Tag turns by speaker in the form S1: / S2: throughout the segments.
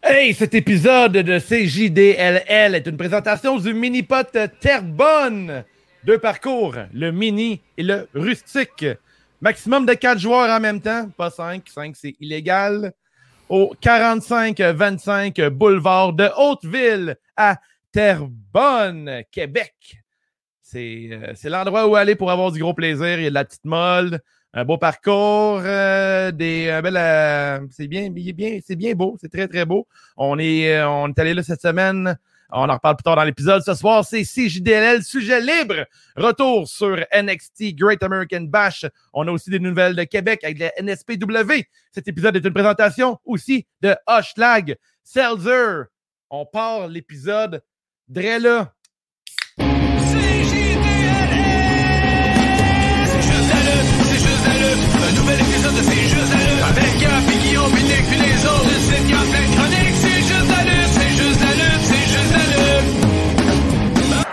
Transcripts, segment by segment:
S1: Hey, cet épisode de CJDLL est une présentation du mini-pot Terrebonne. Deux parcours, le mini et le rustique. Maximum de quatre joueurs en même temps, pas cinq. Cinq, c'est illégal. Au 45-25 boulevard de Hauteville à Terrebonne, Québec. C'est euh, c'est l'endroit où aller pour avoir du gros plaisir. Il y a de la petite molle, un beau parcours, euh, des bel, euh, c'est bien, bien, c'est bien beau, c'est très très beau. On est, euh, on est allé là cette semaine. On en reparle plus tard dans l'épisode. Ce soir, c'est CJDLL, sujet libre. Retour sur NXT Great American Bash. On a aussi des nouvelles de Québec avec la NSPW. Cet épisode est une présentation aussi de Hoshlag Seltzer. On part l'épisode Dre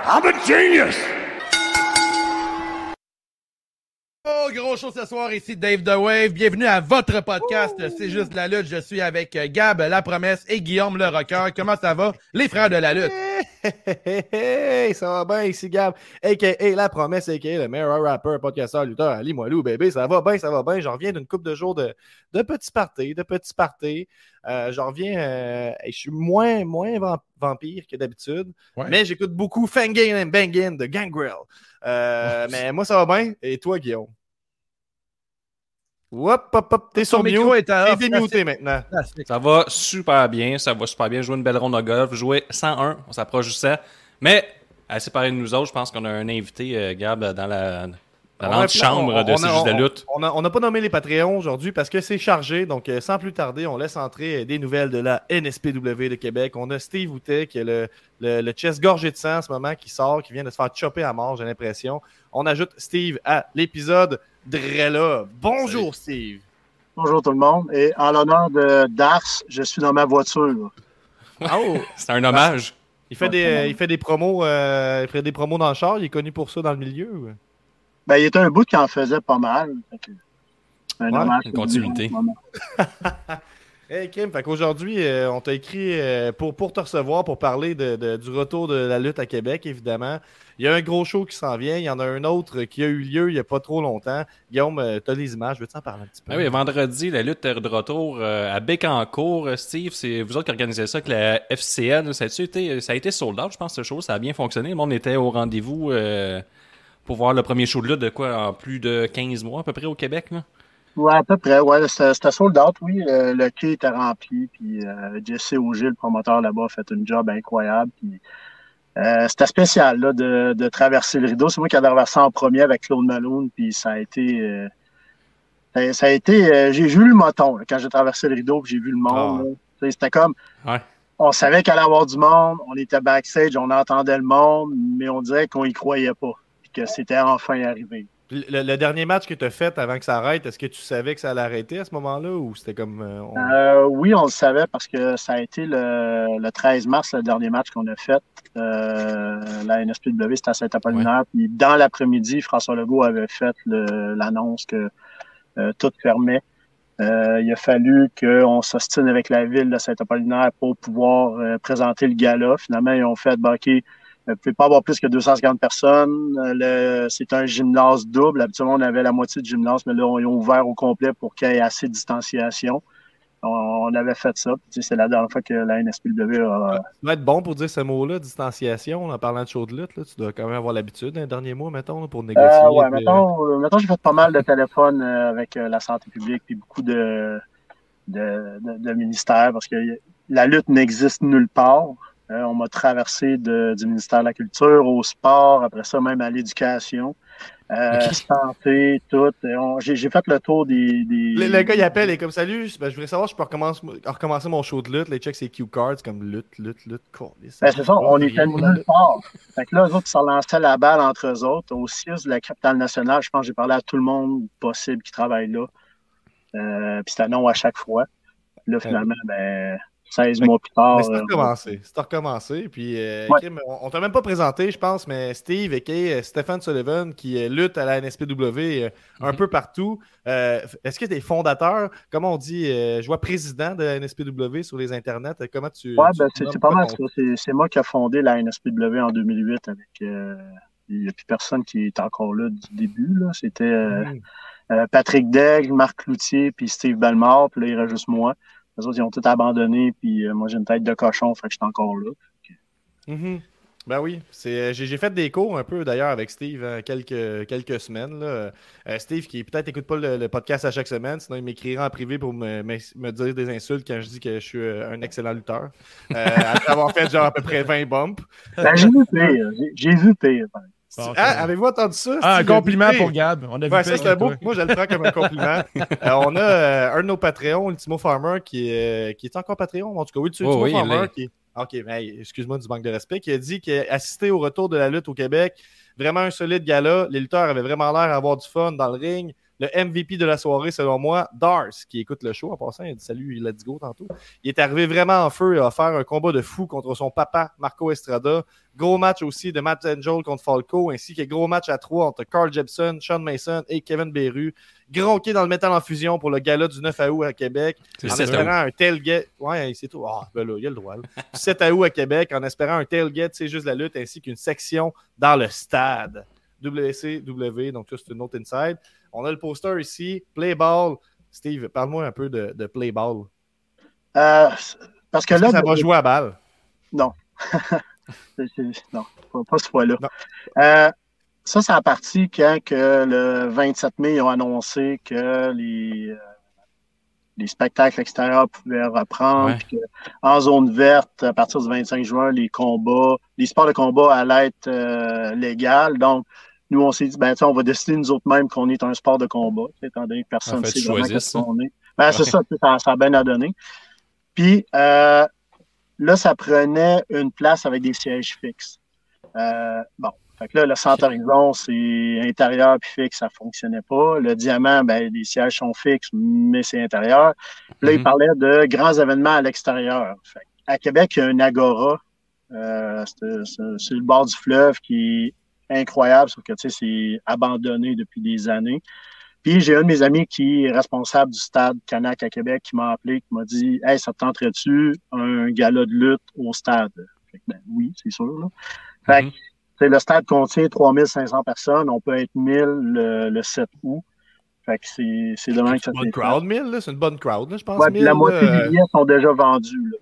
S2: I'm a genius!
S1: Oh, gros show ce soir, ici Dave The Wave. Bienvenue à votre podcast C'est juste la lutte. Je suis avec euh, Gab, La Promesse et Guillaume le Rocker. Comment ça va, les frères de la lutte?
S3: Hey, ça va bien ici, Gab, a.k.a. La Promesse, a.k.a. le meilleur rapper, podcasteur, lutteur, Ali Moilou, bébé, ça va bien, ça va bien. J'en reviens d'une couple de jours de, de petits parties, de petits parties. Euh, J'en reviens, euh, je suis moins, moins vam- vampire que d'habitude,
S1: Ouais.
S3: mais j'écoute beaucoup Fangin and Bangin de Gangrel. Euh, mais moi, ça va bien. Et toi, Guillaume? Hop, hop, hop, t'es sur mute. T'es démuté maintenant.
S1: Fantastique.
S4: Ça va super bien, ça va super bien. Jouer une belle ronde de golf, jouer 101, on s'approche du 100. Mais, à séparer de nous autres, je pense qu'on a un invité, euh, Gab, dans la, dans
S3: On plan,
S4: de
S3: on-
S4: de lutte.
S3: On n'a pas nommé les Patreons aujourd'hui parce que c'est chargé. Donc, euh, sans plus tarder, on laisse entrer euh, des nouvelles de la NSPW de Québec. On a Steve Outet, qui est le, le, le chest gorgé de sang en ce moment, qui sort, qui vient de se faire chopper à mort, j'ai l'impression. On ajoute Steve à l'épisode Drella. Bonjour, Steve.
S5: Bonjour tout le monde. Et en l'honneur de Dars, je suis dans ma voiture.
S3: Oh,
S4: C'est un hommage.
S3: il, fait des, euh, il fait des promos euh, il fait des promos dans le char. Il est connu pour ça dans le milieu.
S5: Ben, il y était un bout qui en faisait pas mal. Fait que, un
S3: Ouais,
S5: hommage
S4: une continuité.
S3: Hey Kim, fait qu'aujourd'hui, euh, on t'a écrit euh, pour, pour te recevoir, pour parler de, de- du retour de la lutte à Québec, évidemment. Il y a un gros show qui s'en vient. Il y en a un autre qui a eu lieu il n'y a pas trop longtemps. Guillaume, euh, t'as les images. Veux-tu en parler un petit peu?
S4: Ah oui, vendredi, la lutte est de retour euh, à Bécancourt. Steve, c'est vous autres qui organisez ça avec la FCN. Ça a, été, ça a été sold out, je pense, ce show. Ça a bien fonctionné. Le monde était au rendez-vous euh, pour voir le premier show de lutte de quoi en plus de 15 mois à peu près au Québec. Là?
S5: Ouais, à peu près. Ouais, c'était sold out, oui. Euh, le quai était rempli. Puis euh, Jesse Auger, le promoteur là-bas, a fait une job incroyable. Puis euh, c'était spécial là, de, de traverser le rideau. C'est moi qui ai traversé en premier avec Claude Malone. Puis ça a été. euh, ça- ça a été. euh, j'ai vu le moton là, quand j'ai traversé le rideau. Puis j'ai vu le monde.
S3: Ah.
S5: C'était comme.
S4: Ouais.
S5: On savait qu'il allait y avoir du monde. On était backstage. On entendait le monde. Mais on dirait qu'on y croyait pas. Que c'était enfin arrivé.
S3: Le, le dernier match que tu as fait avant que ça arrête, est-ce que tu savais que ça allait arrêter à ce moment-là ou c'était comme. euh, on-
S5: Euh, oui, on le savait parce que ça a été le, le 13 mars, le dernier match qu'on a fait. Euh, la NSPW, c'était à Saint-Apollinaire. Puis dans l'après-midi, François Legault avait fait l'annonce que tout fermait. Il a fallu qu'on s'ostine avec la ville de Saint-Apollinaire pour pouvoir présenter le gala. Finalement, ils ont fait, ben, OK, ne pouvez pas avoir plus que 250 personnes. Euh, C'est un gymnase double. Habituellement, on avait la moitié du gymnase, mais là, on- ont ouvert au complet pour qu'il y ait assez de distanciation. On, on avait fait ça. Tu sais, C'est la dernière fois que la NSPW a.
S3: Ça doit être bon pour dire ce mot-là, distanciation, en parlant de show de lutte. Là. Tu dois quand même avoir l'habitude dans les derniers mois, mettons, là, pour négocier.
S5: Euh, ouais,
S3: puis,
S5: mettons, euh, mettons, j'ai fait pas mal de téléphones euh, avec euh, la santé publique puis beaucoup de, de, de, de ministères parce que la lutte n'existe nulle part. Euh, on m'a traversé de, du ministère de la Culture au sport, après ça même à l'éducation, euh,
S4: Ok.
S5: santé, tout. J'ai fait le tour des... des...
S3: Le, le gars, il appelle, il est comme Salut, ben, je voudrais savoir si je peux recommencer, recommencer mon show de lutte. Les checks, c'est Q cards, comme lutte, lutte, lutte.
S5: Ben, c'est ça, on était nulle part. Fait que là, eux autres, ils se relançaient la balle entre eux autres. Au CIUS de la capitale nationale, je pense que j'ai parlé à tout le monde possible qui travaille là. Euh, puis c'était non à chaque fois. Là, finalement, ben, 16 mois plus tard.
S3: Mais c'est
S5: euh,
S3: recommencé. C'est recommencé. Puis, euh,
S5: Ouais.
S3: Kim, on, on t'a même pas présenté, je pense, mais Steve et euh, Stephen Sullivan qui euh, lutte à la NSPW euh, un
S5: Mhm.
S3: peu partout. Euh, Est-ce que tu es fondateur, comment on dit, euh, je vois président de la NSPW sur les internets. Euh, Comment tu. Tu
S5: ben, c'est pas mal ça. C'est- moi qui ai fondé la NSPW en 2008 avec. euh, il n'y a plus personne qui est encore là du début. C'était euh, euh, Patrick Daigle, Marc Cloutier, puis Steve Bellemare. Puis là, il reste juste moi. Les autres, ils ont tout abandonné. Puis euh, moi, j'ai une tête de cochon, fait que je suis encore là.
S3: Mhm. Ben oui, c'est euh, j'ai fait des cours un peu d'ailleurs avec Steve hein, quelques, quelques semaines. Là. Euh, Steve qui peut-être écoute pas le, le podcast à chaque semaine, sinon il m'écrira en privé pour me, me- me dire des insultes quand je dis que je suis un excellent lutteur. Euh, après avoir fait genre à peu près 20 bumps.
S5: Ben, j'ai vu pire. J'ai- vu pire.
S3: Ah, avez-vous entendu ça?
S1: Ah, un compliment pour. Gab. On a
S3: Ouais, ça c'est beau. Moi, je le prends comme un compliment. Euh, on a euh, un de nos Patreons, Ultimo Farmer, qui, est- qui est encore Patreon. En tout cas, oui, tu
S4: Oh,
S3: Ultimo
S4: oui,
S3: Farmer. Qui... Ok, mais excuse-moi du manque de respect. Qui a dit qu'il a assisté au retour de la lutte au Québec. Vraiment un solide gala. Les lutteurs avaient vraiment l'air d'avoir du fun dans le ring. Le MVP de la soirée, selon moi, Dars, qui écoute le show en passant, il a dit salut, let's go tantôt. Il est arrivé vraiment en feu et a offert un combat de fou contre son papa, Marco Estrada. Gros match aussi de Matt Angel contre Falco, ainsi que gros match à trois entre Carl Jepson, Sean Mason et Kevin Beru. Gronqué dans le métal en fusion pour le gala du 9 août à Québec. En
S4: le 7
S3: espérant un tailgate. Ouais, c'est tout. Ah, ben là, il y a le droit. là. Du 7 août à Québec, en espérant un tailgate, c'est juste la lutte, ainsi qu'une section dans le stade. WCW, donc ça, c'est une autre inside. On a le poster ici, Play Ball. Steve, parle-moi un peu de, de Play Ball.
S5: Euh, parce que là,
S3: que ça va jouer à balle?
S5: C'est- Non, pas, pas ce fois-là.
S3: Non.
S5: Euh, ça, c'est à partir quand que le 27 mai, ils ont annoncé que les, euh, les spectacles extérieurs pouvaient reprendre.
S4: Ouais.
S5: puis que en zone verte, à partir du 25 juin, les combats, les sports de combat allaient être euh, légaux. Donc, nous, on s'est dit, ben, on va décider nous autres mêmes qu'on est un sport de combat, étant donné que personne ne sait vraiment qu'est-ce qu'on est. Ben, c'est ça, ça, ça a bien à donner. Puis, euh, là, ça prenait une place avec des sièges fixes. Euh, bon, fait que là, le centre horizon, c'est intérieur puis fixe, ça fonctionnait pas. Le diamant, ben, les sièges sont fixes, mais c'est intérieur. Puis là, il
S4: Mhm.
S5: parlait de grands événements à l'extérieur. À Québec, il y a un agora. Euh, c'est le bord du fleuve qui incroyable, sauf que tu sais, c'est abandonné depuis des années. Puis j'ai un de mes amis qui est responsable du stade Canac à Québec qui m'a appelé, qui m'a dit Hey, ça te tenterait-tu un gala de lutte au stade? Fait que, ben, oui, c'est sûr. Là. Fait que,
S4: Mhm.
S5: sais, le stade contient 3500 personnes, on peut être 1000 le, le 7 août. Fait que c'est c'est demain que
S3: C'est
S5: ça
S3: une bonne crowd, 1000, là. C'est une bonne crowd, là, je pense.
S5: Ouais, puis
S3: 1000,
S5: la moitié des billets sont déjà vendus. Là.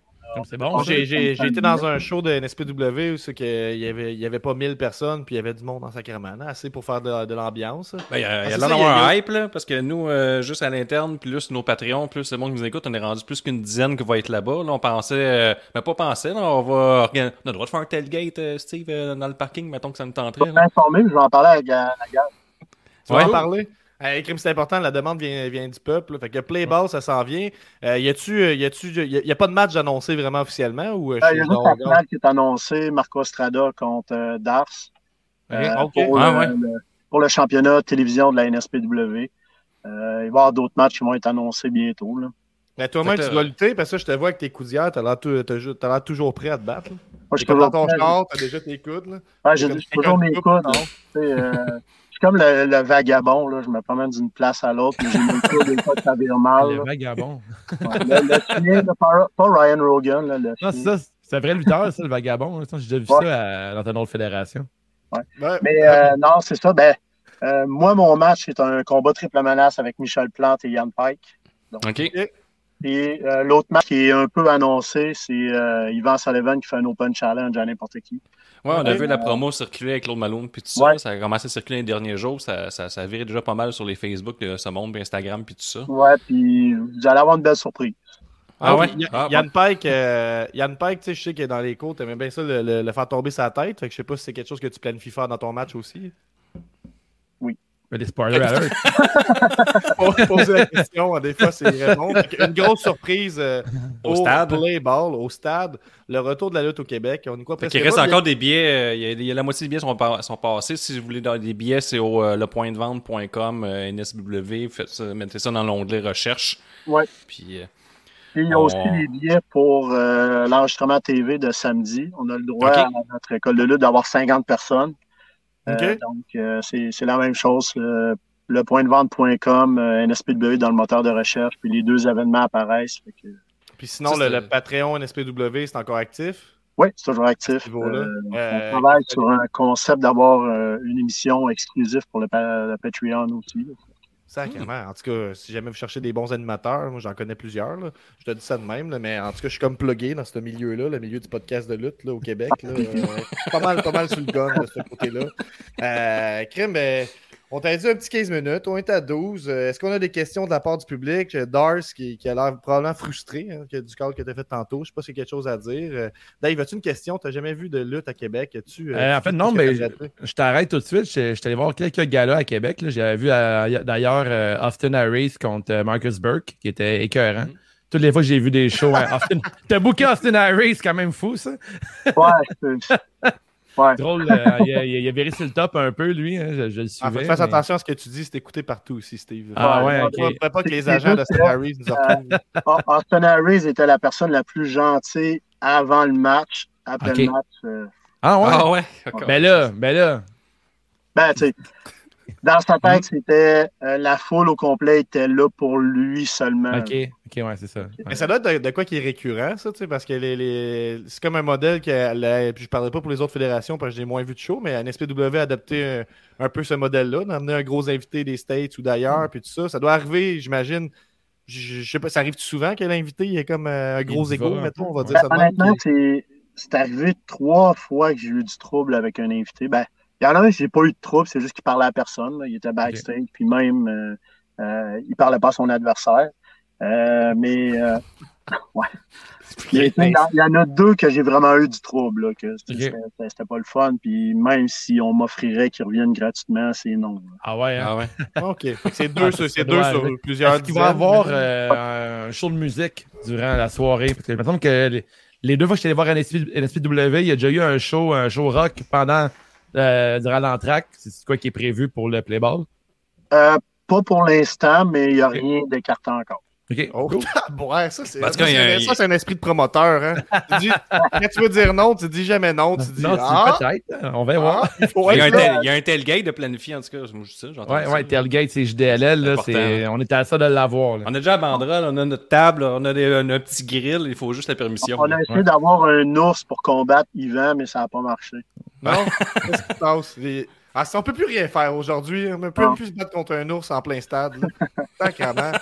S1: C'est bon.
S3: J'ai j'ai- j'ai été dans un show de NSPW où c'est que il y avait, il y avait pas 1000 personnes, puis il y avait du monde en sacrement, là, assez pour faire de, de l'ambiance.
S4: Ben, il y a,
S3: Ah,
S4: y a
S3: ça, y
S4: un hype, là, parce que nous, euh, juste à l'interne, plus nos Patreons, plus le monde qui nous écoute, on est rendu plus qu'une dizaine qui va être là-bas. Là, on pensait, euh, mais pas pensé, là, on va organ- on a le droit de faire un tailgate, euh, Steve, euh, dans le parking, mettons que ça nous tenterait.
S5: Je informé, je vais en parler avec euh, la gare.
S3: Tu vas en parler? Euh, crime, c'est important, la demande vient, vient du peuple. là. Fait que Play Ball, ça s'en vient. Euh, y a-tu, euh, y a-tu, y a, y a pas de match annoncé vraiment officiellement ou euh,
S5: Euh,
S3: je
S5: Il y a juste la finale qui est annoncée, Marco Estrada contre euh, Dars. euh,
S3: Ok.
S5: pour,
S4: Ah,
S5: le,
S4: ouais.
S5: le- pour le championnat télévision de la NSPW. Euh, il va y avoir d'autres matchs qui vont être annoncés bientôt. Là.
S3: Mais toi-même,
S4: Fait que
S3: tu dois lutter parce que je te vois avec tes coudières, t'as l'air, tou- t'as l'air toujours prêt à te battre. là.
S5: Moi, je suis
S3: ton t'as déjà tes coudes.
S5: Ouais, j'ai toujours mes
S3: de
S5: coudes.
S3: couple,
S5: comme le, le vagabond. Là. Je me promène d'une place à l'autre, mais j'ai coudes des fois que ça vire mal.
S1: Le
S5: là.
S1: vagabond.
S5: Ouais, Le, le chien, là, pas, pas Ryan Rogan. Là, le
S1: Non, c'est ça. C'est un vrai lutteur, ça, le vagabond. hein. J'ai déjà vu
S5: Ouais.
S1: ça à- dans une autre fédération.
S3: Ouais.
S5: Mais euh, non, c'est ça. Ben, euh, moi, mon match, c'est un combat triple menace avec Michel Plante et Yann Pike.
S4: OK.
S5: Et euh, l'autre match qui est un peu annoncé, c'est euh, Yvan Sullivan qui fait un Open Challenge à n'importe qui.
S4: Ouais, on a vu la promo circuler avec Claude Malone puis tout ça.
S5: Ouais.
S4: Ça a commencé à circuler les derniers jours. Ça, ça, ça virait déjà pas mal sur les Facebook de ce monde, puis Instagram, puis tout ça.
S5: Ouais, puis vous allez avoir une belle surprise.
S4: Ah ouais?
S3: Y-
S4: Ah,
S3: Yann Pike, euh, Yann Pike, tu sais, je sais qu'il est dans les côtes, t'aimais bien ça le, le- le faire tomber sa tête. Fait que je sais pas si c'est quelque chose que tu planifies faire dans ton match aussi.
S1: Mais les spoilers alert.
S3: Pour poser la question, des fois, c'est que Une grosse surprise euh,
S4: Au
S3: au
S4: stade.
S3: Play Ball, au stade. Le retour de la lutte au Québec. On y croit
S4: Fait
S3: presque
S4: qu'il reste
S3: pas.
S4: encore des billets. euh, Il y, a- il y a la moitié des billets sont, sont passés. Si vous voulez dans des billets, c'est au euh, lepointdevente.com, euh, NSW. Faites ça, mettez ça dans l'onglet recherche.
S5: Ouais.
S4: Puis, euh,
S5: il y a aussi les billets pour euh, l'enregistrement TV de samedi. On a le droit
S4: Ok.
S5: à notre école de lutte d'avoir 50 personnes. Euh, donc, euh, c'est la même chose. Le, point de vente.com, euh, NSPW dans le moteur de recherche, puis les deux événements apparaissent. Fait que,
S3: Puis sinon,
S4: Ça,
S3: le, le Patreon NSPW, c'est encore actif?
S5: oui, c'est toujours actif. Euh,
S3: Euh,
S5: on travaille sur un concept d'avoir une émission exclusive pour le, pa- le Patreon aussi.
S3: Sacrément. En tout cas, si jamais vous cherchez des bons animateurs, moi j'en connais plusieurs. là. Je te dis ça de même, là, mais en tout cas, je suis comme plugué dans ce milieu-là, le milieu du podcast de lutte là, au Québec. là. Euh, pas, mal, pas mal sur le gun de ce côté-là. Euh, Crime, ben, on t'a dit un petit 15 minutes, on est à 12. Euh, Est-ce qu'on a des questions de la part du public? Euh, Dars qui, qui a l'air probablement frustré hein, que- du call que tu as fait tantôt. Je sais pas si y a quelque chose à dire. Euh, Dave, as-tu une question? Tu jamais vu de lutte à Québec?
S1: Euh, en fait, non, mais je, je t'arrête tout de suite. Je je suis allé voir quelques galas à Québec. J'avais vu d'ailleurs Austin Harris contre Marcus Burke, qui était écœurant. Toutes les fois que j'ai vu des shows, hein, Austin... t'as booké Austin Harris, c'est quand même fou, ça.
S5: Ouais, c'est- ouais.
S1: Drôle, euh, il, a, il a viré sur le top un peu, lui. hein, je, je le
S3: En
S1: suivais.
S3: fait, fais
S1: mais-
S3: attention à ce que tu dis, c'est écouté partout aussi, Steve.
S1: Ah ouais,
S5: Ouais,
S1: ok.
S3: Il faudrait pas que les agents Stan Harris nous retrouvent.
S5: Au- Austin Harris était la personne la plus gentille avant le match. Après le match, euh,
S1: Ah ouais?
S4: Ah ouais? ok.
S1: Ben là, ben là.
S5: ben, tu sais, dans sa tête, c'était euh, la foule au complet était là pour lui seulement.
S1: Ok, ok, ouais, c'est ça.
S3: Mais ça doit être de, de quoi qui est récurrent, ça, tu sais, parce que les, les- c'est comme un modèle que la- puis je parlerai pas pour les autres fédérations parce que j'ai moins vu de show, mais NSPW a adopté un, un peu ce modèle-là, d'amener un gros invité des States ou d'ailleurs, puis tout ça. Ça doit arriver, j'imagine. Je je sais pas, ça arrive souvent que l'invité il est comme euh, un gros égo, mettons, on va
S1: ouais.
S3: dire
S5: Ben,
S3: ça même.
S5: honnêtement, c'est c'est arrivé trois fois que j'ai eu du trouble avec un invité. Ben, il y en a un, j'ai pas eu de trouble, c'est juste qu'il parlait à personne. là. Il était backstage, puis même, euh, euh, il parlait pas à son adversaire. Euh, mais, euh, ouais. Il y en- il y, en a deux que j'ai vraiment eu du trouble, là, que c'était
S1: Ok.
S5: pas le fun. Puis même si on m'offrirait qu'ils reviennent gratuitement, c'est non. là.
S1: Ah ouais, hein?
S4: Ah ouais.
S3: OK. Fait que C'est deux,
S1: Ah,
S3: sur-
S1: ça
S3: c'est
S1: doit
S3: deux sur plusieurs
S1: Est-ce qu'il va avoir euh, un show de musique durant la soirée? Parce que il me semble que les, les deux fois que je suis allé voir NSP, NSPW, il y a déjà eu un show, un show rock pendant euh, durant l'entraque. C'est quoi qui est prévu pour le playball?
S5: Euh, pas pour l'instant, mais il n'y a rien d'écarté encore.
S1: OK.
S3: Oh, ouais, ça, c'est
S4: un-
S3: ça, c'est un esprit de promoteur. Hein. Tu dis- quand tu veux dire non, tu dis jamais non. Tu dis
S1: Non,
S3: ah,
S1: peut-être. hein, On va voir.
S3: ah, il
S4: y, a un tel, il y a un tailgate de planifié, en tout cas. Moi, je ça, j'entends
S1: Ouais,
S4: ça.
S1: ouais, Tailgate, c'est JDLL. Là,
S4: C'est
S1: c'est, on était à ça de l'avoir. là.
S4: On a déjà la banderole, on a notre table, on a des- un petit grill, il faut juste la permission.
S5: On a essayé d'avoir un ours pour combattre Yvan, mais ça n'a pas marché.
S3: Non, qu'est-ce qui se passe? Les- Ah, on peut plus rien faire aujourd'hui. On ne peut même plus se battre contre un ours en plein stade. là. Sacrément.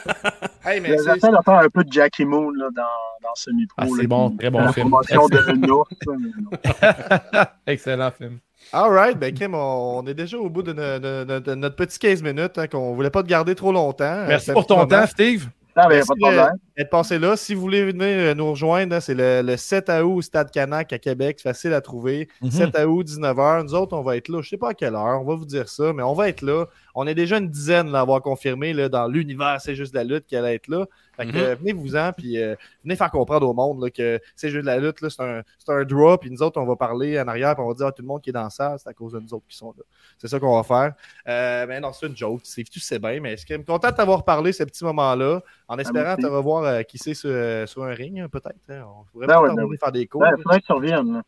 S3: Hey, mais c'est-
S5: J'essaie de faire un peu de Jackie Moon là, dans, dans semi-pro.
S1: Ah, c'est bon,
S5: qui-
S1: très bon
S5: la
S1: film.
S5: promotion de mais.
S1: Excellent film.
S3: All right, ben Kim, on on est déjà au bout de, no- de- de- de notre petit 15 minutes hein, qu'on voulait pas te garder trop longtemps.
S1: Merci pour ton
S3: moment.
S1: temps, Steve.
S5: Ah, ben,
S3: Merci
S5: pas de problème.
S3: d'être passé là. Si vous voulez venir euh, nous rejoindre, hein, c'est le, le 7 août au Stade Canac à Québec. C'est facile à trouver.
S1: Mhm.
S3: 7 août, 19h. Nous autres, on va être là. Je sais pas à quelle heure. On va vous dire ça, mais on va être là. On est déjà une dizaine à avoir confirmé là, dans l'univers C'est juste la lutte qu'elle allait être là. Fait que,
S4: Mhm.
S3: euh, venez-vous-en, puis euh, venez faire comprendre au monde là, que C'est juste la lutte, c'est un, un draw, puis nous autres, on va parler en arrière, puis on va dire à tout le monde qui est dans ça, c'est à cause de nous autres qui sont là. C'est ça qu'on va faire. Euh, mais non, c'est une joke. Tu sais bien, mais je suis content de t'avoir parlé ce petit moment-là, en espérant
S5: merci.
S3: te revoir, qui sait, sur, sur un ring, hein, peut-être. hein. On pourrait
S5: Ben
S3: peut-être
S5: ouais,
S3: en
S5: ben
S3: faire des cours.
S5: Faudrait que tu reviennes.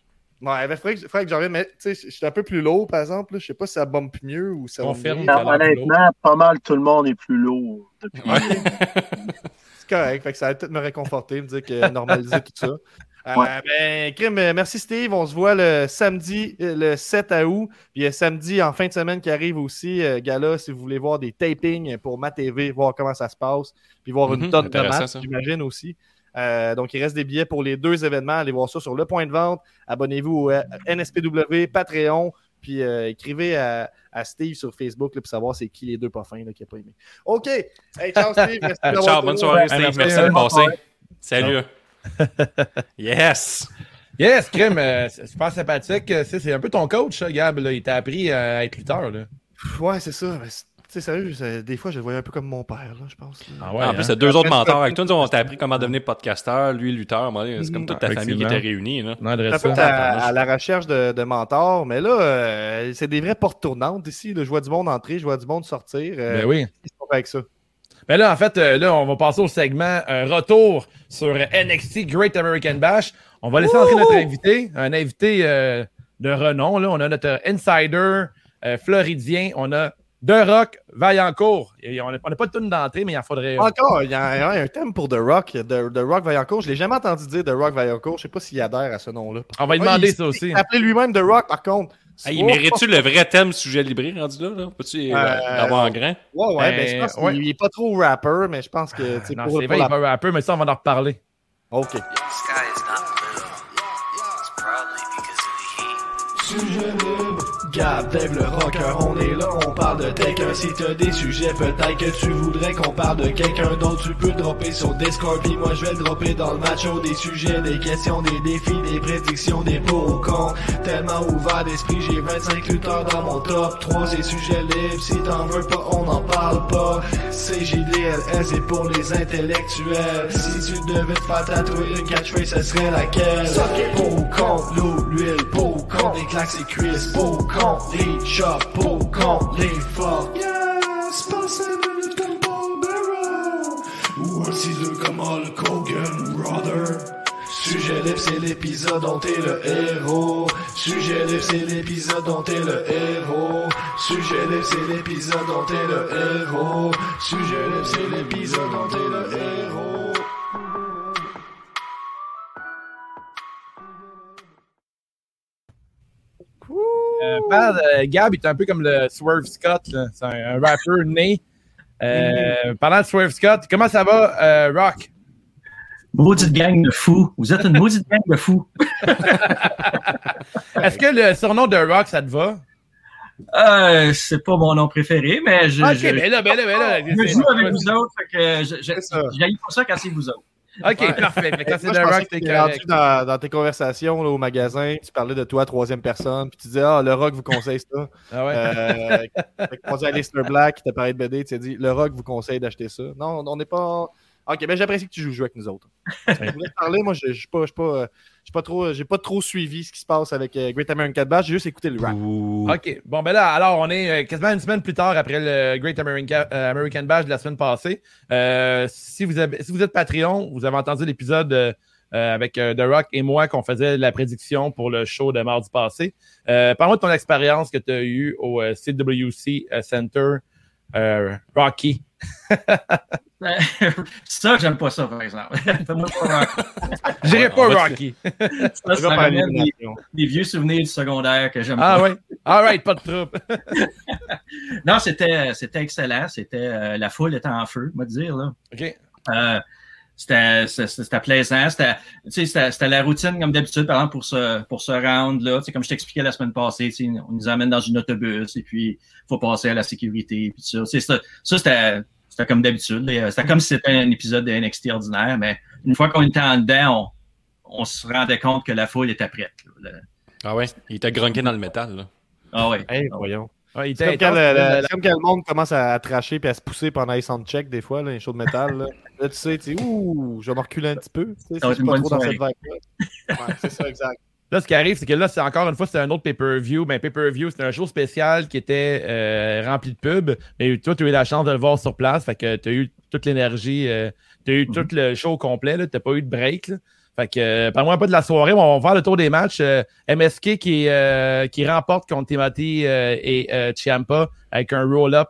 S3: Ouais, ben, faudrait, que, faudrait que j'en mais tu sais, je suis un peu plus lourd, par exemple. Je sais pas si ça bombe mieux ou ça va
S1: Confirme.
S5: Honnêtement, pas mal tout le monde est plus lourd depuis.
S4: Ouais.
S3: C'est correct. Fait que ça va peut-être me réconforter, me dire que normaliser tout ça. Euh,
S5: Ouais.
S3: ben, Krim, euh, merci Steve. On se voit le samedi, euh, le 7 août. Puis euh, samedi, en fin de semaine qui arrive aussi, euh, gala, si vous voulez voir des tapings pour ma TV, voir comment ça se passe, puis voir une
S4: Mhm,
S3: tonne de matchs, j'imagine aussi. Euh, donc, il reste des billets pour les deux événements. Allez voir ça sur le point de vente. Abonnez-vous au euh, NSPW, Patreon, puis euh, écrivez à, à Steve sur Facebook là, pour savoir c'est qui les deux pas fins là, qui n'a pas aimé. OK. Hey, ciao Steve. Merci
S4: Ciao, bonne soirée, Steve.
S1: merci.
S4: Merci de
S5: Bonne
S4: passer. Salut. yes.
S1: Yes, euh, c'est super sympathique. C'est un peu ton coach, Gab. Là. Il t'a appris à être lutteur. Là.
S3: Ouais, c'est ça. Mais c'est- Tu sais, sérieux, c'est- des fois, je le voyais un peu comme mon père, là, je pense. là.
S1: Ah ouais,
S4: en
S1: hein?
S4: plus, t'as deux autres mentors avec toi. Nous, on t'a appris comment devenir podcasteur, lui, lutteur. Moi, C'est comme toute ta
S1: Mhm.
S4: famille qui était réunie. Là.
S1: Non,
S3: à, à la recherche de, de mentors, mais là, euh, c'est des vraies portes tournantes ici. là. Je vois du monde entrer, je vois du monde sortir. Euh,
S1: Ben oui.
S3: Qu'est-ce qu'on fait avec ça?
S1: Ben là, en fait, euh, là, on va passer au segment euh, retour sur NXT Great American Bash. On va laisser entrer notre invité, un invité euh, de renom. Là. On a notre insider euh, floridien. On a The Rock Vaillancourt. Et on n'a pas de tune d'entrée, mais il en faudrait.
S3: Encore, il y, a, un thème pour The Rock. The, The Rock Vaillancourt. Je l'ai jamais entendu dire The Rock Vaillancourt. Je sais pas s'il adhère à ce nom-là.
S1: On va lui demander
S3: il-
S1: ça aussi.
S3: Il appelait lui-même The Rock, par contre.
S4: Hey, il mérite-tu le vrai thème sujet libré rendu là? là? Peux-tu euh,
S3: Euh,
S4: l'avoir en grand?
S3: Ouais, ouais, ben, je
S1: Euh,
S3: pense
S1: ouais.
S3: qu'il est pas trop rapper, mais je pense que, tu sais,
S1: Non,
S3: pour,
S1: c'est vrai,
S3: la...
S1: il va un peu, mais ça, on va en reparler.
S3: OK.
S2: sky is not blue. It's probably because of the heat.
S6: Sujet libre, Gab, Dave le rocker, on est là, on parle de quelqu'un. Si t'as des sujets, peut-être que tu voudrais qu'on parle de quelqu'un d'autre. Tu peux dropper sur Discord, puis moi je vais le dropper dans le macho. Des sujets, des questions, des défis, des prédictions, des pour ou contre. Tellement ouvert d'esprit, j'ai 25 lutteurs dans mon top 3. C'est sujet libre, si t'en veux pas, on n'en parle pas. CJDLS, c'est pour les intellectuels. Si tu devais te faire tatouer une catchphrase, ce serait laquelle? Pour ou contre l'eau, l'huile, pour ou contre claques et cuisses, pour ou les chops, pour ou contre les fuck. Yes, passez comme Paul Bearer. Ou un 6-2 comme Hulk Hogan, brother. Sujet libre, c'est l'épisode dont t'es le héros. Sujet libre, c'est l'épisode dont t'es le héros. Sujet libre, c'est l'épisode dont t'es le héros. Sujet libre, c'est l'épisode dont t'es le héros.
S1: Euh, parle, euh, Gab est un peu comme le Swerve Scott. C'est un, un rappeur né. Euh, Parlant de Swerve Scott, comment ça va, euh, Rock?
S7: Maudite gang de fous. Vous êtes une maudite gang de fous.
S1: Est-ce que le surnom de Rock, ça te va?
S7: Euh, c'est pas mon nom préféré, mais je,
S1: Ok,
S7: je,
S1: ben là, ben là, ben là.
S7: je joue avec vous autres. Fait que je, pas ça quand c'est vous autres.
S1: Ok, parfait. Fait que quand c'est The Rock,
S3: t'étais rendu dans, dans tes conversations là, au magasin, tu parlais de toi à troisième personne, puis tu disais Ah, le rock vous conseille ça.
S1: Ah ouais?
S3: Euh, Black qui t'a parlé de BD, tu as dit le rock vous conseille d'acheter ça. Non, on n'est pas. Ok, ben j'apprécie que tu joues, joues avec nous autres. je voulais te parler, moi, je je suis pas, euh, pas trop, j'ai pas trop suivi ce qui se passe avec euh, Great American Bash, j'ai juste écouté le rap.
S4: Ouh.
S1: OK. Bon, ben là, alors, on est euh, quasiment une semaine plus tard après le Great American, euh, American Bash de la semaine passée. Euh, si, vous avez, si vous êtes Patreon, vous avez entendu l'épisode euh, euh, avec euh, The Rock et moi qu'on faisait la prédiction pour le show de mardi passé. Euh, Parle-moi de ton expérience que tu as eue au euh, CWC euh, Center euh, Rocky.
S7: ça, j'aime pas ça, par exemple. Fais-moi pas Rocky.
S1: J'irai pas Rocky.
S7: ça, ça ramène des, vieux souvenirs du secondaire que j'aime
S1: Ah
S7: pas.
S1: ouais. All right, pas de trouble.
S7: Non, c'était, c'était excellent. C'était, euh, la foule était en feu, va dire, là.
S1: OK.
S7: Euh, c'était, c'était, c'était plaisant. C'était, tu sais, c'était, c'était la routine comme d'habitude, par exemple, pour ce, pour ce round-là. Comme je t'expliquais la semaine passée, on nous amène dans une autobus et puis il faut passer à la sécurité. Puis ça, ça c'était, c'était comme d'habitude. C'était comme si c'était un épisode de NXT ordinaire, mais une fois qu'on était en dedans, on, on se rendait compte que la foule était prête. là. Le-
S4: Ah ouais, il était grunqué dans le métal. Là.
S7: Ah ouais.
S3: Hey,
S7: Ah ouais.
S3: voyons.
S1: Ouais, il
S3: comme, quand le, comme quand le monde commence à, à tracher et à se pousser pendant les soundchecks, des fois, là, les shows de métal. Là, Là, tu sais, tu sais, ouh, je vais me reculer un petit peu. Tu sais, si je suis pas trop dans cette. Ouais, c'est ça, exact.
S1: Là, ce qui arrive, c'est que là, c'est encore une fois, c'est un autre pay-per-view. Mais pay-per-view, c'était un show spécial qui était euh, rempli de pubs. Mais toi, tu as eu la chance de le voir sur place. Fait que tu as eu toute l'énergie. tu as eu tout le show complet. Tu n'as pas eu de break. là. Fait que, euh, parle-moi un peu de la soirée. On va faire le tour des matchs. Euh, MSK qui, euh, qui remporte contre Timothy euh, et euh, Ciampa avec un roll-up.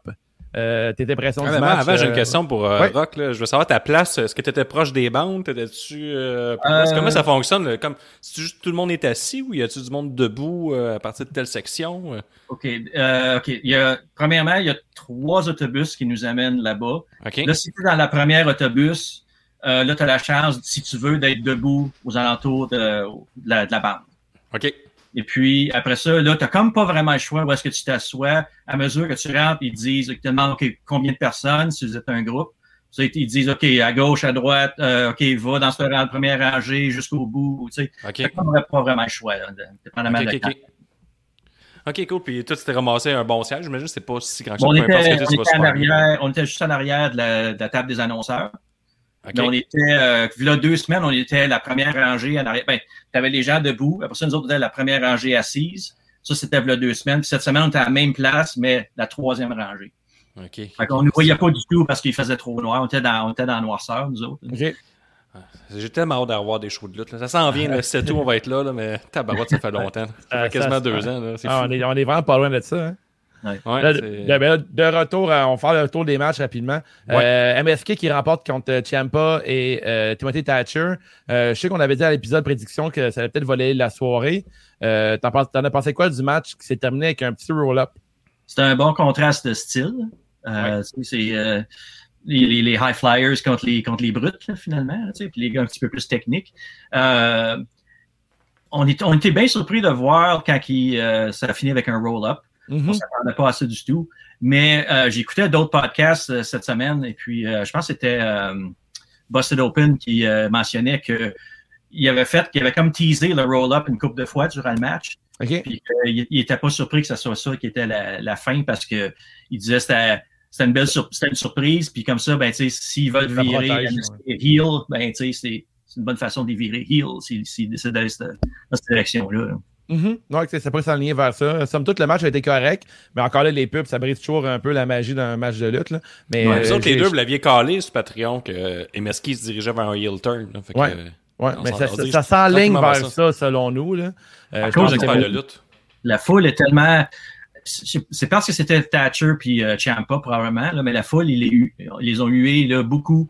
S1: Euh, tes impressions
S4: Ah,
S1: du
S4: avant,
S1: match?
S4: avant, j'ai une
S1: euh,
S4: question pour euh,
S1: ouais.
S4: Rock. Là. Je veux savoir ta place. Est-ce que tu étais proche des bandes? T'étais-tu. Euh,
S7: Euh?
S4: Comment ça fonctionne? là? Comme, si juste tout le monde est assis ou y a-tu du monde debout euh, à partir de telle section?
S7: OK. Euh, OK. Il y a, premièrement, il y a trois autobus qui nous amènent là-bas.
S4: OK.
S7: Là, si tu es dans la première autobus, euh, là, tu as la chance, si tu veux, d'être debout aux alentours de, de la, de la bande.
S4: OK.
S7: Et puis, après ça, là, tu comme pas vraiment le choix où est-ce que tu t'assois. À mesure que tu rentres, ils te disent, ils te demandent OK, combien de personnes, si vous êtes un groupe? Ils disent, OK, à gauche, à droite, euh, OK, va dans cette rang- première rangée jusqu'au bout. Tu sais, t'as pas vraiment le choix, là, dépendamment
S4: OK,
S7: de la
S4: OK, cool. Puis toi, tu t'es ramassé un bon siège. J'imagine que c'est pas si grand
S7: on,
S4: chose. importe
S7: était,
S4: ce que
S7: on, était en arrière, on était juste en arrière de la, de la table des annonceurs.
S4: OK.
S7: Mais on était, euh, là, deux semaines, on était la première rangée en arrière. Ben, t'avais les gens debout. Après ça, nous autres, on était la première rangée assise. Ça, c'était là deux semaines. Puis cette semaine, on était à la même place, mais la troisième rangée.
S4: OK.
S7: Fait qu'on ne voyait pas du tout parce qu'il faisait trop noir. On était dans, on était dans la noirceur, nous autres.
S1: OK.
S4: J'ai tellement hâte d'avoir des shows de lutte. là. Ça s'en vient, le 7 août, on va être là, là mais tabarouette, ça fait longtemps. Ça fait quasiment
S1: ça-
S4: deux ans. là.
S1: Ah, on, est, on est vraiment pas loin de ça. hein.
S4: Ouais,
S1: Là,
S4: c'est-
S1: de, de- ben, de retour, euh, on va faire le tour des matchs rapidement. Euh, MSK qui remporte contre euh, Ciampa et euh, Timothy Thatcher. Euh, je sais qu'on avait dit à l'épisode prédiction que ça allait peut-être voler la soirée. Euh, T'en penses- t'en as pensé quoi du match qui s'est terminé avec un petit roll-up?
S7: C'est un bon contraste de style. Euh, C'est euh, les, high flyers contre les, contre les brutes, là, finalement, là, puis les gars un petit peu plus techniques. Euh, on, est, on était bien surpris de voir quand il, euh, ça a fini avec un roll-up.
S1: Mhm.
S7: On s'attendait pas à ça du tout. Mais euh, j'écoutais d'autres podcasts euh, cette semaine et puis euh, je pense que c'était Busted Open qui mentionnait que il avait fait, qu'il avait comme teasé le roll-up une couple de fois durant le match. Puis qu'il il était pas surpris que ce soit ça qui était la, la fin parce que il disait que c'était c'était une belle sur- c'était une surprise. Puis comme ça, ben, s'ils veulent
S1: Ça
S7: virer
S1: protège,
S7: heel, ben, c'est c'est une bonne façon de les virer heel s'ils s'ils décident d'aller cette- dans cette direction-là.
S1: Mhm. Ouais, c'est pas s'enligner vers ça. Somme toute, le match a été correct, mais encore là, les pubs, ça brise toujours un peu la magie d'un match de lutte. là. Mais,
S4: Ouais,
S1: euh,
S4: autres, les deux, vous l'aviez calé sur Patreon que euh, MSK se dirigeait vers un heel turn. là. Fait
S1: Ouais. Ouais, mais ça, ça, ça s'enligne vers ça. selon nous. Là. Euh,
S7: À
S1: je
S7: cause
S1: pense
S7: de
S1: que-
S4: j'espère de lutte.
S7: la foule est tellement. C'est parce que c'était Thatcher puis euh, Ciampa probablement, là, mais la foule, ils les, eu- ils les ont hués là, beaucoup.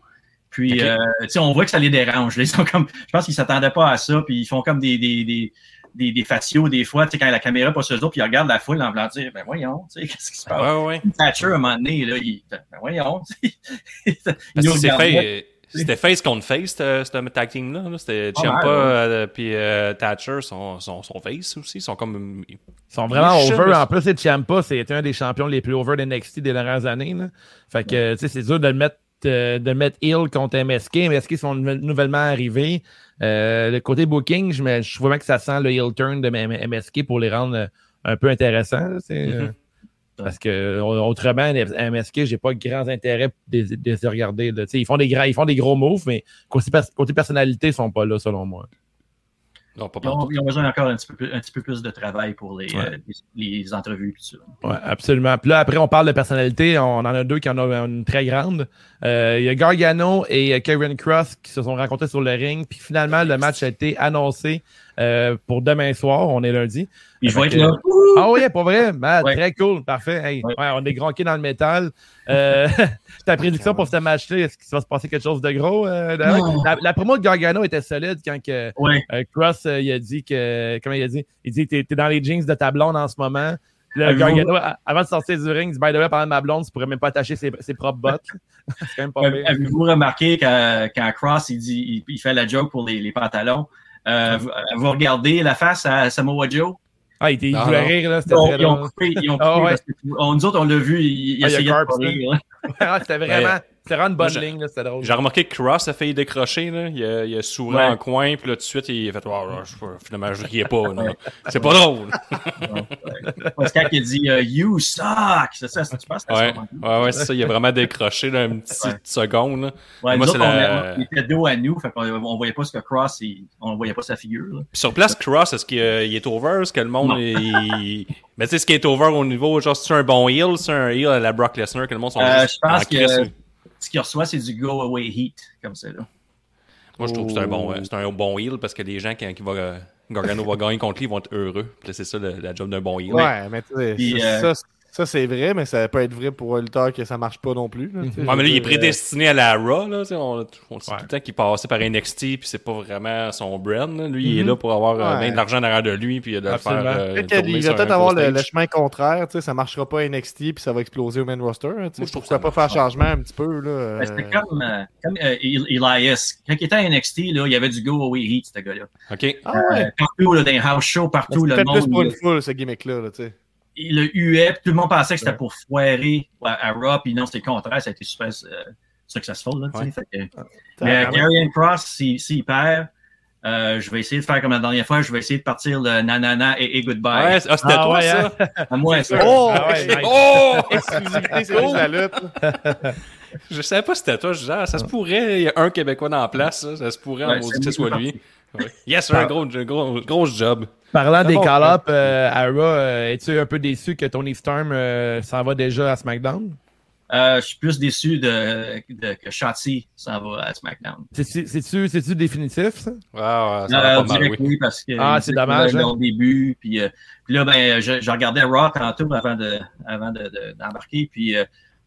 S7: Puis,
S4: Ok.
S7: euh, tu sais, on voit que ça les dérange. là. Ils sont comme, je pense qu'ils s'attendaient pas à ça. Puis ils font comme des des des des, des faciaux des fois. Tu sais, quand la caméra passe sur eux autres, puis ils regardent la foule en voulant dire, ben voyons, tu sais, qu'est-ce qui se passe?
S4: Ouais, ouais.
S7: Thatcher à un moment donné, là, il, ben voyons.
S4: C'était face contre face, ce tag team-là. là. C'était
S7: Pas
S4: Ciampa euh, puis euh, Thatcher sont, sont, sont face aussi. Ils sont comme.
S1: Ils sont vraiment over. En plus, c'est Ciampa, c'est un des champions les plus over d'NXT des dernières années. là. Fait que, tu sais, c'est dur de le mettre, euh, de le mettre heel contre MSK. MSK sont nou- nouvellement arrivés. Euh, le côté booking, je, me, je bien que ça sent le heel turn de MSK pour les rendre euh, un peu intéressants. c'est, euh, Parce que autrement, MSK, j'ai pas grand intérêt de, de, se regarder. là. Ils font, des grands, ils font des gros moves, mais côté, côté personnalité, ils sont pas là, selon moi.
S4: Non, pas
S7: Ils ont,
S4: partout.
S7: ils ont besoin encore un petit peu, plus- un petit peu plus de travail pour les,
S1: Ouais.
S7: euh, les, les entrevues. Puis tout ça.
S1: Ouais, absolument. Puis là, après, on parle de personnalité. On en a deux qui en ont une très grande. Euh, Il y a Gargano et Karen Cross qui se sont rencontrés sur le ring. Puis finalement, le match a été annoncé euh, pour demain soir. On est lundi.
S7: Puis je vais être là.
S1: Ah oui, pour vrai?
S7: Ouais.
S1: Très cool. Parfait. Hey,
S7: Ouais.
S1: ouais, on est gronqué dans le métal. Euh, ta prédiction pour ce match-là, est-ce qu'il va se passer quelque chose de gros? euh, la, la promo de Gargano était solide quand que,
S7: Ouais.
S1: euh, Cross, euh, il a dit que. Comment il a dit? Il dit T'es t'es dans les jeans de ta blonde en ce moment.
S7: Avez-vous-
S1: Gargano, avant de sortir du ring, il dit By the way, de ma blonde, tu pourrais même pas attacher ses, ses propres bottes. C'est quand même pas.
S7: Avez-vous remarqué quand, quand Cross il dit il, il fait la joke pour les, les pantalons? Euh, vous, vous regardez la face à Samoa Joe?
S1: Ah, il, était- il voulait rire, là. C'était
S7: Ils ont,
S1: très
S7: ils ont
S1: drôle.
S7: coupé, ils ont coupé
S1: Ah ouais.
S7: parce que on- nous autres, on l'a vu, il, il
S1: Ah, il y a
S7: essayait de rire.
S1: Ah, c'était vraiment. C'était vraiment une bonne
S4: Moi,
S1: ligne, là. C'était drôle.
S4: J'ai remarqué que Cross a failli décrocher. Là. Il, a, il a souri
S7: Ouais.
S4: en coin, puis là, tout de suite, il a fait oh, là, je, Finalement, je riais pas. C'est pas drôle.
S7: Parce quand il dit euh, You suck! C'est ça, c'est- tu penses que c'est
S4: Ouais,
S7: ça?
S4: ouais, ouais c'est ça. Il a vraiment décroché là, une petite
S7: Ouais.
S4: seconde. là.
S7: Ouais,
S4: Moi,
S7: nous
S4: c'est
S7: autres, on,
S4: la-
S7: on était dos à nous, fait qu'on on voyait pas ce que Cross, il- on voyait pas sa figure. là.
S4: Puis sur place, Cross, est-ce qu'il euh, il est over? Est-ce que le monde
S7: Non.
S4: est. Mais tu sais, ce qui est over au niveau, genre, c'est un bon heel, c'est un heel à la Brock Lesnar que le monde sont
S7: Euh,
S4: juste
S7: je pense
S4: en
S7: que
S4: crise.
S7: Ce qu'il reçoit, c'est du go away heat, comme ça. Là.
S4: Moi, je trouve que c'est un bon, euh, c'est un bon heel parce que les gens, quand, qui va, euh, Gargano va gagner contre lui, ils vont être heureux. Puis là, c'est ça le- la job d'un bon heel.
S3: Ouais, mais tu sais,
S7: Puis,
S3: ça,
S7: euh,
S3: ça, ça, c'est vrai, mais ça peut être vrai pour un lutteur que ça marche pas non plus. là, tu sais.
S4: Ouais, mais là, il est
S3: dire,
S4: prédestiné à la Raw. Là, tu sais, on, on sait
S1: Ouais.
S4: tout le temps qu'il passait par NXT, puis c'est pas vraiment son brand. là. Lui, il est
S1: Mhm.
S4: là pour avoir euh,
S3: Ouais.
S4: bien de l'argent derrière de lui, puis de faire. Euh, sur
S3: va peut-être avoir le, le chemin contraire, tu sais, ça marchera pas à NXT puis ça va exploser au main roster. hein, tu sais.
S4: Moi, je trouve
S3: Pourquoi
S4: que
S3: pas
S4: ça
S3: faire changement un petit peu là.
S7: Ben, C'était
S3: euh,
S7: comme, euh, comme euh, El- Elias. Quand il était à NXT, là, il y avait du go away heat, ce gars-là.
S4: OK.
S3: Ah ouais.
S7: Euh, partout, là, dans les house shows, partout, le
S3: C'était plus
S7: monde,
S3: pour
S7: il,
S3: une foule ce gimmick là, tu sais.
S7: Le huait, puis tout le monde pensait que c'était pour foirer à, à Raw, puis non, c'était le contraire, ça a été super euh, successful. Là.
S4: Ouais.
S7: Fait que- mais
S3: Ah,
S7: Karrion Cross, s'il s'il perd, euh, je vais essayer de faire comme la dernière fois, je vais essayer de partir le nanana et, et goodbye.
S4: Ouais, ah, c'était
S1: Ah
S4: toi,
S1: ouais,
S4: ça?
S7: à moi, ça.
S3: Oh!
S1: Ah ouais, nice.
S4: Oh!
S3: Exclusivité, c'est la lutte.
S4: Je savais pas si c'était toi. Ah, ça se pourrait, il y a un Québécois dans la place, ça, ça se pourrait, maudit
S7: c'est
S4: que ce soit lui. Ouais. Yes, un gros, gros, gros job.
S1: Parlant des
S3: bon,
S1: call-ups, euh, à Raw, euh, es-tu un peu déçu que Tony Storm euh, s'en va déjà à SmackDown?
S7: Euh, je suis plus déçu de, de- que Shotzi s'en va à SmackDown.
S1: C'est-tu c'est-tu- c'est-tu définitif, ça?
S4: Ouais, ouais, ça
S7: Euh,
S4: oui.
S7: que oui, parce que
S1: Ah, c'est dommage, hein.
S7: Au début, puis, euh, puis là, ben, je, je regardais Raw tantôt avant de, avant de, de- d'embarquer, puis euh,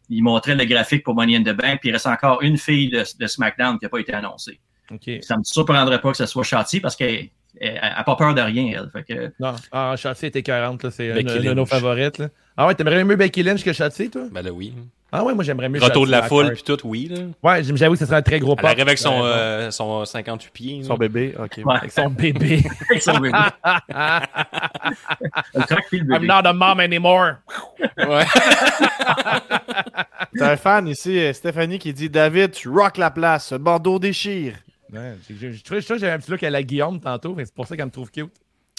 S7: il montrait le graphique pour Money in the Bank, puis il reste encore une fille de, de SmackDown qui n'a pas été annoncée.
S1: OK.
S7: Ça me surprendrait pas que ce soit Shotzi parce qu'elle n'a pas peur de rien, elle. Fait que,
S1: Non, ah, était 40, là. C'est une, de nos favorites, là. Ah ouais, t'aimerais mieux Becky Lynch que Shotzi, toi?
S4: Ben là, oui.
S1: Ah ouais, moi, j'aimerais mieux
S4: Retour de la foule, puis tout, oui. Là.
S1: Ouais, j'avoue que ce serait un très gros
S4: Elle
S1: pop.
S4: arrive avec son,
S1: Ouais,
S4: euh, son 58 pieds.
S3: Son
S4: là.
S3: bébé, ok.
S7: ouais,
S1: Avec son bébé.
S7: son bébé. Elle
S1: I'm not a mom anymore.
S4: Ouais.
S3: T'as un fan ici, euh, Stéphanie, qui dit David, tu rock la place, ce bandeau déchire.
S1: Ouais, je trouve je trouve que j'avais un petit look à la Guillaume tantôt, mais c'est pour ça qu'elle me trouve cute.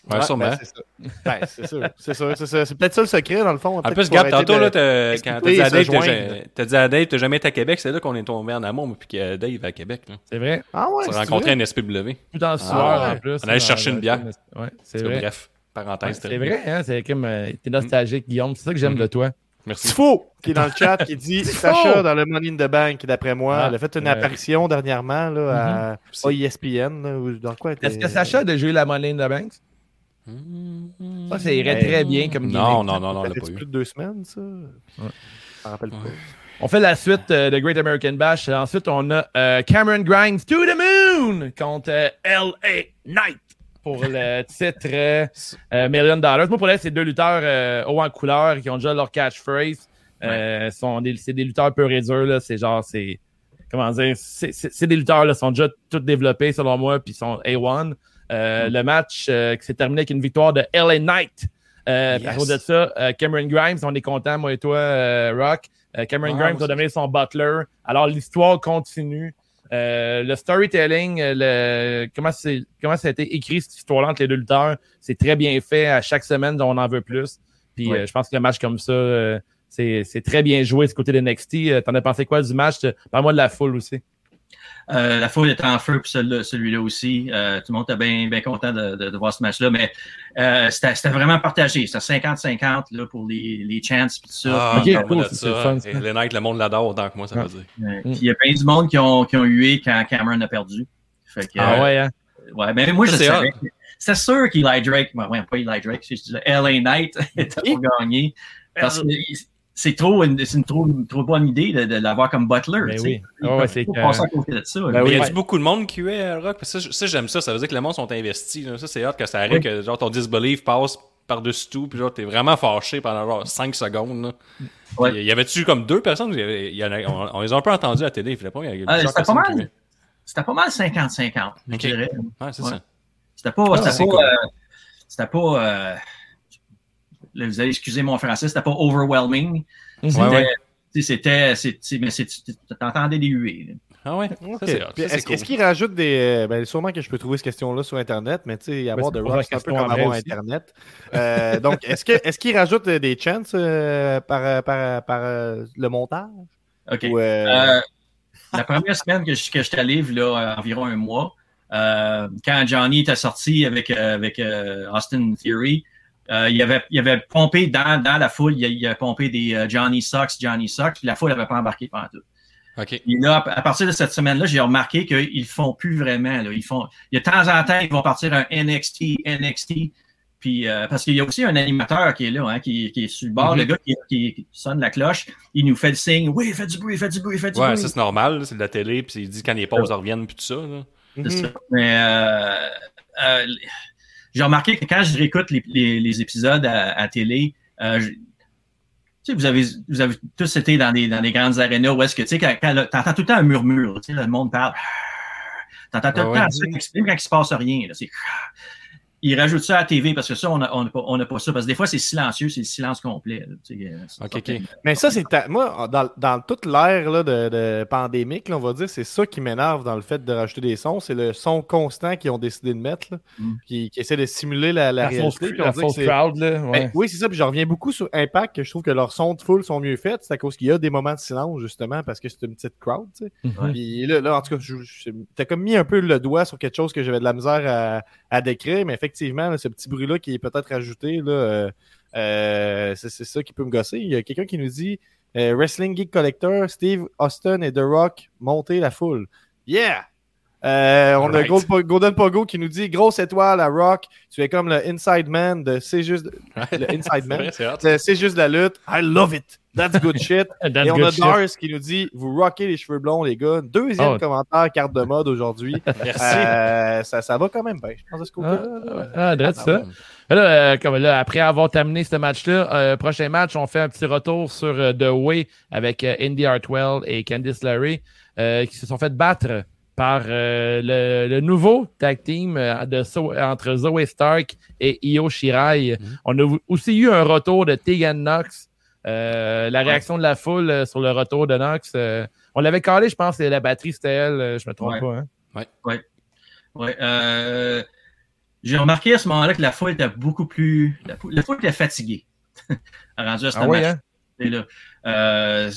S4: Ouais, sûrement.
S3: ben, c'est ça. Ben, c'est sûr, c'est sûr, c'est ça. C'est peut-être ça le secret, dans le fond.
S4: En plus, regarde, tantôt,
S3: de-
S4: là, t'as- quand t'as dit à Dave, t'as
S3: joindre.
S4: ja- t'as dit à Dave, t'as jamais été à Québec, c'est là qu'on est tombé en amour, puis que Dave est à Québec. Là.
S1: C'est vrai.
S3: Ah ouais,
S4: On
S3: c'est
S4: rencontré à SPW.
S1: Tout en sueur,
S3: ouais.
S1: en plus.
S4: On allait chercher une bière.
S1: Ouais, c'est
S4: C'est
S1: vrai.
S4: Bref, parenthèse.
S1: c'est vrai, hein? C'est comme. euh, T'es nostalgique, Guillaume. C'est ça que j'aime
S4: Mhm.
S1: de toi.
S4: Merci.
S3: Tifo, qui est dans le chat, qui dit Sacha dans le Money in the Bank, d'après moi,
S1: Ah,
S3: elle a fait une
S1: ouais.
S3: apparition dernièrement là, à
S4: Mhm.
S3: pas ESPN. ou dans quoi elle
S1: Est-ce que Sacha a déjà eu la monnaie in the bank? Ça, ça irait
S3: Ben,
S1: très bien comme
S4: Non, non, non, non,
S3: Ça fait
S4: pas eu.
S3: plus de deux semaines, ça? Je m'en rappelle pas.
S1: On fait la suite euh, de Great American Bash. Ensuite, on a euh, Cameron Grimes to the Moon contre euh, LA Knight pour le titre euh, Million Dollars. Moi, pour elle, c'est deux lutteurs euh, haut en couleur qui ont déjà leur catchphrase. Euh, des- c'est des lutteurs peu et durs. C'est genre, c'est. Comment dire? C'est des lutteurs, là, sont déjà tous développés, selon moi, puis ils sont A1. Euh, Le match euh, qui s'est terminé avec une victoire de LA Knight.
S4: Yes.
S1: À cause de ça, Cameron Grimes, on est content, moi et toi, Rock. Cameron
S4: Ouais,
S1: Grimes
S4: moi
S1: va devenir son butler. Alors, l'histoire continue. Euh, le storytelling, euh, le, comment, c'est, comment ça a été écrit, cette histoire-là entre les deux lutteurs, c'est très bien fait. À chaque semaine, on en veut plus. Puis
S7: Ouais.
S1: euh, je pense que le match comme ça, euh, c'est, c'est très bien joué ce côté de NXT. Euh, T'en as pensé quoi du match? Parle-moi de la foule aussi.
S7: Euh, la foule était en feu pour celui-là, celui-là aussi. Euh, tout le monde était bien bien content de, de, de voir ce match-là, mais euh, c'était c'était vraiment partagé. C'était 50-50 là, pour les, les chances et tout ça.
S4: Ah,
S1: Ok,
S4: parle-moi
S1: cool,
S4: de
S1: c'est
S4: ça.
S1: le fun, ça.
S4: Et les Knights, le monde l'adore autant que moi, ça veut dire.
S7: Puis il y a plein du monde qui ont, qui ont hué quand Cameron a perdu. Fait que,
S1: Ah ouais, hein?
S7: ouais, mais moi,
S4: Ça,
S7: je
S4: c'est
S7: savais. C'est sûr qu'Eli Drake, ouais, ouais, pas Eli Drake, c'est LA Knight était pour gagner. Parce que c'est trop une, c'est une trop, bonne idée de, de l'avoir comme butler.
S1: Ben oui. Ah ouais, c'est
S7: ça.
S3: Ben
S4: y a
S1: Ouais.
S4: beaucoup de monde qui est à Rock? Parce que ça, ça, j'aime ça. Ça veut dire que le monde sont investis. là. Ça, c'est hot que ça arrive
S1: Oui.
S4: que genre ton disbelief passe par-dessus tout, puis genre t'es vraiment fâché pendant genre 5 secondes. là.
S7: Ouais.
S4: Puis, Y avait-tu comme deux personnes? Il y avait- il y en a- on, on les a un peu entendus à la télé. Il fallait pas, il
S7: Ah, c'était pas mal. C'était pas mal 50-50, je
S4: Ok.
S7: dirais.
S4: Ouais, c'est
S7: Ouais.
S4: ça.
S7: C'était pas.
S4: Ah,
S7: c'était
S4: c'est
S7: pas.
S4: cool.
S7: euh, c'était pas. euh, là, vous allez excuser mon français, c'était pas overwhelming. C'était.
S4: Ouais, ouais.
S7: C'était. Mais c'est- t'entendais des huées. là.
S4: Ah ouais?
S3: Ok.
S4: Ça, c'est hot.
S3: Puis
S4: Ça, c'est
S3: Est-ce
S4: cool.
S3: qu'il rajoute des. euh, Ben, sûrement que je peux trouver cette question-là sur Internet, mais tu sais, avoir de rock, c'est un peu comme avoir. Internet. Euh, donc, est-ce que est-ce qu'il rajoute euh, des chances euh, par, par, par euh, le montage?
S7: OK.
S3: Ou, euh,
S7: Euh, la première semaine que je, que je t'allais, là, environ un mois, euh, quand Johnny était sorti avec, avec euh, Austin Theory, euh, il, avait, il avait pompé dans, dans la foule, il, il avait pompé des euh, Johnny Sucks, Johnny Sucks, puis la foule n'avait pas embarqué pendant tout.
S4: Ok.
S7: Et là, à partir de cette semaine-là, j'ai remarqué qu'ils font plus vraiment. Là. Ils font, il y a de temps en temps, ils vont partir un NXT, NXT. Puis, euh, parce qu'il y a aussi un animateur qui est là, hein, qui, qui est sur le bord,
S4: Mhm.
S7: le gars qui, qui- qui sonne la cloche, il nous fait le signe, oui, faites du bruit, faites du bruit, faites du
S4: Ouais,
S7: bruit.
S4: ça c'est normal. C'est de la télé. Puis il dit quand les pauses reviennent, puis tout ça. là.
S7: C'est
S3: mhm.
S7: ça. Mais euh, euh, j'ai remarqué que quand je réécoute les, les, les épisodes à, à télé, euh, je- vous avez, vous avez tous été dans des, dans des grandes arénas où est-ce que, tu sais, quand, t'entends tout le temps un murmure, tu sais, le monde parle. T'entends tout le temps ça qui exprime quand il se passe rien. Là, c'est ils rajoutent ça à la TV parce que ça, on n'a on a pas, on a pas ça. Parce que des fois, c'est silencieux, c'est le silence complet. là, tu euh.
S3: Mais ça, c'est ta- moi, dans, dans toute l'ère là, de, de pandémique, là, on va dire, c'est ça qui m'énerve dans le fait de rajouter des sons. C'est le son constant qu'ils ont décidé de mettre, là,
S7: Mm.
S3: qui, qui essaie de simuler la, la,
S1: La
S3: réalité.
S1: fausse,
S3: puis on
S1: la fausse crowd, là.
S3: Ben, oui, c'est ça. Puis je reviens beaucoup sur Impact, que je trouve que leurs sons de foule sont mieux faits. C'est à cause qu'il y a des moments de silence, justement, parce que c'est une petite crowd. Tu sais.
S1: Mhm.
S3: Puis là, là, en tout cas, je, je- t'as comme mis un peu le doigt sur quelque chose que j'avais de la misère à, à décrire, mais effectivement, là, ce petit bruit-là qui est peut-être ajouté, là, euh, euh, c'est, c'est ça qui peut me gosser. Il y a quelqu'un qui nous dit Euh, Wrestling Geek Collector, Steve Austin et The Rock, monter la foule. Yeah! Euh, on a
S4: Right.
S3: Golden Pogo qui nous dit grosse étoile à Rock, tu es comme le inside man de C'est juste le inside man.
S4: C'est
S3: juste la lutte. I love it. That's good shit.
S1: That's
S3: Et on a. Dars qui nous dit Vous rockez les cheveux blonds, les gars. Deuxième
S1: Oh.
S3: commentaire, carte de mode aujourd'hui.
S4: Merci.
S3: Euh, ça, ça va quand même bien, je pense, de ce
S1: Ah,
S3: côté-là.
S1: ah, drette ça. Là, euh, comme là, après avoir terminé ce match-là, euh, prochain match, on fait un petit retour sur euh, The Way avec euh, Indy Hartwell et Candice euh, qui se sont fait battre par euh, le, le nouveau tag team euh, de So- entre Zoe Stark et Io Shirai. On a aussi eu un retour de Tegan Knox. Euh, la réaction de la foule euh, sur le retour de Knox. euh, on l'avait calé, je pense, c'est la batterie, c'était elle, je me trompe
S7: Ouais.
S1: pas. Hein?
S7: Ouais, euh, j'ai remarqué à ce moment-là que la foule était beaucoup plus. La foule, la foule était fatiguée. rendu à ce
S1: Ah ouais,
S7: match.
S1: hein?
S7: là. Euh,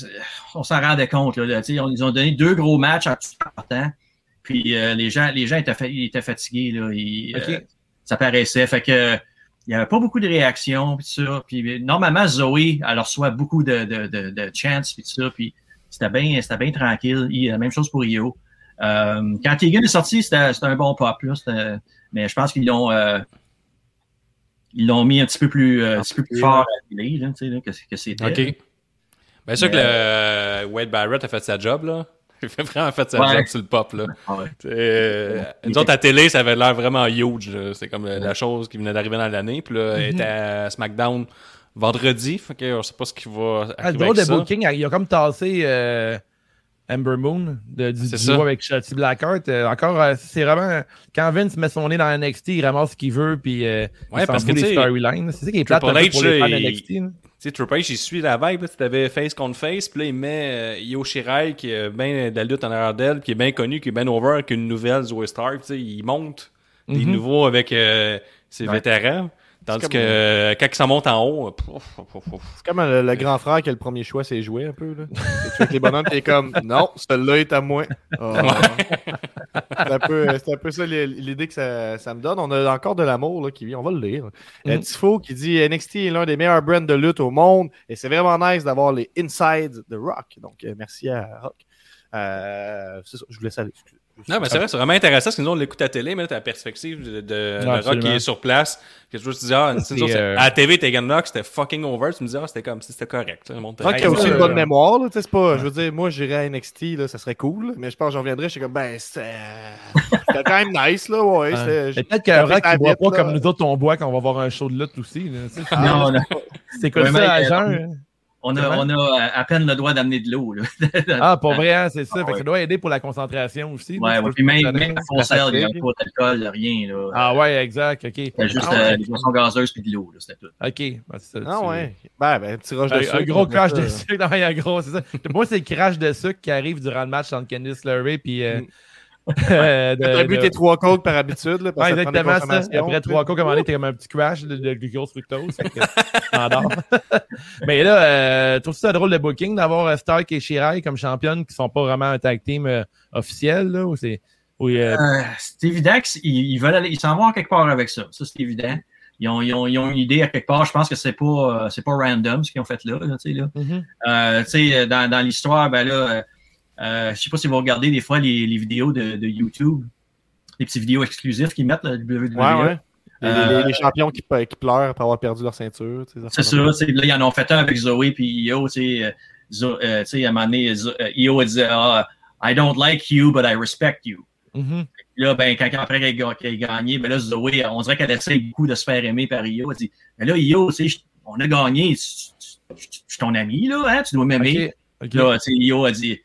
S7: on s'en rendait compte. Là, on- ils ont donné deux gros matchs en tout temps. Puis euh, les gens, les gens étaient, fa- ils étaient fatigués. Là, Ils,
S1: Ok.
S7: euh, ça paraissait. Fait que il n'y avait pas beaucoup de réactions. Puis ça. Puis normalement, Zoé, elle reçoit beaucoup de, de, de, de chants. Puis ça. Puis c'était bien c'était bien tranquille. Il- La même chose pour Io. Euh, quand Tegan est sorti, c'était c'était un bon pop. Là, mais je pense qu'ils l'ont euh, ils l'ont mis un petit peu plus, euh, un petit peu plus fort à la télé, là, tu sais, là, que, que c'était.
S4: OK. Bien sûr que le Wade Barrett a fait sa job, là. Il a vraiment fait sa
S7: Ouais.
S4: job sur le pop, là.
S7: Ah ouais.
S4: Euh, nous autres, à télé, ça avait l'air vraiment huge. C'est comme euh, la chose qui venait d'arriver dans l'année. Puis là, elle était à SmackDown vendredi. Fait que on sait pas ce qui va
S1: Ah, le
S4: avec
S1: de
S4: ça.
S1: booking, il a comme tassé euh, Ember Moon de, du duo avec Shotzi Blackheart. Euh, encore, euh, c'est vraiment. Quand Vince met son nez dans NXT, il ramasse ce qu'il veut, puis euh,
S4: Ouais,
S1: il s'en
S4: parce que, sais,
S1: storylines. C'est ça qui est plate pour les fans
S4: il-
S1: NXT. là.
S4: Tu sais, Triple H, il suit la vibe. Tu avais face contre face. Puis là, il met euh, Io Shirai, qui est bien de la lutte en arrière d'elle, qui est bien connu, qui est bien over, qui est une nouvelle Zoe Stark. Tu sais, il monte des
S1: Mhm.
S4: nouveaux avec euh, ses
S7: Ouais.
S4: vétérans. Tandis que euh, quand ça monte en haut, euh.
S3: C'est comme le, le grand frère qui a le premier choix, c'est jouer un peu. Là. Tu avec les bonhommes, t'es comme non, celui-là est à moi. Ah. c'est un, peu- c'est un peu ça l'idée que ça, ça me donne. On a encore de l'amour là, qui vient, on va le lire. Euh,
S1: Mhm.
S3: Tifo qui dit NXT est l'un des meilleurs brands de lutte au monde et c'est vraiment nice d'avoir les insides de Rock. Donc euh, merci à Rock. Euh, c'est ça, je vous laisse aller. excusez.
S4: Non, mais c'est vrai, c'est vraiment intéressant parce que nous, on l'écoute à la télé, mais là, t'as la perspective de, de, de Rock qui est sur place. Que je te dis, ah, tu
S1: euh,
S4: à la TV, Tegan Knox, c'était fucking over. Tu me dis, ah, c'était comme si c'était correct. tu le monde
S3: Rock a aussi une bonne mémoire. Là, tu sais, c'est pas, Je veux dire, moi, j'irais à NXT, là, ça serait cool. mais je pense que j'en reviendrais. Je suis comme, ben, c'était c'était quand même nice. Là, ouais,
S1: Ouais. Peut-être qu'un rock qui boit pas
S3: là.
S1: comme nous autres, on boit quand on va voir un show de lutte aussi. là, tu.
S7: Non, non.
S1: C'est
S7: Ouais,
S1: ça, à jeun?
S7: On a, on a euh, à peine le droit d'amener de l'eau. Là.
S1: Ah, pour vrai, hein, c'est ça.
S7: Ah,
S1: Fait que ça doit aider pour la concentration aussi.
S7: Ouais,
S1: là,
S7: ouais. Puis même,
S1: le
S7: même à Sail, il n'y a pas d'alcool, rien. Là.
S1: Ah ouais, exact, ok.
S7: C'était juste
S1: Ah,
S7: euh,
S1: ouais.
S7: des boissons gazeuses puis de l'eau, là, c'était tout.
S1: Ok. C'est ça,
S3: Ah
S1: tu-
S3: ouais. Ben, ben, un petit roche de
S1: Un,
S3: sucre.
S1: un gros crash de sucre. Non, il y a un gros, c'est ça. Moi, c'est le crash de sucre qui arrive durant le match entre Candice LeRae puis. Euh, euh, de-
S3: T'as bu
S1: de-
S3: tes trois coques par habitude. Là, parce
S1: Ouais, exactement ça. Après trois coques, donné, t'es comme un petit crash de, de glucose fructose. Mais là, euh, trouve ça drôle le booking d'avoir euh, Stark et Shirai comme championnes qui sont pas vraiment un tag team euh, officiel, là, ou c'est. euh,
S7: Euh, évident qu'ils ils veulent aller, ils s'en vont quelque part avec ça. Ça, c'est évident. Ils ont, ils, ont, ils ont une idée à quelque part. Je pense que c'est pas, euh, c'est pas random ce qu'ils ont fait là. là, tu sais, là. Euh, tu sais, dans, dans l'histoire, ben là, euh, euh, je sais pas si vous regardez des fois les, les vidéos de, de YouTube, les petites vidéos exclusives qu'ils mettent, là, WWE.
S3: Ouais, ouais. Les, les-
S7: Euh,
S3: les champions qui, pleurent après avoir perdu leur ceinture.
S7: C'est ça, là, ils en ont fait un avec Zoé puis Io, euh, euh, à un moment donné, euh, Io a dit, ah, I don't like you, but I respect you.
S1: Mhm.
S7: Là, ben, quand, après qu'elle a gagné, ben là, Zoé, on dirait qu'elle essaie beaucoup de se faire aimer par Io. Elle dit, mais là, Io, on a gagné, je suis ton ami, là, hein, tu dois m'aimer. Là, Io a elle dit,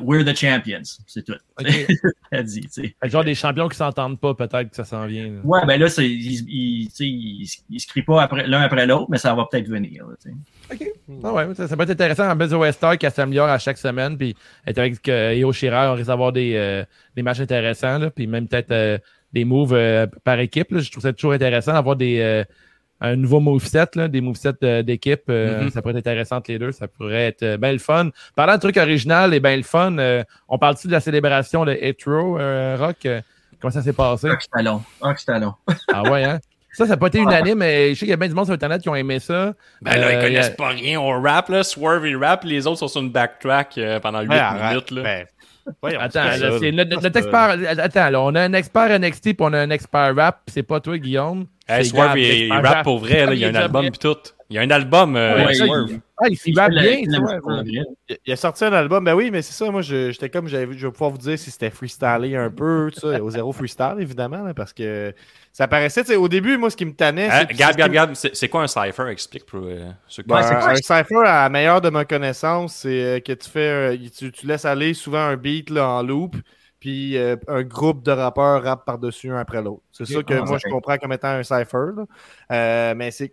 S7: we're the champions, c'est tout.
S1: Ok.
S7: Elle dit, tu sais.
S1: Genre des champions qui s'entendent pas, peut-être que ça s'en vient. là.
S7: Ouais, ben là, c'est, ils, ils, ils, ils se crient pas après, l'un après l'autre, mais ça va peut-être venir, là, sais.
S1: Ah ouais, ça, ça peut être intéressant. En de Westar qui s'améliore à chaque semaine. Puis être avec euh, Io Shirai, on risque d'avoir des, euh, des matchs intéressants. Là, puis même peut-être euh, des moves euh, par équipe. Là. Je trouve ça toujours intéressant d'avoir des euh, un nouveau moveset, là, des movesets euh, d'équipe. euh,
S4: Mhm.
S1: Ça pourrait être intéressant entre les deux. Ça pourrait être euh, bien le fun. Parlant de trucs original et bien le fun, euh, on parle-tu de la célébration de Hetero, euh, Rock? Euh, comment ça s'est passé?
S7: Ah, que c'était long. Ah, que c'était long.
S1: Ah ouais, hein? Ça, ça n'a pas été unanime, mais je sais qu'il y a bien du monde sur Internet qui ont aimé ça.
S4: Ben là, ils
S1: Euh,
S4: connaissent
S1: a-
S4: pas rien au rap, là. Swerve, il rap, les autres sont sur une backtrack euh, pendant 8
S3: Ouais,
S4: minutes, là.
S3: Ben, voyons,
S1: Attends, là,
S3: ça,
S1: c'est
S3: là.
S1: notre, notre expert. Attends, là, on a un expert NXT puis on a un expert rap, puis c'est pas toi, Guillaume.
S4: Hey, Swerve, il, il rap pour vrai, là. Il y a un album pis tout. Il y a un album, euh,
S7: Ouais,
S4: Swerve.
S7: il-
S1: Ah, il s'y
S7: fait
S1: bien.
S3: Il il a sorti un album, ben oui, mais c'est ça, moi j'étais comme, j'avais vu- je vais pouvoir vous dire si c'était freestylé un peu, tout ça, au zéro freestyle évidemment, là, parce que ça paraissait, au début, moi ce qui me tannait, c'est
S4: Gab,
S3: c'est-
S4: Gab, Gab, c'est c'est quoi un cipher? Explique pour euh, ceux qui
S3: Ben, un, cypher, à la meilleure de ma connaissance, c'est euh, que tu fais, euh, tu, tu laisses aller souvent un beat là, en loop, puis euh, un groupe de rappeurs rappe par-dessus un après l'autre. C'est ça que
S7: Ah,
S3: moi je comprends comme étant un là. Euh, mais c'est,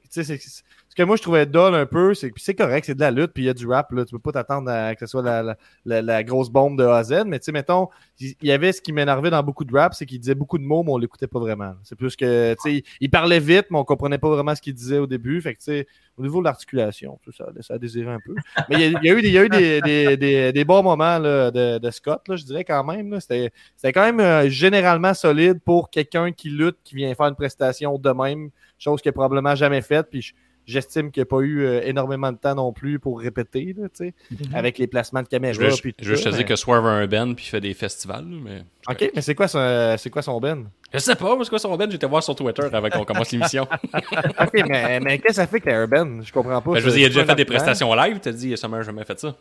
S3: que moi je trouvais dull un peu, c'est c'est correct, c'est de la lutte, puis il y a du rap. Là, tu peux pas t'attendre à que ce soit la, la, la- grosse bombe de A Z, mais tu sais, mettons, il y avait ce qui m'énervait dans beaucoup de rap, c'est qu'il disait beaucoup de mots, mais on l'écoutait pas vraiment. C'est plus que, tu sais, il parlait vite, mais on comprenait pas vraiment ce qu'il disait au début. Fait que, tu sais, au niveau de l'articulation, tout ça laisse à désirer un peu. Mais il y a, a eu, y a eu des, des, des, des bons moments là, de, de Scott, là, je dirais quand même. C'était quand même euh, généralement solide pour quelqu'un qui lutte, qui vient faire une prestation de même, chose qu'il n'a probablement jamais faite. Puis j'estime qu'il n'y a pas eu euh, énormément de temps non plus pour répéter, là, tu sais, avec les placements de caméra.
S4: Je veux,
S3: puis
S4: je veux juste
S3: ça,
S4: te
S3: mais-
S4: dire que Swerve a un band puis il fait des festivals, mais...
S3: Ok, mais c'est quoi, son- c'est quoi son Ben?
S4: Je sais pas, parce que son band, j'étais voir sur Twitter avant qu'on commence l'émission.
S3: Ok, mais, mais qu'est-ce que ça fait que un Ben? Je comprends pas.
S4: Ben, je veux dire, il a déjà fait des prestations live, t'as dit, Summer, jamais fait ça.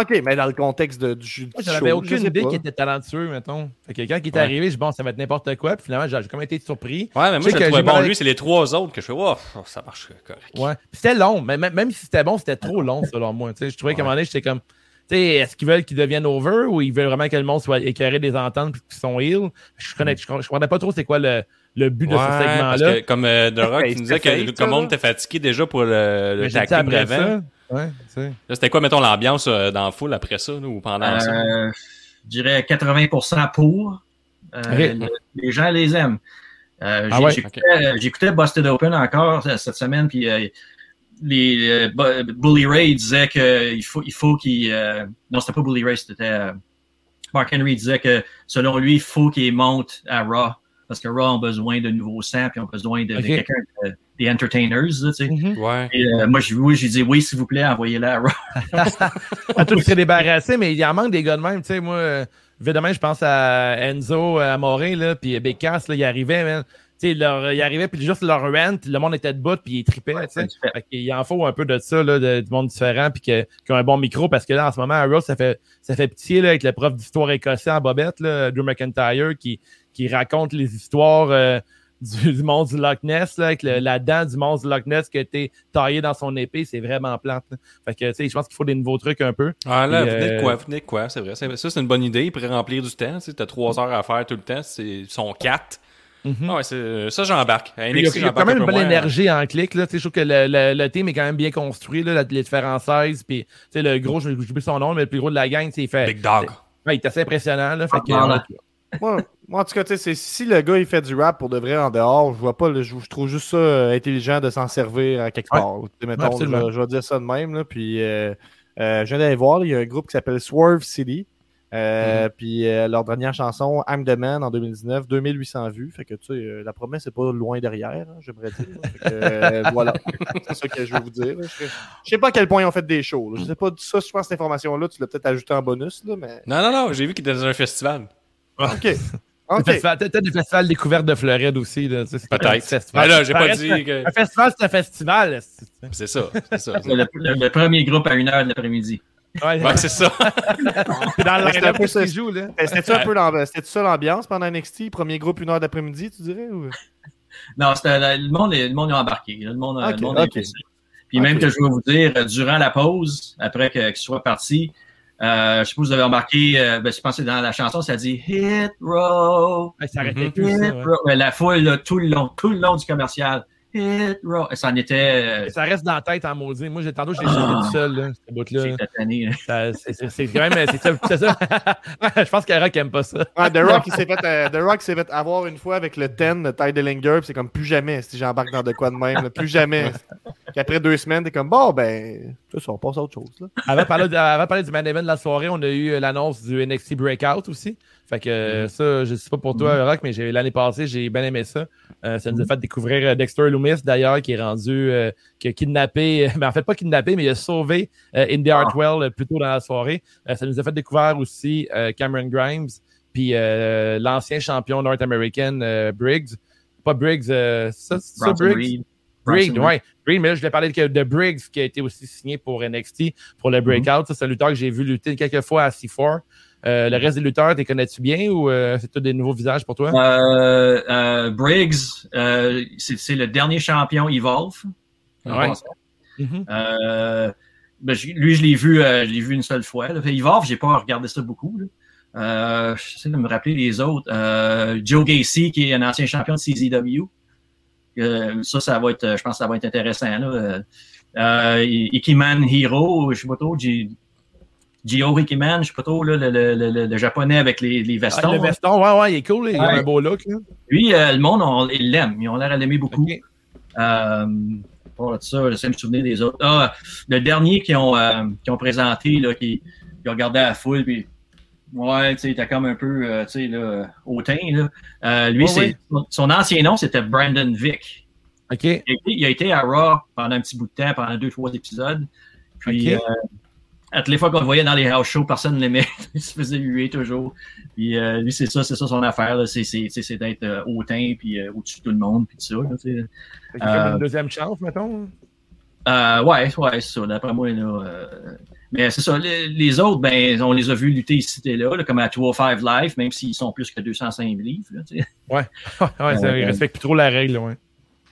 S3: Ok, mais dans le contexte de, du, du
S1: Moi,
S3: show,
S1: j'en avais
S3: je
S1: aucune idée qu'il était talentueux, mettons. Fait que quand il est
S4: Ouais.
S1: arrivé, je dis bon, ça va être n'importe quoi. Puis finalement, j'ai comme été surpris.
S4: Ouais, mais moi, je trouvais bon. Lui, c'est les trois autres que je fais, oh, ça marche correct.
S1: Ouais. C'était long, mais même, même si c'était bon, c'était trop long, selon moi. Tu sais, je trouvais qu'à un moment donné, j'étais comme. Tu sais, est-ce qu'ils veulent qu'ils deviennent over ou ils veulent vraiment que le monde soit écœuré des ententes puis qu'ils sont heal? Je connais, je, je comprenais pas trop c'est quoi le, le but de
S4: Ouais,
S1: ce
S4: parce
S1: segment-là.
S4: que comme euh, The Rock,
S3: Hey,
S4: tu nous disais que tout le
S3: ça,
S4: monde était fatigué déjà pour le, le tag team
S1: ça. Ouais,
S4: c'était quoi, mettons, l'ambiance euh, dans la foule après ça, là, ou pendant ça?
S7: Euh, je dirais 80% pour. Euh, le- les gens les aiment. Euh,
S1: Ah
S7: j'ai-
S1: ouais?
S7: j'écoutais, euh, J'écoutais Busted Open encore cette semaine, puis euh, les, euh, Bu- Bully Ray disait qu'il faut, il faut qu'il. euh, non, c'était pas Bully Ray, c'était. euh, Mark Henry disait que selon lui, il faut qu'il monte à Raw. Parce que Raw ont besoin de nouveaux sangs, puis ont besoin de, quelqu'un, de- des entertainers. tu sais.
S1: Mhm.
S4: Ouais.
S7: Et, euh, moi, j'ai oui, j'ai dit oui, s'il vous plaît, envoyez-la à Raw.
S1: À tout serait débarrassé, mais il en manque des gars de même. Tu sais, moi, euh, évidemment, je pense à Enzo, à Moré, là, puis Bécasse, là, il arrivait, man. Sais, leur- il arrivait, puis juste leur rent, le monde était debout, puis il
S7: c'est différent.
S1: Fait qu'il en faut un peu de ça, là, de- du monde différent, puis que- qui ont un bon micro, parce que là, en ce moment, à Raw, ça fait, ça fait pitié, là, avec le prof d'histoire écossais en bobette, là, Drew McIntyre, qui, qui raconte les histoires euh, du, du monstre du Loch Ness, là, avec le- la dent du monstre du Loch Ness qui a été taillée dans son épée, c'est vraiment plate, là. Fait que, tu sais, je pense qu'il faut des nouveaux trucs un peu.
S4: Ah là, venez de
S1: euh,
S4: quoi, venez de quoi, c'est vrai. Ça, c'est une bonne idée. Il pourrait remplir du temps. Tu t'as trois heures à faire tout le temps. C'est, ils sont quatre. Ah ouais, c'est, ça, j'embarque.
S1: Il y a,
S4: NXT,
S1: il y a
S4: j'embarque
S1: quand même
S4: un
S1: une bonne
S4: moins.
S1: énergie en clic. Là. Je trouve que le, le, le team est quand même bien construit. Là, les différents 16. Puis, le gros, je n'oublie son nom, mais le plus gros de la gang, c'est fait.
S4: Big Dog.
S1: Ouais, il est assez impressionnant. Là, fait que,
S7: Ah, voilà.
S3: moi, moi, en tout cas, tu sais, c'est- si le gars il fait du rap pour de vrai en dehors, je vois pas, le- je, je trouve juste ça euh, intelligent de s'en servir à quelque part. Mettons, je, je vais dire ça de même. Là, puis, euh, euh, je viens d'aller voir, il y a un groupe qui s'appelle Swerve City. Euh, Puis euh, leur dernière chanson, I'm the Man, en 2019, 2800 vues. Fait que tu sais, euh, la promesse n'est pas loin derrière, hein, j'aimerais dire. Fait que, euh, voilà, c'est ça que je veux vous dire. Je, sais pas à quel point ils ont fait des shows. là. Je sais pas, ça, je pense cette information-là, tu l'as peut-être ajouté en bonus, là, mais.
S4: Non, non, non, j'ai vu qu'il était dans un festival.
S3: OK.
S1: Le
S3: OK.
S1: festival- Peut-être des festivals découvertes de Floride aussi.
S4: Peut-être. là, j'ai pas dit
S1: un-
S4: que-
S1: Un festival, c'est un festival. c'est-
S4: ça, c'est ça.
S7: Le, le- le premier groupe à une heure de l'après-midi.
S1: Ouais,
S4: Ouais, c'est ça.
S1: c'est dans qui joue. Là?
S3: Ben, C'était-tu un peu c'était ça l'ambiance pendant NXT? Premier groupe, une heure d'après-midi, tu dirais? Ou...
S7: Non, c'était le monde, est- le monde est embarqué. là. Le monde,
S3: Ok,
S7: le monde. Puis même que je vais vous dire, euh, durant la pause, après que- qu'il soit parti, euh, je sais pas si vous avez remarqué, euh, ben, je pense que dans la chanson, ça dit Hit Row.
S1: Ouais, ça arrêtait plus.
S7: Hit
S1: Ça, ouais.
S7: Row. Ouais, La foule, là, tout le long, tout le long du commercial. Hit Row. Ça en était. euh,
S1: Ça reste dans la tête en maudit. Moi, j'ai tantôt, je l'ai chanté tout seul, là, cette bout-là.
S7: c'est tatané, là.
S1: Ça- C'est c'est- c'est quand même. C'est ça. je pense que Rock aime pas ça.
S3: Ah, The Rock, il s'est fait, euh, The Rock s'est fait avoir une fois avec le 10 de Ty Dillinger, puis c'est comme plus jamais si j'embarque dans de quoi de même. là, plus jamais. Puis après deux semaines, t'es comme, bon, ben, ça, on passe à autre chose. Là.
S1: Avant de parler, avant de parler du main event de la soirée, on a eu euh, l'annonce du NXT Breakout aussi. Fait que euh, ça, je sais pas pour toi, Rock, mais j'ai- l'année passée, j'ai bien aimé ça. Euh, ça nous a fait découvrir euh, Dexter Loomis, d'ailleurs, qui est rendu, euh, qui a kidnappé, mais en fait pas kidnappé, mais il a sauvé euh, Indy Hartwell euh, plus tôt dans la soirée. Euh, ça nous a fait découvrir aussi euh, Cameron Grimes, puis euh, l'ancien champion North American euh, Briggs. Pas Briggs, euh, ça, c'est ça Briggs?
S7: Reed.
S1: Briggs, ouais. Briggs, mais là, je voulais parler de, de Briggs, qui a été aussi signé pour NXT, pour le Breakout. Ça, c'est un lutteur que j'ai vu lutter quelques fois à C4. Euh, le reste des lutteurs, t'es connais-tu bien ou euh, c'est tous des nouveaux visages pour toi?
S7: Euh, euh, Briggs, euh, c'est le dernier champion Evolve.
S1: Ouais. Mhm.
S7: Euh, ben, lui, je l'ai vu, euh, je l'ai vu une seule fois. Là. Evolve, j'ai pas regardé ça beaucoup. Là. Euh, J'essaie de me rappeler les autres. Euh, Joe Gacy, qui est un ancien champion de CZW. Euh, ça, ça va être, je pense que ça va être intéressant. Là. Euh, euh, Ikiman Hiro, je sais pas trop, Gio Ikiman, je sais pas trop, là, le, le, le, le japonais avec les, les
S1: Ah,
S7: vestons.
S1: le veston, ouais, ouais, il est cool, il a
S7: Ouais.
S1: un beau look. Là.
S7: Lui, euh, le monde, on, il l'aime. Ils ont l'air à l'aimer beaucoup.
S1: Ok.
S7: Euh, de ça, de me souvenir des autres. Ah, le dernier qui ont, euh, qui ont présenté, là, qui, qui a regardé à la foule, puis ouais, tu sais, il était comme un peu, euh, tu sais, là, hautain, là. Euh, lui, c'est, son ancien nom, c'était Brandon Vick.
S1: OK.
S7: Il a, été, il a été à Raw pendant un petit bout de temps, pendant deux, trois épisodes. Puis, euh, à toutes les fois qu'on le voyait dans les house shows, personne ne l'aimait. il se faisait huer toujours. Puis, lui, c'est ça, c'est ça son affaire. là. C'est, c'est, c'est, c'est d'être hautain, puis au-dessus de tout le monde, puis tout ça. là, tu sais.
S1: Une deuxième chance, mettons.
S7: Ouais, ouais, c'est ça. D'après moi, là. Mais c'est ça. Les, les autres, ben, on les a vus lutter ici et là, là, comme à 205 Live, même s'ils sont plus que 205 livres. Là,
S1: ouais, ça,
S7: Euh,
S1: il respecte plus trop la règle, ouais.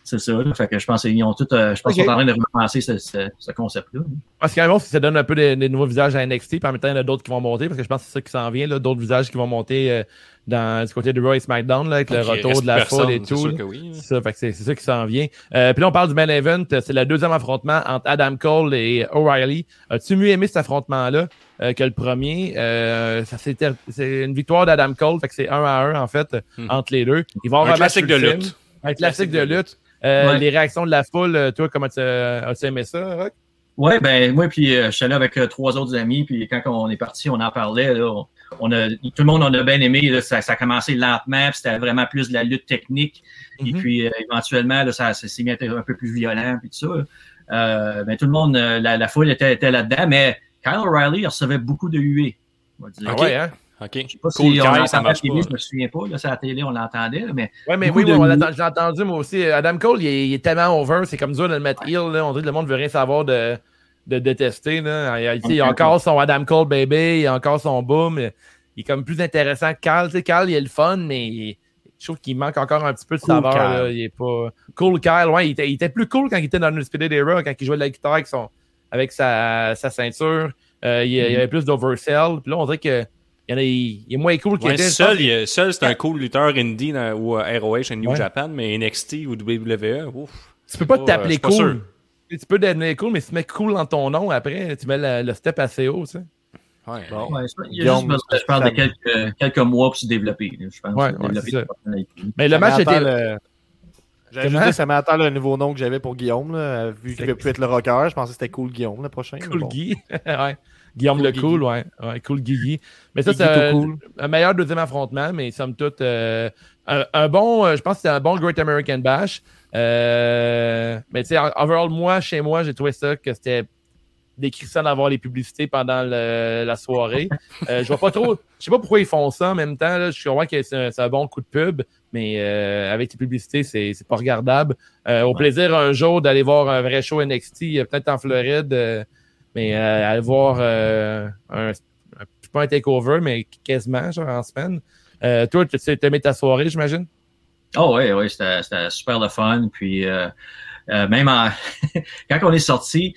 S7: c'est ça. Là. Fait que je pense qu'ils ont tout, euh, je pense sont en train de repenser ce, ce, ce concept-là.
S1: Parce qu'il y a un moment, ça donne un peu des, des nouveaux visages à NXT, puis en même temps, il y en a d'autres qui vont monter, parce que je pense que c'est ça qui s'en vient, d'autres visages qui vont monter euh, dans, du côté de Raw et SmackDown, là, avec le retour de la foule et
S4: c'est
S1: tout.
S4: que oui.
S1: C'est ça, fait que c'est c'est ça qui s'en vient. Euh, puis là, on parle du main event. euh, C'est le deuxième affrontement entre Adam Cole et O'Reilly. As-tu mieux aimé cet affrontement-là euh, que le premier? Euh, ça c'était- C'est une victoire d'Adam Cole, fait que c'est un à un, en fait,
S4: Hmm.
S1: entre les deux. Ils vont avoir
S4: Un classique de lutte.
S1: Un classique de lutte. Euh,
S7: Ouais.
S1: Les réactions de la foule, euh, toi, comment tu as aimé ça, Rock?
S7: Ouais, ben moi puis euh, je suis allé avec euh, trois autres amis, puis quand on est parti, on en parlait. Là, on, on a, tout le monde en a bien aimé. Là, ça, ça a commencé lentement, puis c'était vraiment plus de la lutte technique. Et
S1: Mhm.
S7: puis euh, éventuellement, là, ça, ça s'est mis à être un peu plus violent, puis tout ça. là. Euh, ben, tout le monde, euh, la, la foule était, était là-dedans, mais Kyle O'Reilly il recevait beaucoup de huées. on va dire.
S1: Ah ouais, hein?
S4: OK.
S7: Je sais pas
S4: Cool
S7: si on
S4: Kyle, ça marche
S7: télé,
S4: pas.
S7: je me souviens pas. Là, c'est à la télé, on l'entendait, mais
S1: Ouais, mais oui, oui, l'a- j'ai entendu moi aussi. Adam Cole, il est, il est tellement over, c'est comme dur de le mettre heel. Là. On dirait que le monde veut rien savoir de, de détester. Là. Il, il- il a encore son Adam Cole baby, il a encore son boom. Il est comme plus intéressant que Cal. Tu sais, Cal, il est le fun, mais il- je trouve qu'il manque encore un petit peu de
S3: Cool
S1: saveur. Là. Il est pas. Cool Kyle, ouais, il était, il était plus cool quand il était dans le Spirit Era, quand il jouait de la guitare avec, son, avec sa, sa ceinture. Euh, il, y a- il y avait plus d'oversell. Puis là, on dirait que. Il, y en a, il, il est moins cool qu'il
S4: Ouais,
S1: était.
S4: seul, il seul c'est un cool lutteur indie dans- ou euh, ROH et New
S1: Ouais.
S4: Japan, mais NXT ou WWE, ouf.
S1: Tu peux pas
S4: pas, euh,
S1: t'appeler
S4: pas
S1: cool.
S4: sûr.
S1: Tu peux devenir cool, mais si tu mets cool dans ton nom, après, tu mets le, le step assez haut, tu sais.
S4: Ouais.
S3: Bon.
S7: ouais, ça, il y a
S3: Guillaume,
S7: juste besoin, je parle de quelques, quelques mois pour se développer. je pense.
S1: Ouais,
S7: développer.
S1: Mais le match était.
S3: le- J'avais
S1: Comment?
S3: juste dit, ça m'attend le nouveau nom que j'avais pour Guillaume, là, vu qu'il ne plus être le rocker. Je pensais que c'était cool Guillaume le prochain.
S1: Cool
S3: bon.
S1: Guy. ouais. Guillaume
S3: Cool
S1: le
S3: Guigui.
S1: cool, ouais. ouais. Cool Guigui. Mais ça, c'est
S3: tout
S1: un,
S3: cool.
S1: un meilleur deuxième affrontement, mais somme toute, euh, un, un bon, euh, je pense que c'était un bon Great American Bash. Euh, mais tu sais, en- overall, moi, chez moi, j'ai trouvé ça que c'était décrissant d'avoir les publicités pendant le- la soirée. Euh, je vois pas trop, je sais pas pourquoi ils font ça en même temps. Là. Je comprends que c'est un, bon coup de pub, mais euh, avec les publicités, c'est pas regardable. Euh, au plaisir un jour d'aller voir un vrai show NXT, peut-être en Floride, mais aller voir un, un- pas un takeover, mais quasiment genre en semaine. Euh, toi, tu aimé ta soirée, j'imagine?
S7: Oh ouais, ouais, c'était super le fun. Puis euh, euh, même en... quand on est sorti,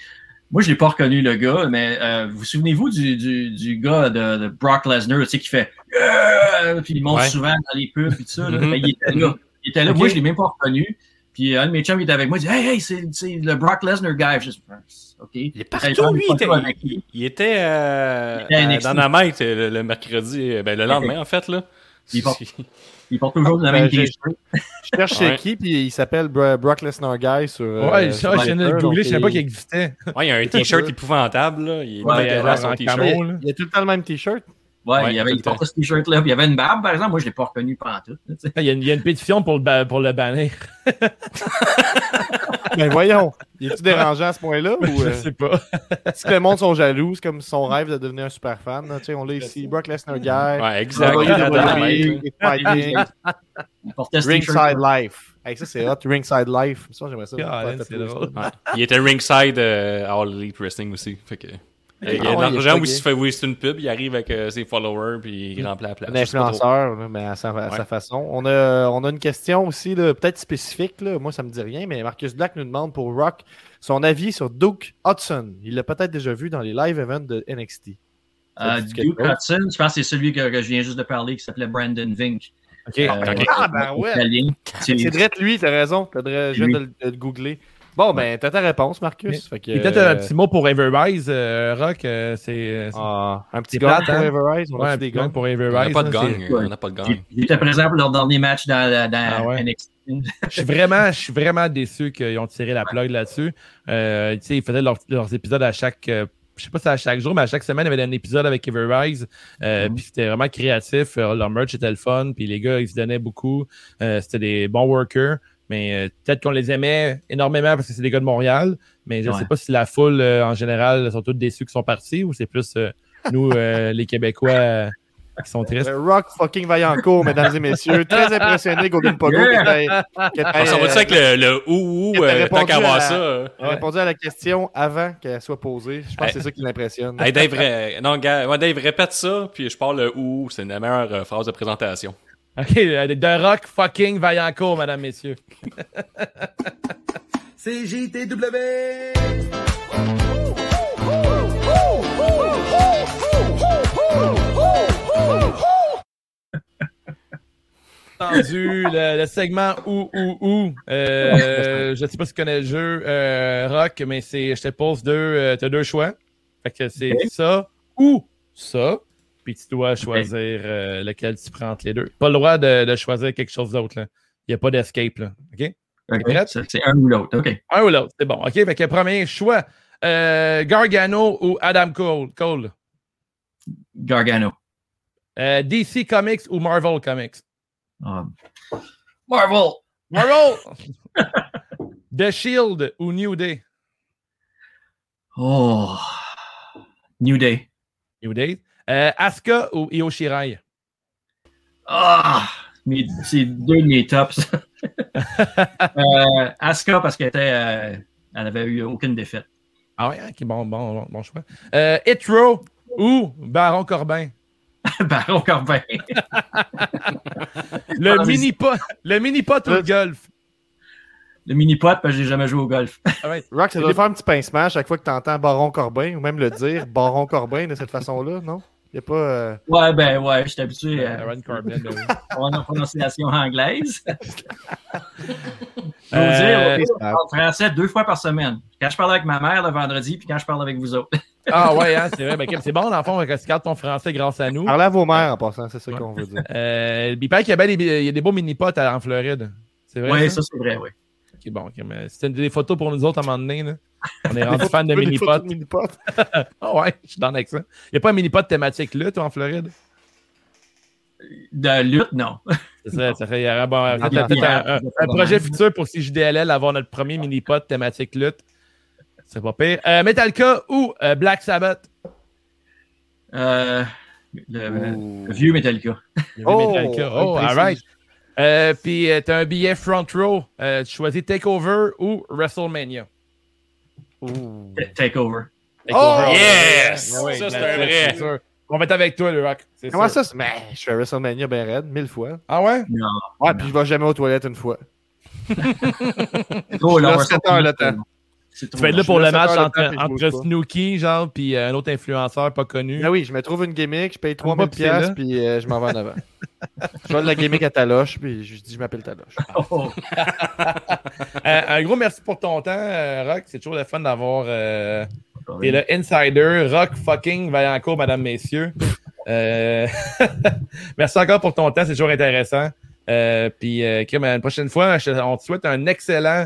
S7: moi je l'ai pas reconnu le gars, mais euh, vous souvenez-vous du, du, du gars de, de Brock Lesnar, tu sais, qui fait Yeah! puis il monte
S4: Ouais.
S7: souvent dans les pubs et tout ça. Là.
S4: Mhm.
S7: Ben, il était là. Il était là.
S1: Ok.
S7: Moi, je l'ai même pas reconnu. Puis un de mes chums il était avec moi, il dit Hey, hey, c'est le Brock Lesnar guy. Je dis, OK.
S4: Il est partout, lui. Il était, il, il était, euh,
S7: Il était à.
S4: Dynamite euh, le, le mercredi, ben, le lendemain, en fait. là.
S7: Il il porte toujours le
S3: Ben,
S7: même
S3: j'ai-
S7: t-shirt.
S3: Je cherche
S4: Ouais.
S3: qui, puis il s'appelle Bro- Brock Lesnar Guy sur. euh,
S1: Ouais, ça, je viens de googler, je savais pas qu'il existait.
S4: Ouais, il y a un t-shirt épouvantable, là. Il est
S7: Ouais,
S4: son t-shirt.
S3: Il y a tout le temps le même t-shirt.
S7: Ouais,
S4: Ouais,
S7: il, avait, il portait ce t-shirt-là. Puis il y avait une barbe, par exemple. Moi, je l'ai pas reconnu pendant tout. sais.
S1: Il y, a une, il y a une pétition pour le, ba- pour le bannir.
S3: Ben voyons. Il est-tu dérangeant à ce point-là? Ou,
S1: Je
S3: euh,
S1: sais pas.
S3: si le monde sont jaloux, c'est comme son rêve de devenir un super fan. là. On l'a ici. Brock Lesnar Guy.
S4: Ouais, exact.
S3: Ringside. Life. Hey, ça, c'est hot. Ringside Life. Ça, j'aimerais ça.
S1: Ah.
S4: Ouais. Il était ringside euh, à All Elite Wrestling aussi. Fait que, il y a
S3: Ah
S4: de l'argent où
S3: plugué.
S4: il se fait oui, c'est une pub, il arrive avec euh, ses followers puis il remplit la place.
S3: Un influenceur, là, mais à sa, à sa
S4: Ouais.
S3: façon. On a, on a une question aussi, là, peut-être spécifique. Là. Moi, ça me dit rien, mais Marcus Black nous demande pour Rock son avis sur Duke Hudson. Il l'a peut-être déjà vu dans les live events de NXT.
S7: Euh, Duke
S3: chose?
S7: Hudson, je pense que c'est celui que, que je viens juste de parler qui s'appelait Brandon Vink. Euh.
S3: Ah, ben ouais.
S7: C'est-
S3: vrai lui, t'as raison. Je viens de le googler. Bon, ben, t'as ta réponse, Marcus. Fait que,
S1: Et peut-être
S3: euh,
S1: un petit mot pour Everrise, euh, Rock. euh, c'est. euh,
S3: ah, un petit
S1: C'est
S3: gars
S1: plate,
S3: pour
S1: hein?
S3: Everrise. On
S1: ouais,
S3: a
S1: un
S3: des
S1: petit
S3: gars.
S1: pour
S4: On n'a
S1: Everrise.
S4: pas de
S1: là,
S4: gang. On n'a pas de gang.
S7: Il il était présent pour leur dernier match dans, dans
S1: Ah ouais.
S7: NXT.
S1: Je suis vraiment, je suis vraiment déçu qu'ils ont tiré la plug là-dessus. Euh, tu sais, ils faisaient leurs, leurs épisodes à chaque. euh, je sais pas si c'est à chaque jour, mais à chaque semaine, il y avait un épisode avec Everrise. Euh,
S7: Mhm.
S1: Puis c'était vraiment créatif. Euh, leur merch était le fun. Puis les gars, ils se donnaient beaucoup. Euh, c'était des bons workers. Mais euh, peut-être qu'on les aimait énormément parce que c'est des gars de Montréal. Mais je
S7: Ouais.
S1: sais pas si la foule, euh, en général, sont tous déçus qu'ils sont partis ou c'est plus euh, nous, euh, les Québécois, euh, qui sont tristes.
S3: Le Rock fucking Vaillancourt, mesdames et messieurs. Très impressionné, Golden Pogo.
S7: Yeah.
S4: ça avec le, le ou ou euh, tant qu'à voir
S3: à-
S4: ça? euh.
S3: répondu à la question avant qu'elle soit posée. Je pense que c'est ça qui l'impressionne.
S4: Hey Dave, ré- non, gars, ouais, Dave, répète ça, puis je parle le ou, c'est la meilleure euh, phrase de présentation.
S1: OK, euh, de Rock fucking Vaillancourt, mesdames, messieurs.
S6: C'est JTW!
S1: entendu le, le segment ou ou ou. Euh, je sais pas si tu connais le jeu euh, Rock, mais c'est je te pose deux, euh, t'as deux choix. Fait que c'est ça ou ça. Puis tu dois choisir euh, lequel tu prends entre les deux. Pas le droit de, de choisir quelque chose d'autre. Il n'y a pas d'escape. là. OK?
S7: C'est un ou l'autre. OK.
S1: Un ou l'autre. C'est bon. OK? Fait que premier choix. Euh, Gargano ou Adam Cole? Cole?
S7: Gargano.
S1: Euh, DC Comics ou Marvel Comics?
S7: Ah. Marvel.
S1: Marvel! The Shield ou New Day?
S7: Oh. New Day.
S1: New Day? Euh, Asuka ou Io Shirai?
S7: Ah! C'est deux de mes tops. euh, Asuka, parce qu'elle était, euh, elle eu aucune défaite.
S1: Ah ouais, ok, bon, bon, bon, bon choix. Euh, Hitro ou Baron Corbin?
S7: Baron Corbin.
S1: Le
S7: Ah, mais-
S1: mini-pot le mini-pot ou le golf?
S7: Le mini-pot, parce que j'ai jamais joué au golf.
S3: Rock, ça doit faire un petit pincement à chaque fois que tu entends Baron Corbin, ou même le dire Baron Corbin de cette façon-là, non? Il n'y a pas. euh,
S7: Ouais, ben ouais, je suis habitué à
S1: Aaron Corbin, ben oui.
S7: avoir une prononciation anglaise. Je vais vous
S1: Euh,
S7: dire, je parle français deux fois par semaine. Quand je parle avec ma mère le vendredi, puis quand je parle avec vous autres.
S1: Ah ouais, hein, c'est vrai. Ben, Kim, c'est bon, dans le fond, que tu gardes ton français grâce à nous.
S3: Parlez à vos mères en passant, c'est ça qu'on veut dire.
S1: Euh, il paraît qu'il y a, bien des, il y a des beaux mini-pots à- en Floride. C'est vrai?
S7: Oui,
S1: ça?
S7: ça c'est vrai, oui.
S1: Ok, bon, mais c'était des photos pour nous autres à un moment donné. Là. On est rendu fan de mini-pots. Ah ouais, je suis dans avec ça. Il n'y a pas un mini-pot thématique toi, en Floride?
S7: De lutte, non.
S1: C'est ça, ça fait, il y aurait bon, un, un- projet futur pour CJDLL, avoir notre premier mini-pot thématique lutte. C'est pas pire. Euh, Metallica ou euh, Black Sabbath?
S7: Euh, le, le vieux Metallica.
S1: Le
S3: Oh,
S1: Metallica. Oh,
S3: précise.
S1: alright. Euh, Puis euh, t'as un billet front row. Euh, tu choisis Takeover ou WrestleMania?
S7: Takeover.
S1: Takeover.
S4: Oh, yes!
S1: Ouais,
S4: Ça, c'est
S1: ben,
S4: un vrai.
S1: sûr. On va être avec toi, le rock.
S3: Comment
S1: sûr.
S3: ça? c'est- Mais je fais WrestleMania bien raide, mille fois.
S1: Ah ouais?
S7: Non.
S3: Ouais, puis je vais jamais aux toilettes une fois.
S7: C'est trop
S3: Là,
S7: long.
S3: sept heures le temps.
S1: Tu vas être là pour le match entre, entre. Snooki, genre, puis euh, un autre influenceur pas connu.
S3: Ah oui, je me trouve une gimmick, je paye
S1: pas
S3: 3000
S1: pisser là.
S3: pièces puis euh, je m'en vais en avant. je vole la gimmick à Taloche, puis je dis je m'appelle Taloche.
S7: Oh,
S1: Euh, un gros merci pour ton temps, euh, Rock. C'est toujours le fun d'avoir. Euh, T'es le insider, Rock fucking Vaillancourt, mesdames, messieurs. Euh, Merci encore pour ton temps, c'est toujours intéressant. Euh, puis, euh, Kim, la prochaine fois, je- on te souhaite un excellent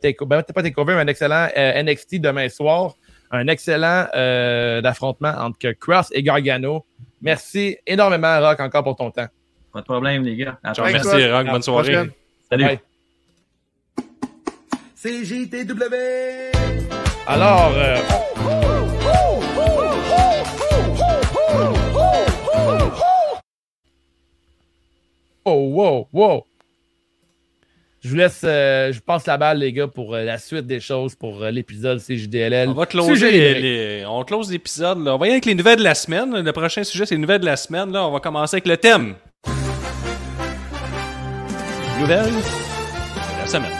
S1: take, ben, pas takeover, mais un excellent euh, NXT demain soir. Un excellent euh, d'affrontement entre Cross et Gargano. Merci énormément, Rock, encore pour ton temps.
S7: Pas de problème, les gars. À.
S4: Merci, Rock. Bonne soirée.
S3: prochaine.
S7: Salut.
S1: Bye. CJTW! Alors, euh, Oh, wow, wow! Je vous laisse, euh, je passe la balle, les gars, pour euh, la suite des choses pour euh, l'épisode CJDLL.
S4: On va closer les, les- on close l'épisode. On va y aller avec les nouvelles de la semaine. Le prochain sujet, c'est les nouvelles de la semaine. Là, on va commencer avec le thème. Nouvelles de la semaine.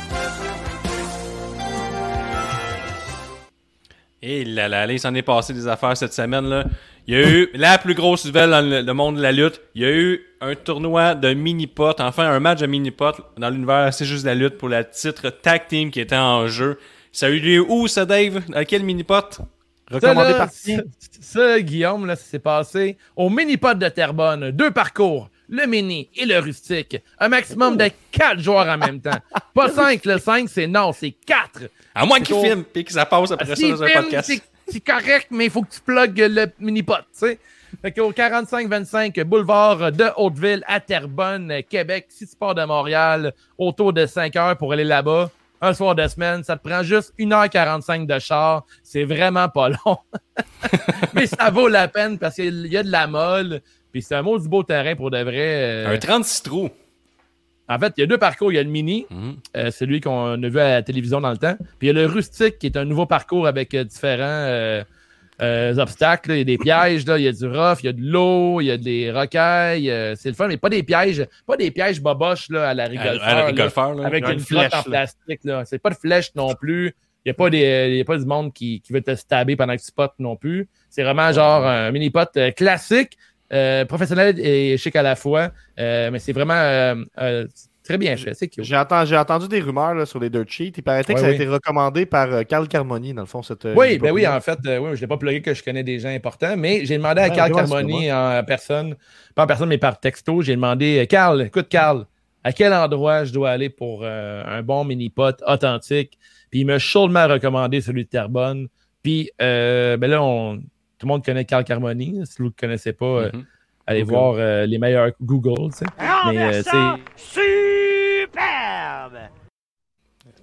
S4: Et là, là, là, il s'en est passé des affaires cette semaine. Là. Il y a eu la plus grosse nouvelle dans le, le monde de la lutte. Il y a eu un tournoi de mini-pot, enfin un match de mini-pot dans l'univers C'est juste la lutte pour le titre tag team qui était en jeu. Ça a eu lieu où, ça, Dave? À quel mini-pot?
S3: Recommandé par qui?
S1: ça, ça, Guillaume, là, ça s'est passé au mini-pod de Terrebonne. Deux parcours, le mini et le rustique. Un maximum de quatre joueurs en même temps. Pas cinq, le cinq, c'est non, c'est quatre.
S4: À moins qu'il
S1: au-
S4: filme et que ça passe après ça
S1: S'il
S4: dans un
S1: filme,
S4: podcast.
S1: c'est- C'est correct, mais il faut que tu plugues le mini-pot, tu sais. Fait qu'au 45-25 boulevard de Hauteville à Terrebonne, Québec, si tu pars de Montréal, autour de 5 heures pour aller là-bas, un soir de semaine, ça te prend juste 1h45 de char. C'est vraiment pas long. mais ça vaut la peine parce qu'il y a de la molle. Puis c'est un mot du beau terrain pour de vrai. euh,
S4: Un 36 trous.
S1: en fait, il y a deux parcours. Il y a le mini,
S4: Mhm.
S1: euh, celui qu'on a vu à la télévision dans le temps. Puis il y a le rustique, qui est un nouveau parcours avec euh, différents euh, euh, obstacles. là. Il y a des pièges, là. il y a du rough, il y a de l'eau, il y a des rocailles. euh, c'est le fun, mais pas des pièges, pas des pièges boboches là, à la rigolfeur.
S4: à la
S1: là,
S4: rigolfeur, là.
S1: avec
S3: Une flèche,
S1: en plastique. Là. C'est pas de flèche non plus. Il n'y a, pas des- il y a pas du monde qui, qui veut te stabber pendant que tu potes non plus. C'est vraiment genre un mini-pot euh, classique, euh, professionnel et chic à la fois. Euh, mais c'est vraiment euh, euh, très bien fait. C'est.
S3: J'ai entendu, des rumeurs là, sur les dirt sheets. Il paraît que ça a
S1: oui.
S3: été recommandé par Carl Carmoni, dans le fond. Cette,
S1: Oui, ben oui, en fait, euh, oui, je ne l'ai pas plugué que je connais des gens importants, mais j'ai demandé à
S3: Ouais,
S1: Carl Carmoni en personne, pas en personne, mais par texto, j'ai demandé, euh, Carl, écoute, Carl, à quel endroit je dois aller pour euh, un bon mini-pot authentique? Puis il m'a chaudement recommandé celui de Terrebonne. Puis, euh, ben là, on, tout le monde connaît Carl Carmoni. Si vous ne le connaissez pas, euh,
S4: Mhm.
S1: allez
S3: Google.
S1: voir euh, les meilleurs Google, tu sais. Mais, euh, c'est-
S4: C'est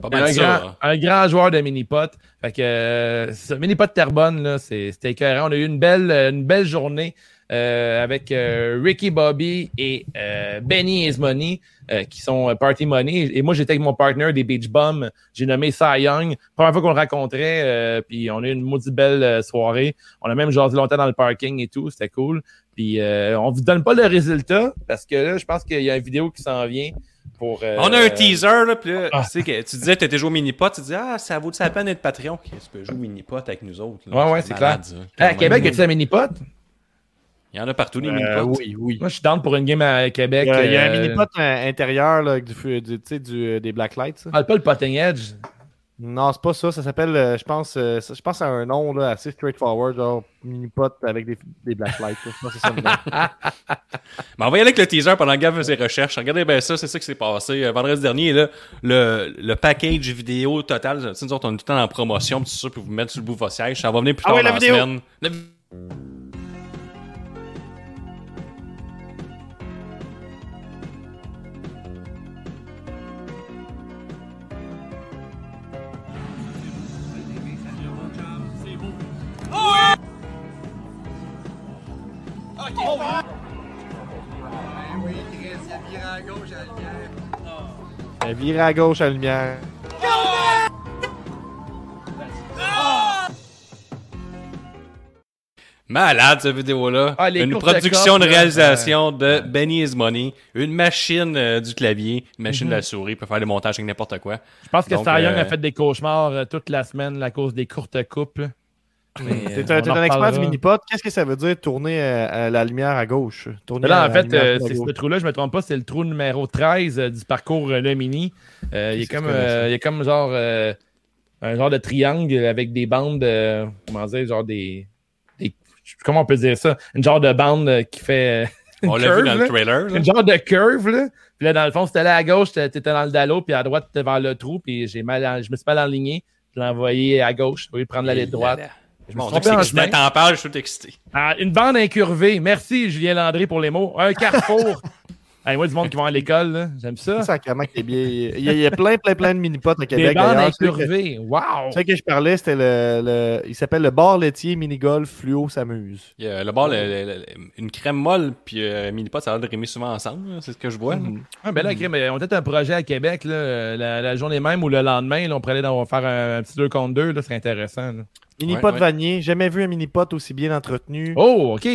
S4: pas
S1: un,
S4: ça.
S1: grand,
S4: là.
S1: un grand joueur de mini-pot. Fait que euh, mini-pot Terrebonne, c'était écœurant. On a eu une belle, une belle journée euh, avec euh, Ricky Bobby et euh, Benny Ismoney euh, qui sont euh, Party Money. Et moi, j'étais avec mon partner des Beach Bums. J'ai nommé Cy Young. Première fois qu'on le rencontrait, euh, puis on a eu une maudite belle soirée. On a même jasé longtemps dans le parking et tout. C'était cool. Puis euh, on vous donne pas le résultat parce que là, je pense qu'il y a une vidéo qui s'en vient pour. euh,
S4: On a un teaser, là, puis là,
S1: Ah.
S4: tu sais, que tu disais que tu étais joué au mini-pot, tu disais, ah, ça vaut la peine d'être Patreon. Tu peux jouer au mini-pot avec nous autres? là?
S1: Ouais, ouais, c'est clair. à Québec, a-tu un mini-pot?
S4: Il y en a partout, des
S3: Euh,
S4: mini-pots.
S3: oui, oui.
S1: Moi, je suis down pour une game à Québec.
S3: Il y a, il y a un
S1: euh,
S3: mini-pot intérieur là, avec du, feu- du, tu sais, du, euh, des blacklights.
S1: Parle pas le potting edge.
S3: Non, c'est pas ça. Ça s'appelle, euh, je pense, euh, je pense à un nom là, assez straightforward, genre mini-pot avec des, des blacklights. Je pense que c'est ça le nom.
S4: Mais on va y aller avec le teaser pendant que Gav fait ses recherches. Regardez bien ça, c'est ça qui s'est passé. Euh, vendredi dernier, là, le, le package vidéo total, tu sais, nous autres, on est tout le temps en promotion, puis tout ça, pour vous mettre sur le bout de votre siège. Ça va venir plus
S3: Ah
S4: tard
S3: oui, la
S4: dans
S3: vidéo.
S4: semaine. La-
S3: Elle vire à gauche à la lumière.
S4: Malade, cette vidéo-là.
S1: Ah,
S4: une production de réalisation de Benny is Money. Une machine euh, du clavier, une machine
S1: Mhm.
S4: de la souris, peut faire des montages avec n'importe quoi.
S1: Je pense que
S4: Donc,
S1: Cy Young
S4: euh,
S1: a fait des cauchemars euh, toute la semaine à cause des courtes coupes. Mais, euh,
S3: T'es un, t'es un expert du mini-pot. Qu'est-ce que ça veut dire tourner euh, à la lumière à gauche? Tourner
S1: là, en fait, euh, c'est ce trou-là, je me trompe pas, c'est le trou numéro 13 euh, du parcours euh, Le Mini. Euh, il, y a
S3: Qu'est-ce que
S1: comme, euh, il a comme genre euh, un genre de triangle avec des bandes, euh, comment dire, genre des. des- comment on peut dire ça? Une genre de bande euh, qui fait. euh, une
S4: On l'a vu dans
S1: là.
S4: le trailer. là.
S1: Une genre de curve, là. Puis là, dans le fond, c'était là à gauche, t'étais dans le dallo, puis à droite, t'étais vers le trou, puis j'ai mal, en- je me suis mal aligné. Je l'ai envoyé à gauche, au lieu de prendre la ligne droite. Je
S4: c'est
S1: chemin.
S4: excité. T'en parles, je suis tout excité.
S1: Ah, une bande incurvée. Merci, Julien Landry, pour les mots. Un carrefour. hey, moi, du monde qui va à l'école, là. J'aime ça.
S3: C'est sacrément est bien. Il y, a, il y a plein, plein, plein de mini-potes au
S1: Des
S3: Québec.
S1: bandes.
S3: Celui que-
S1: incurvées. Wow!
S3: Celui que je parlais, c'était le, le- Il s'appelle le bar laitier mini-golf fluo s'amuse.
S4: Il y a le bord, le- le- le- une crème molle, puis euh, mini-pot, ça a l'air de rimer souvent ensemble. là. C'est ce que je vois. là.
S1: Ah, ben là, crème, on a peut-être un projet à Québec, là, euh, la, la journée même ou le lendemain, là, on pourrait aller dans- faire un, un petit 2 contre 2, là, ce serait intéressant. là.
S3: Mini-pot
S4: Ouais, ouais.
S3: Vanier. Jamais vu un mini-pot aussi bien entretenu.
S1: Oh, OK.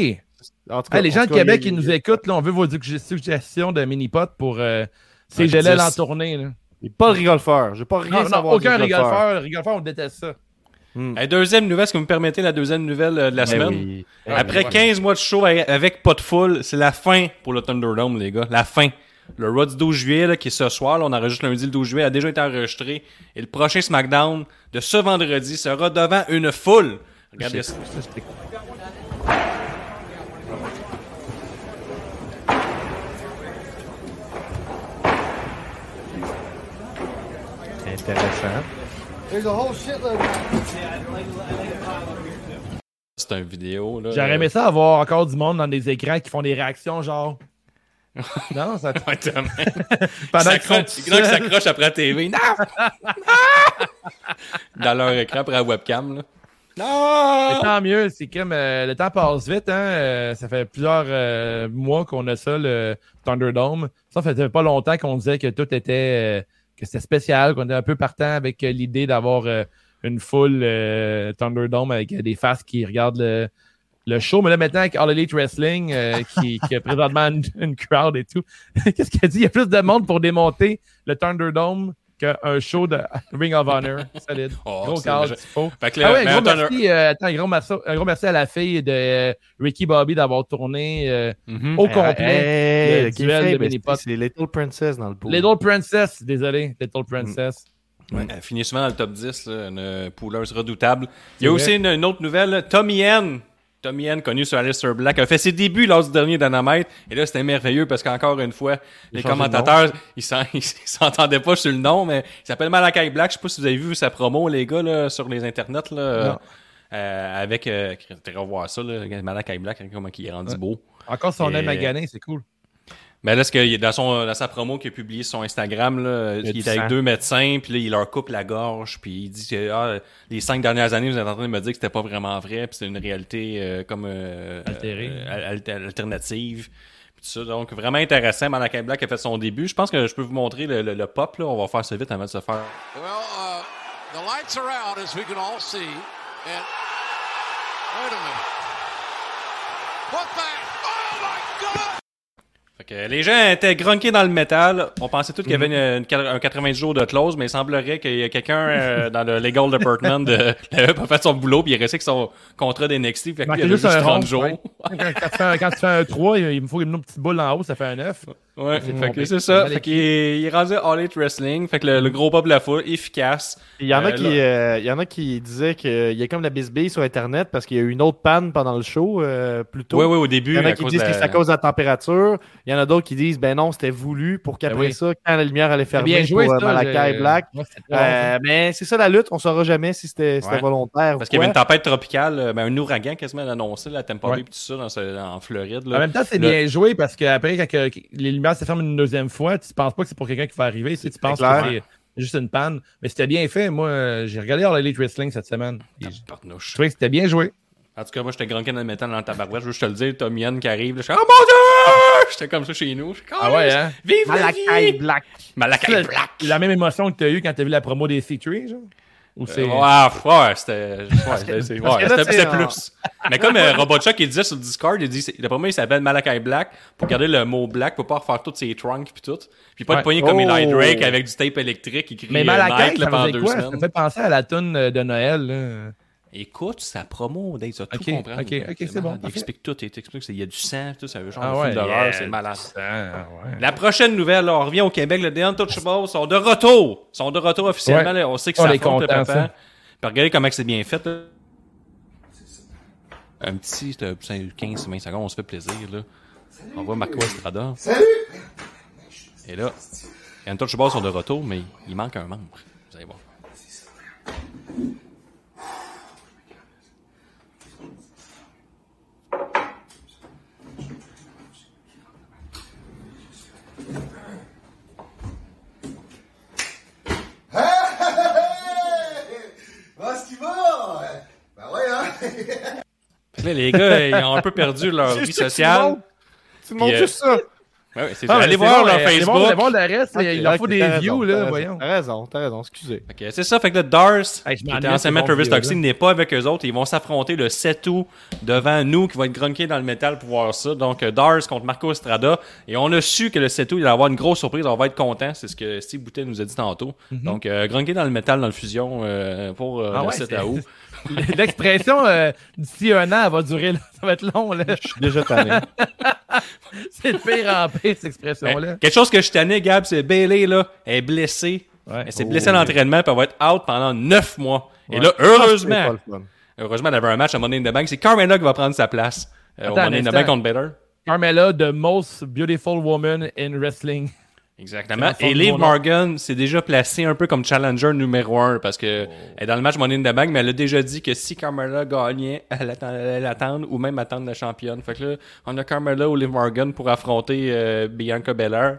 S3: En tout cas,
S1: Hey, les
S3: en
S1: gens de
S3: cas,
S1: Québec qui nous écoutent, là, on veut vos sugge- suggestions de mini-pot pour euh, ces gelelles
S4: 10.
S1: en tournée. Là.
S3: Pas le rigolfeur. Je veux pas rien
S1: Non,
S3: savoir
S1: aucun
S3: rigolfeur.
S1: rigolfeur. Rigolfeur, on déteste ça.
S4: Hey, deuxième nouvelle, est-ce que vous me permettez la deuxième nouvelle euh, de la
S3: Ben
S4: semaine?
S3: oui.
S4: Après 15 mois de show avec, avec pas de foule, c'est la fin pour le Thunderdome, les gars. La fin. Le Raw du 12 juillet, là, qui est ce soir, là, on enregistre lundi le 12 juillet, a déjà été enregistré. Et le prochain SmackDown de ce vendredi sera devant une foule. Regardez ça.
S3: Intéressant.
S4: C'est une vidéo. là.
S1: J'aurais aimé ça avoir encore du monde dans des écrans qui font des réactions genre. non, ça.
S4: Ouais.
S1: Pendant
S4: Ils
S1: qu'ils
S4: s'accrochent- après la TV. Non! Dans leur écran après la webcam. Là.
S1: Mais
S4: Non!
S1: tant mieux, c'est comme euh, le temps passe vite, hein. euh, ça fait plusieurs euh, mois qu'on a ça, le Thunderdome. Ça fait pas longtemps qu'on disait que tout était euh, que c'était spécial, qu'on était un peu partant avec euh, l'idée d'avoir euh, une foule euh, Thunderdome avec des faces qui regardent le, le show. Mais là maintenant avec All Elite Wrestling, euh, qui, qui a présentement une, une crowd et tout. Qu'est-ce qu'elle dit? Il y a plus de monde pour démonter le Thunderdome qu'un show de Ring of Honor. Solide.
S4: Oh,
S1: Gros cadre, Ah ouais, gros merci, euh, attends, gros merci, un gros merci à la fille de euh, Ricky Bobby d'avoir tourné euh,
S4: Mhm.
S1: au complet.
S3: Hey,
S1: le duel de.
S3: C'est Little Princess dans le pool.
S1: Little Princess, désolé, Little Princess.
S4: Ouais, elle finit souvent dans le top 10, là, une pouleuse redoutable. Il y a aussi une, une autre nouvelle, Tommy N. Tommy N, connu sur Alistair Black, a fait ses débuts lors du dernier Dynamite. Et là, c'était merveilleux parce qu'encore une fois, les commentateurs, ils s'en- ils s'entendaient pas sur le nom, mais il s'appelle Malakai Black. Je sais pas si vous avez vu sa promo, les gars, là, sur les internets, là. euh, euh, avec, euh, tu revoir ça, là, Malakai Black, comment il est rendu
S1: Ouais.
S4: beau.
S1: Encore son
S4: Et-
S1: aime magané, c'est cool.
S4: Mais là, ce que, dans, son, dans sa promo qu'il a publié sur son Instagram, là,
S3: Il
S4: est avec deux médecins, puis là, il leur coupe la gorge, puis il dit que ah, les cinq dernières années, vous êtes en train de me dire que c'était pas vraiment vrai, puis c'est une réalité euh, comme euh,
S1: Altérée.
S4: euh, al- al- alternative. Puis tout ça. Donc, vraiment intéressant. Malakai Black a fait son début. Je pense que je peux vous montrer le, le- le pop. Là. On va faire ça vite avant de se faire.
S8: Well, uh, the lights are out, as we can all see. And wait a minute. What the?
S4: Fait que les gens étaient grunkés dans le métal. On pensait tous qu'il y avait une- une- un 90 jours de close, mais il semblerait qu'il y a quelqu'un euh, dans le legal department de, n'avait pas fait son boulot, puis il est resté avec son contrat d'NXT. Fait que lui, il
S1: Manquait
S4: avait
S1: juste
S4: juste
S1: un
S4: 30
S1: rond,
S4: jours.
S1: ouais. Quand, tu fais un, quand tu fais un 3, il il me faut une autre petite boule en haut, ça fait un 9.
S4: Ouais, fait que
S1: Bon,
S4: c'est ça.
S1: mal
S4: Fait qu'il est, il est rendu All Elite Wrestling. Fait que le, le gros pop de la foule, efficace.
S3: Il y en a
S4: Euh,
S3: qui, euh, il y en a qui disaient qu'il y a comme la bisbille sur Internet parce qu'il y a eu une autre panne pendant le show euh, plus tôt.
S4: Oui, oui, au début.
S3: Il y en a qui disent
S4: de
S3: que c'est à cause de la température. Il y en a d'autres qui disent ben non, c'était voulu pour qu'après
S1: Ben oui.
S3: ça, quand la lumière allait fermer
S1: bien joué,
S3: pour euh,
S1: ça.
S3: Malakai
S1: je-
S3: Black.
S1: Ouais,
S3: Euh, mais c'est ça la lutte, on saura jamais si c'était c'était
S4: Ouais.
S3: volontaire
S4: Parce qu'il y avait une tempête tropicale, euh, ben, un ouragan quasiment annoncé, la Tampa Bay
S1: Ouais.
S4: et tout ça, dans ce- en Floride.
S1: En
S4: Là.
S1: même temps, c'est
S4: Le-
S1: bien joué parce qu'après, quand les lumières se ferment une deuxième fois, tu penses pas que c'est pour quelqu'un qui va arriver. Tu, sais, tu penses que c'est juste une panne. Mais c'était bien fait. Moi, euh, j'ai regardé All Elite Wrestling cette semaine. et Je trouvais que c'était bien joué.
S4: En tout cas, moi, j'étais dans le métal dans le tabarouette. Je veux juste te le dire, Tommy Yann qui arrive. là, Je suis oh mon dieu! J'étais comme ça chez nous. Je suis,
S1: Ah ouais, hein?
S4: Vive la
S3: Malakai
S4: vie!
S3: Black.
S4: Malakai Black!
S1: la même émotion que tu as eue quand tu as vu la promo des C3, genre? Ou c'est.
S4: Euh, ouais, ouais, c'était. Ouais, c'était ouais, plus. Mais comme euh, Robotchuck, il disait sur le Discord, il dit, le premier, il s'appelle Malakai Black, pour garder le mot black, pour pas refaire tous ses trunks pis tout. Puis pas de poignet comme
S3: Oh.
S4: Eli Drake avec du tape électrique qui crie
S1: Mais
S4: euh,
S1: Malakai,
S4: là,
S1: ça
S4: pendant deux
S1: quoi? Ça
S4: semaines.
S1: me fait penser à la toune euh, de Noël. Là.
S4: Écoute, sa promo, Dave, tu vas tout
S1: Ok,
S4: comprendre.
S1: ok, ok, c'est bon,
S4: Il explique tout, il t'explique qu'il y a du sang, tout, c'est un genre
S1: Ah
S4: de
S1: ouais,
S4: film d'horreur,
S1: yeah,
S4: c'est malade.
S1: Ah, ouais.
S4: La prochaine nouvelle, là, on revient au Québec, le The Untouchables sont de retour. Ils sont de retour officiellement.
S1: Ouais.
S4: là. on sait que
S1: On
S4: ça affronte le papa.
S1: ça.
S4: Puis regardez comment c'est bien fait. là. un petit euh, 15-20 secondes, on se fait plaisir. Là. On voit Marco Estrada. Et là, les Untouchables sont de retour, mais il manque un membre. Vous allez voir.
S9: Ah, ce qui va? Ben ouais, hein?
S4: Fait que là, les gars, ils ont un peu perdu leur vie sociale.
S3: Tu me montres
S4: euh,
S3: juste ça.
S4: Ouais, ouais, c'est
S1: Ah, mais
S4: Allez voir
S1: bon,
S4: leur
S1: mais c'est bon,
S4: Facebook.
S1: c'est bon, le reste,
S3: Ok,
S1: il leur faut des views,
S3: raison,
S1: là,
S3: t'as
S1: voyons.
S3: T'as raison, t'as raison, excusez.
S4: C'est ça, fait que là, Dars,
S1: Hey,
S4: qui était anciennement Travis n'est pas avec eux autres. Ils vont s'affronter le 7 août devant nous, qui va être grunqué dans le métal pour voir ça. Donc, euh, Dars contre Marco Estrada. Et on a su que le 7 août, il va avoir une grosse surprise. On va être content. C'est ce que Steve Boutet nous a dit tantôt. Donc, euh, grunqué dans le métal, dans le fusion euh, pour euh,
S1: Mhm. Ah
S4: le
S1: ouais,
S4: 7
S1: c'est-
S4: août.
S1: L'expression euh, d'ici un an, elle va durer, là. ça va être long. Là.
S3: Je suis déjà tanné.
S1: C'est de pire en pire, cette
S4: Ben,
S1: expression-là.
S4: quelque chose que je tenais, Gab, c'est Bailey, là, elle est blessée.
S1: Ouais.
S4: Elle s'est blessée à l'entraînement, puis elle va être out pendant 9 mois. Et là, heureusement, heureusement, elle avait un match à Money in the Bank. C'est Carmella qui va prendre sa place euh, au
S1: Attends
S4: Money in the. Bank contre Baylor.
S1: Carmella, the most beautiful woman in wrestling.
S4: Exactement. Et Liv. Morgan s'est déjà placée un peu comme challenger numéro un parce que elle est dans le match Money in the Bank, mais elle a déjà dit que si Carmella gagnait, elle allait attendre ou même attendre la championne. Fait que là, on a Carmella ou Liv Morgan pour affronter euh, Bianca Belair.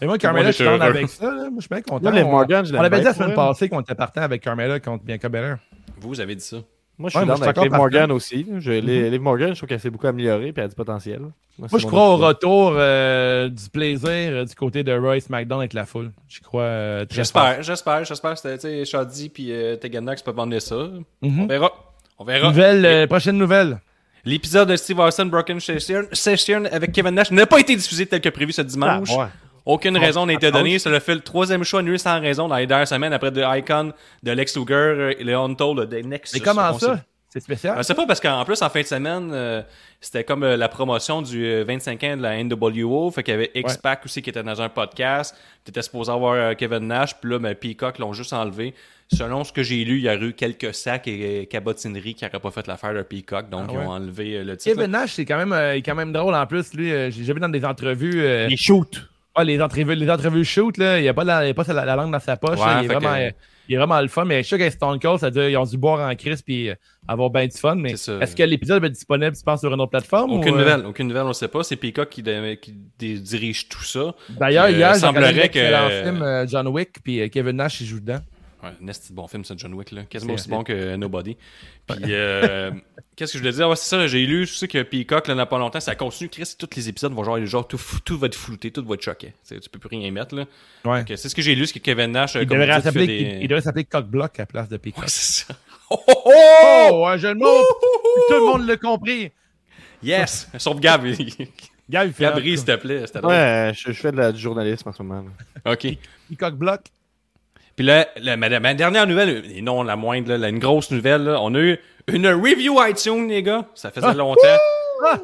S1: Et moi, Carmella, je suis avec ça. Là. Moi, je suis bien content. On-
S3: Morgan, je
S1: on l'avait dit la semaine passée qu'on était partant avec Carmella contre Bianca Belair.
S4: Vous, vous avez dit ça.
S3: Moi, je suis
S1: Ouais, partant.
S3: Morgan aussi. Je, les- Liv Morgan, je trouve qu'elle s'est beaucoup améliorée et elle a du potentiel. Moi,
S1: je crois au retour euh, du plaisir euh, du côté de Royce McDonald avec la foule. Je crois euh, très fort.
S4: J'espère, j'espère, j'espère que c'était, Shadi puis euh, Tegan Knox peuvent vendre ça.
S1: Mhm.
S4: On verra. On verra.
S1: Nouvelle, euh, prochaine nouvelle.
S4: L'épisode de Steve Austin Broken Session, Session avec Kevin Nash n'a pas été diffusé tel que prévu ce dimanche.
S3: Ah, ouais.
S4: Aucune raison n'a été donnée. Ça le fait le troisième choix annulé sans raison dans les dernières semaines après The Icon de Lex Luger euh, et le Untold de Nexus.
S1: Mais comment ça? C'est spécial?
S4: Ben, c'est pas parce qu'en plus, en fin de semaine, euh, c'était comme euh, la promotion du euh, 25 ans de la NWO. Fait qu'il y avait X-Pac aussi qui était dans un podcast. T'étais supposé avoir euh, Kevin Nash. Puis là, ben, Peacock l'ont juste enlevé. Selon ce que j'ai lu, il y a eu quelques sacs et euh, cabotineries qui n'auraient pas fait l'affaire de Peacock. Donc,
S1: Ah
S4: ils
S1: ouais.
S4: ont enlevé euh, le titre.
S1: Kevin Nash, c'est quand même, euh, il est quand même drôle en plus. Lui, euh, j'ai vu dans des entrevues. euh,
S3: Les shoots.
S1: ah, les entrevues, les entrevues shoot, là, il a pas, la, il a pas la, la langue dans sa poche.
S4: Ouais,
S1: là, il, est vraiment,
S4: que-
S1: il est vraiment le fun. Mais je sûr qu'avec Stone Cold, ça veut dire qu'ils ont dû boire en crise puis euh, avoir bien du fun. Mais est-ce que l'épisode va être disponible, tu penses, sur une autre plateforme?
S4: Aucune
S1: ou, euh,
S4: nouvelle, aucune nouvelle, on ne sait pas. C'est Peacock qui, dirige tout ça.
S1: D'ailleurs,
S4: Euh,
S1: hier, j'ai
S4: semblerait que-
S1: film John Wick puis Kevin Nash, il joue dedans.
S4: Ouais, un esti de bon film, ça, John Wick, là. Quasiment
S1: C'est-
S4: aussi bon que Nobody. Puis, euh, qu'est-ce que je voulais dire? Ouais, c'est ça, j'ai lu, je sais que Peacock, là, n'a pas longtemps, ça continue. Chris, tous les épisodes vont genre, genre tout, tout va être flouté, tout va être choqué. Tu peux plus rien y mettre, là.
S1: Ouais.
S4: Donc, c'est ce que j'ai lu, c'est que Kevin Nash,
S1: Il devrait s'appeler
S4: des-
S1: il- il devrait s'appeler Cockblock à la place de Peacock.
S4: Ouais, c'est ça. Oh, oh, oh!
S1: Oh, un jeu de mots! Tout le monde l'a compris.
S4: Yes! Sauf Gab.
S1: Gab, il fait
S4: Gab,
S1: un-
S4: ris, s'il te plaît.
S3: Ouais, je, je fais de la, du journalisme en ce moment. là.
S4: OK.
S1: Peacock Block.
S4: Puis là, la- ma, ma dernière nouvelle, et non la moindre, là, la- une grosse nouvelle, là, on a eu une review iTunes, les gars. Ça faisait
S1: Ah.
S4: longtemps.
S1: Ah!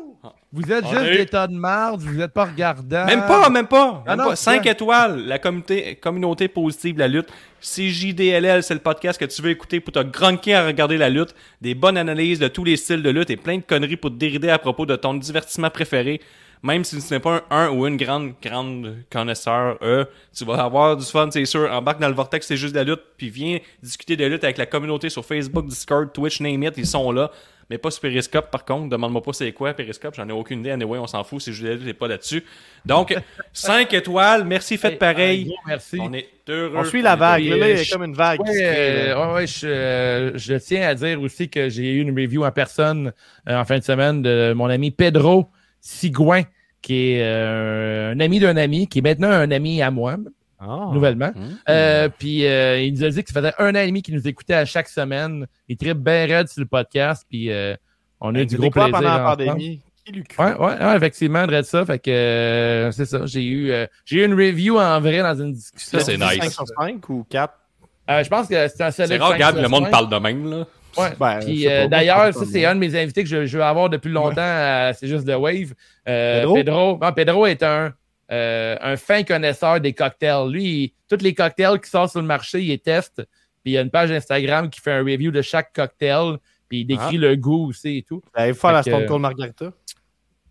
S1: Vous êtes
S4: On
S1: juste
S4: eu-
S1: des tas de marde, vous n'êtes pas regardant.
S4: Même pas, même pas.
S1: Ah
S4: Même
S1: non,
S4: pas. 5
S1: c'est
S4: étoiles. La communauté, communauté positive de la lutte. CJDLL, c'est le podcast que tu veux écouter pour te grunquer à regarder la lutte. Des bonnes analyses de tous les styles de lutte et plein de conneries pour te dérider à propos de ton divertissement préféré. Même si ce n'est pas un, un ou une grande, grande connaisseur, euh, tu vas avoir du fun, c'est sûr. Embarque dans le vortex, c'est juste de la lutte. Puis viens discuter de lutte avec la communauté sur Facebook, Discord, Twitch, name it, ils sont là. Mais pas sur Periscope, par contre. Demande-moi pas c'est quoi Periscope, j'en ai aucune idée. Anyway, on s'en fout, c'est juste de la lutte, t'es pas là-dessus. Donc, 5 étoiles, merci, faites
S1: Hey,
S4: pareil.
S1: merci.
S4: On est heureux.
S3: On suit la vague. Là,
S1: Puis,
S3: là, il y a
S1: je-
S3: comme une vague. là.
S1: euh, ouais, ouais, je, euh, je tiens à dire aussi que j'ai eu une review en personne euh, en fin de semaine de mon ami Pedro Sigouin, qui est euh, un ami d'un ami, qui est maintenant un ami à moi,
S3: Ah.
S1: nouvellement.
S4: Hum.
S1: Euh, puis euh, il nous a dit que ça faisait un an et demi qu'il nous écoutait à chaque semaine. Il tripe bien raide sur le podcast, puis euh, on a eu
S3: Hey,
S1: du gros plaisir.
S3: pendant la pandémie. Qui cru?
S1: Ouais, ouais, ouais, effectivement, de ça. Fait que euh, c'est ça. J'ai eu, euh, j'ai eu une review en vrai dans une discussion.
S4: Ça, c'est nice.
S3: 5 sur 5 ou 4?
S1: Euh, je pense que c'est un solide
S4: C'est rare,
S1: 5
S4: Gab,
S1: sur
S4: le monde
S1: 5.
S4: parle de même, là.
S1: Ouais.
S3: Ben,
S1: euh, d'ailleurs, ça, c'est un de mes invités que je, je veux avoir depuis longtemps. à C'est juste de Wave. Euh,
S3: Pedro?
S1: Pedro. non, Pedro est un, euh, un fin connaisseur des cocktails. Lui, il- tous les cocktails qui sortent sur le marché, il les teste. Puis il y a une page Instagram qui fait un review de chaque cocktail. Puis il décrit le goût aussi et tout.
S3: Allez-vous faire la Stone Cold Margarita?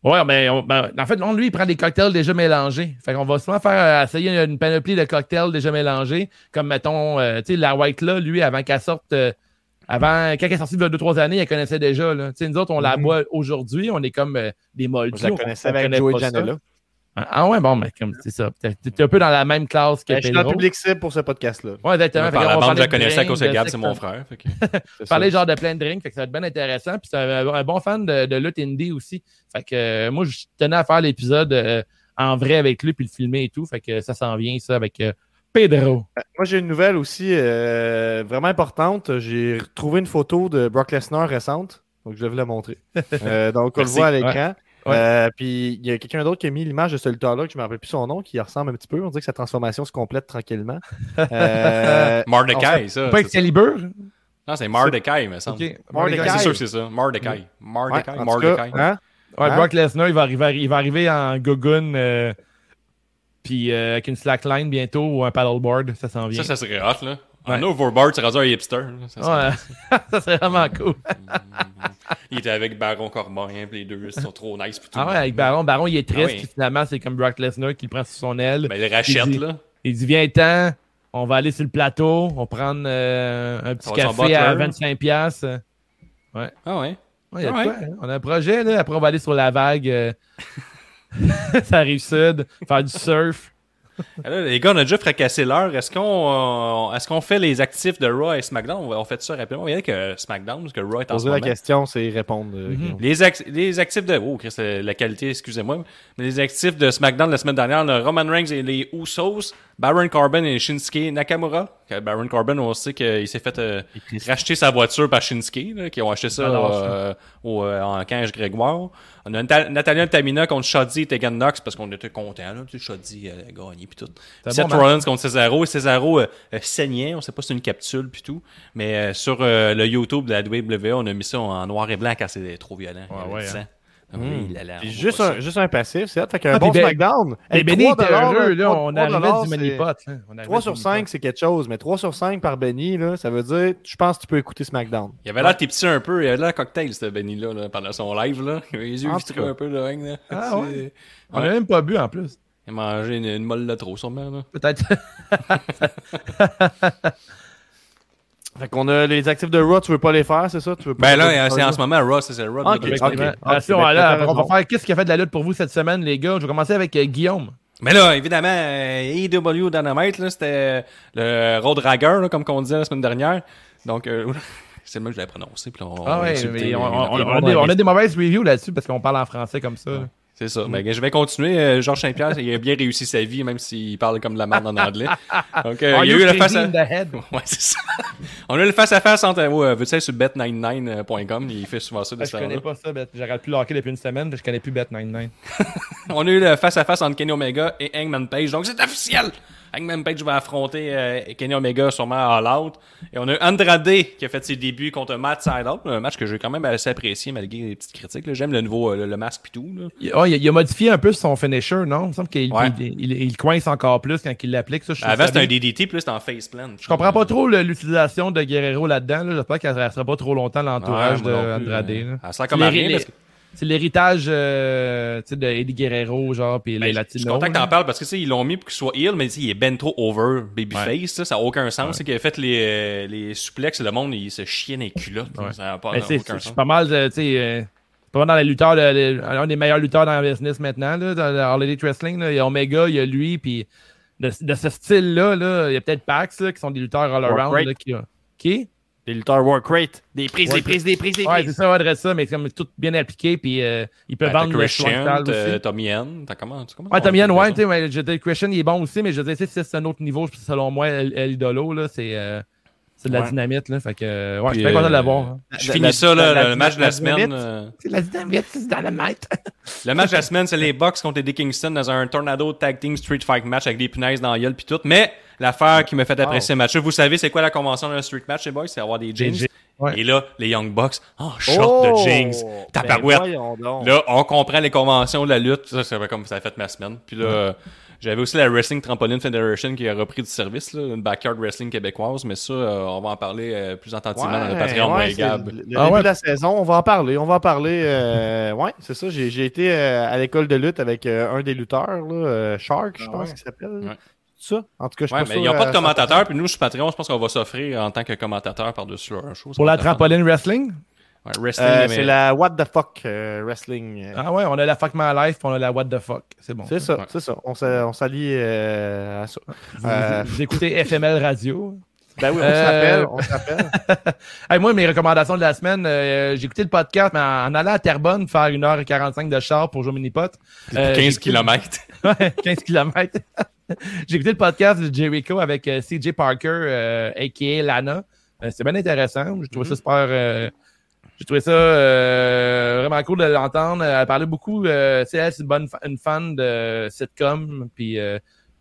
S1: Ouais, mais on- ben, en fait, non, lui, il prend des cocktails déjà mélangés. Fait qu'on va souvent faire euh, essayer une panoplie de cocktails déjà mélangés. Comme, mettons, euh, tu sais, la White là, lui, avant qu'elle sorte, euh, avant, quand elle est sortie il y a 2-3 années, elle connaissait déjà. Là. Tu sais, nous autres, on la
S3: Mhm.
S1: boit aujourd'hui, on est comme euh, des moldus.
S3: Je la
S1: on-
S3: connaissais
S1: on
S3: avec
S1: connaît
S3: Joey. Janela.
S1: Ah, Ah ouais, bon, mais comme c'est ça. T'es un peu dans la même classe que
S3: Ben, Je suis dans public cible pour ce podcast-là.
S1: Ouais, exactement.
S4: Par la bande, je la connaissais à cause de Gab, c'est mon frère. que-
S1: parler genre de plein de drinks, fait que ça va être bien intéressant. Puis c'est un, un bon fan de, de lutte indie aussi. Fait que euh, moi, je tenais à faire l'épisode euh, en vrai avec lui, puis le filmer et tout. Fait que ça s'en vient, ça, avec euh, Pedro.
S3: Moi, j'ai une nouvelle aussi euh, vraiment importante. J'ai retrouvé une photo de Brock Lesnar récente. Donc, je vais vous la montrer. Euh, donc, on le voit à l'écran.
S1: Ouais.
S3: Euh, puis, il y a quelqu'un d'autre qui a mis l'image de ce lutteur-là, que je ne me rappelle plus son nom, qui ressemble un petit peu. On dirait que sa transformation se complète tranquillement. Euh,
S4: Mordecai, ça.
S1: Pas. Excalibur?
S4: Non, c'est Mordecai, me semble.
S1: Ok.
S3: Mordecai.
S4: C'est sûr que c'est ça. Mordecai.
S3: ouais,
S4: Mordecai.
S3: cas, hein?
S1: Ouais,
S3: Hein?
S1: Brock Lesnar, il va arriver, il va arriver en gogun, euh, puis euh, avec une slackline bientôt ou un paddleboard. Ça s'en vient.
S4: Ça, ça serait hot, là.
S1: Ouais.
S4: En overboard, c'est rendu un hipster. là. Ça serait-
S1: Ouais. ça serait vraiment cool.
S4: Il était avec Baron Corbin, puis les deux, ils sont trop nice. puis tout.
S1: Ah ouais, avec Baron. Baron, il est triste.
S4: Ah oui.
S1: puis finalement, c'est comme Brock Lesnar qui le prend sous son aile.
S4: Ben, il rachète,
S1: Il dit-
S4: là.
S1: Il dit Viens-t'en, on va aller sur le plateau, on va prendre euh, un petit café à
S4: butler.
S1: 25$. piastres.
S4: Ah ouais.
S1: Ouais, y a de
S4: Ouais.
S1: quoi, hein? On a un projet, là. Après, on va aller sur la vague. euh, ça arrive sud, faire du surf.
S4: Là, les gars, on a déjà fracassé l'heure. Est-ce qu'on euh, est-ce qu'on fait les actifs de Raw et SmackDown? On, fait ça rapidement. Il y a que SmackDown, parce que Raw est en
S3: Poser la
S4: moment.
S3: question, c'est répondre. euh,
S1: Mhm.
S4: Les, ac- les actifs de. Oh, Chris, euh, la qualité, excusez-moi. Mais les actifs de SmackDown la semaine dernière, on a Roman Reigns et les Usos, Baron Corbin et Shinsuke Nakamura. Baron Corbin, on sait qu'il s'est fait euh, racheter sa voiture par Shinsuke, là, qui ont acheté ça
S1: Alors,
S4: euh, au, euh, en Cage Grégoire. On a Nata- Natalia Tamina contre Shoddy et Tegan Knox parce qu'on était contents. Là, tu sais, Shoddy a gagné puis tout. Seth
S1: bon.
S4: Rollins contre Cesaro. Et Cesaro saignait. On sait pas si c'est une capsule puis tout. Mais euh, sur le YouTube de la WWE, on a mis ça en noir et blanc car c'est trop violent.
S1: Ouais,
S4: Ah oui, là, là,
S3: Puis
S4: on
S3: juste un,
S4: ça.
S3: juste un passif, c'est. Fait qu'un
S1: Ah,
S3: bon
S1: ben-
S3: SmackDown.
S1: Et
S3: hey,
S1: Benny
S3: 3
S1: était heureux, là.
S3: 3
S1: On arrivait du Money Pot. hein. On arrivait
S3: 3
S1: du
S3: sur
S1: Money
S3: 5,
S1: Pot.
S3: c'est quelque chose, mais 3 sur 5 par Benny, là, ça veut dire, je pense que tu peux écouter SmackDown.
S4: Il avait l'air petit un peu. Il avait l'air cocktail, ce Benny-là, là, pendant son live. Là. Il avait les yeux vitrés un peu. Là, hein, là.
S1: Ah, ouais. On
S4: Ouais.
S1: a même pas bu en plus.
S4: Il a mangé une, une molle de trop, sûrement. Là.
S1: Peut-être.
S3: Fait qu'on a les actifs de Raw, tu veux pas les faire, c'est ça? Tu veux pas
S4: Ben là, c'est en ce moment Raw, c'est Raw.
S3: Ah,
S1: Ah, si, on,
S3: ben,
S1: on va faire qu'est-ce qui a fait de la lutte pour vous cette semaine, les gars? Je vais commencer avec euh, Guillaume.
S4: Mais là, évidemment, euh, AEW Dynamite, là, c'était le Road Ragger, là, comme on disait la semaine dernière. Donc, euh, c'est le même que je l'avais prononcé. Puis on,
S1: Ah ouais, on,
S4: les-
S1: on-
S4: les-
S1: on a des, on a des mauvaises reviews là-dessus parce qu'on parle en français comme ça.
S4: C'est ça. Mais je vais continuer. Euh, Georges Saint-Pierre, il a bien réussi sa vie, même s'il parle comme de la merde en anglais. Donc, euh, il y a eu le face à... Ouais, c'est ça. On a eu le face-à-face entre... Ouais, aller sur bet99.com? Il fait souvent ça de ce
S1: je connais pas ça, Bet. J'arrête plus le hockey depuis une semaine, je connais plus Bet99.
S4: On a eu le face-à-face entre Kenny Omega et Hangman Page. Donc, c'est officiel! Hangman Page va affronter euh, Kenny Omega sûrement à All Out. Et on a Andrade qui a fait ses débuts contre Matt Sydal. Un match que j'ai quand même assez apprécié malgré les petites critiques. J'aime le nouveau euh, le, le masque et tout. Là.
S1: Il, ah, il a- il a modifié un peu son finisher, non? Il me semble qu'il
S4: Ouais.
S1: il, il- il coince encore plus quand il l'applique.
S4: Avant, c'était un. DDT, là, c'était en faceplant.
S1: Je comprends pas trop l'utilisation de Guerrero là-dedans. Là. J'espère qu'elle restera pas trop longtemps l'entourage
S4: Ouais, moi non
S1: de
S4: plus,
S1: Andrade.
S4: euh,
S1: là.
S4: Elle sert comme à rien,
S1: les-
S4: parce que-
S1: C'est l'héritage euh, de Eddie Guerrero, genre, puis les
S4: Ben, je suis
S1: Latinos.
S4: content que t'en parles parce que tu sais, ils l'ont mis pour qu'il soit heel, mais il est ben trop over babyface. Ça, ça a aucun sens. C'est qu'il a fait les, euh, les suplexes, le monde, il se dans les culottes.
S1: Ouais.
S4: Ça n'a pas
S1: Ben,
S4: aucun sens.
S1: pas mal, de, tu sais, euh, c'est pas mal dans les lutteurs, le- le- un des meilleurs lutteurs dans le business maintenant, là, dans le All Elite Wrestling. là. Il y a Omega, il y a lui, puis de, de ce style-là, là, il y a peut-être Pax, là, qui sont des lutteurs all-around. Qui?
S3: Des lutteurs work rate. Des prises, des prises, des prises, des
S1: Ouais, c'est
S3: prises.
S1: ça, on adresse ça, mais c'est comme tout bien appliqué, puis euh, il peut
S4: Ben,
S1: vendre le
S4: Christian. Tommy Yen, t'as comment,
S1: Ouais, Tommy Yen, ouais, tu sais, je Christian, il est bon aussi, mais je veux dire, c'est un autre niveau, selon moi, El, El Idolo, là, c'est euh, c'est de la
S3: Ouais.
S1: dynamite, là, fait que, euh, ouais, je suis bien content de
S4: euh,
S1: l'avoir. hein.
S4: Je
S3: La-
S4: finis
S3: la-
S4: ça, là,
S3: la-
S4: le match de la
S3: la
S4: semaine. euh,
S1: C'est la dynamite, c'est de la dynamite.
S4: Le match de la semaine, c'est les Bucks contre les Dick Kingston dans un Tornado Tag Team Street Fight match avec des punaises dans la gueule puis tout. Mais l'affaire qui me fait apprécier le match, vous savez, c'est quoi la convention d'un street match, les boys? C'est avoir des jeans.
S1: jeans, ouais.
S4: Et là, les Young Bucks, oh, short de jeans. Tabarouette.
S3: Ben.
S4: Là, on comprend les conventions de la lutte. Ça, c'est comme ça a fait ma semaine. Puis là, J'avais aussi la Wrestling Trampoline Federation qui a repris du service, là, une backyard wrestling québécoise, mais ça, euh, on va en parler euh, plus attentivement dans le Patreon, Gab.
S3: Le, le
S1: Ah
S3: début
S1: ouais.
S3: de la saison, on va en parler. On va en parler. euh, ouais, c'est ça. J'ai été euh, à l'école de lutte avec euh, un des lutteurs, là, euh, Shark, je
S5: Ah
S3: pense
S5: ouais.
S3: qu'il s'appelle. Ça. En tout cas, je suis
S4: Ouais,
S3: pas
S4: mais ils n'ont pas
S3: euh,
S4: de commentateur, puis nous, sur Patreon, je pense qu'on va s'offrir en tant que commentateur par-dessus leur show. Ça
S1: Pour la trampoline wrestling?
S4: Ouais, wrestling,
S3: Euh,
S4: mais-
S3: c'est la What the fuck euh, Wrestling. euh,
S1: Ah ouais, on a la Fuck My Life, puis on a la What the Fuck. C'est bon.
S3: c'est ça,
S4: Ouais.
S3: c'est ça. On s'a- on s'allie euh, à ça.
S1: Vous,
S3: Euh,
S1: vous écoutez FML Radio.
S3: Ben oui, on
S1: Euh,
S3: s'appelle. On s'appelle.
S1: Hey, moi, mes recommandations de la semaine, euh, j'ai écouté le podcast, mais en, en allant à Terrebonne faire 1h45 de char pour jouer. Euh, j'ai
S4: 15
S1: écouté-
S4: km.
S1: Ouais, 15 km. j'ai écouté le podcast de Jericho avec euh, CJ Parker, euh, a.k.a. Lana. Euh, c'est bien intéressant. J'ai trouvé ça super... j'ai trouvé ça vraiment cool de l'entendre. Elle parlait beaucoup... Sais, elle, c'est une bonne une fan de sitcom, puis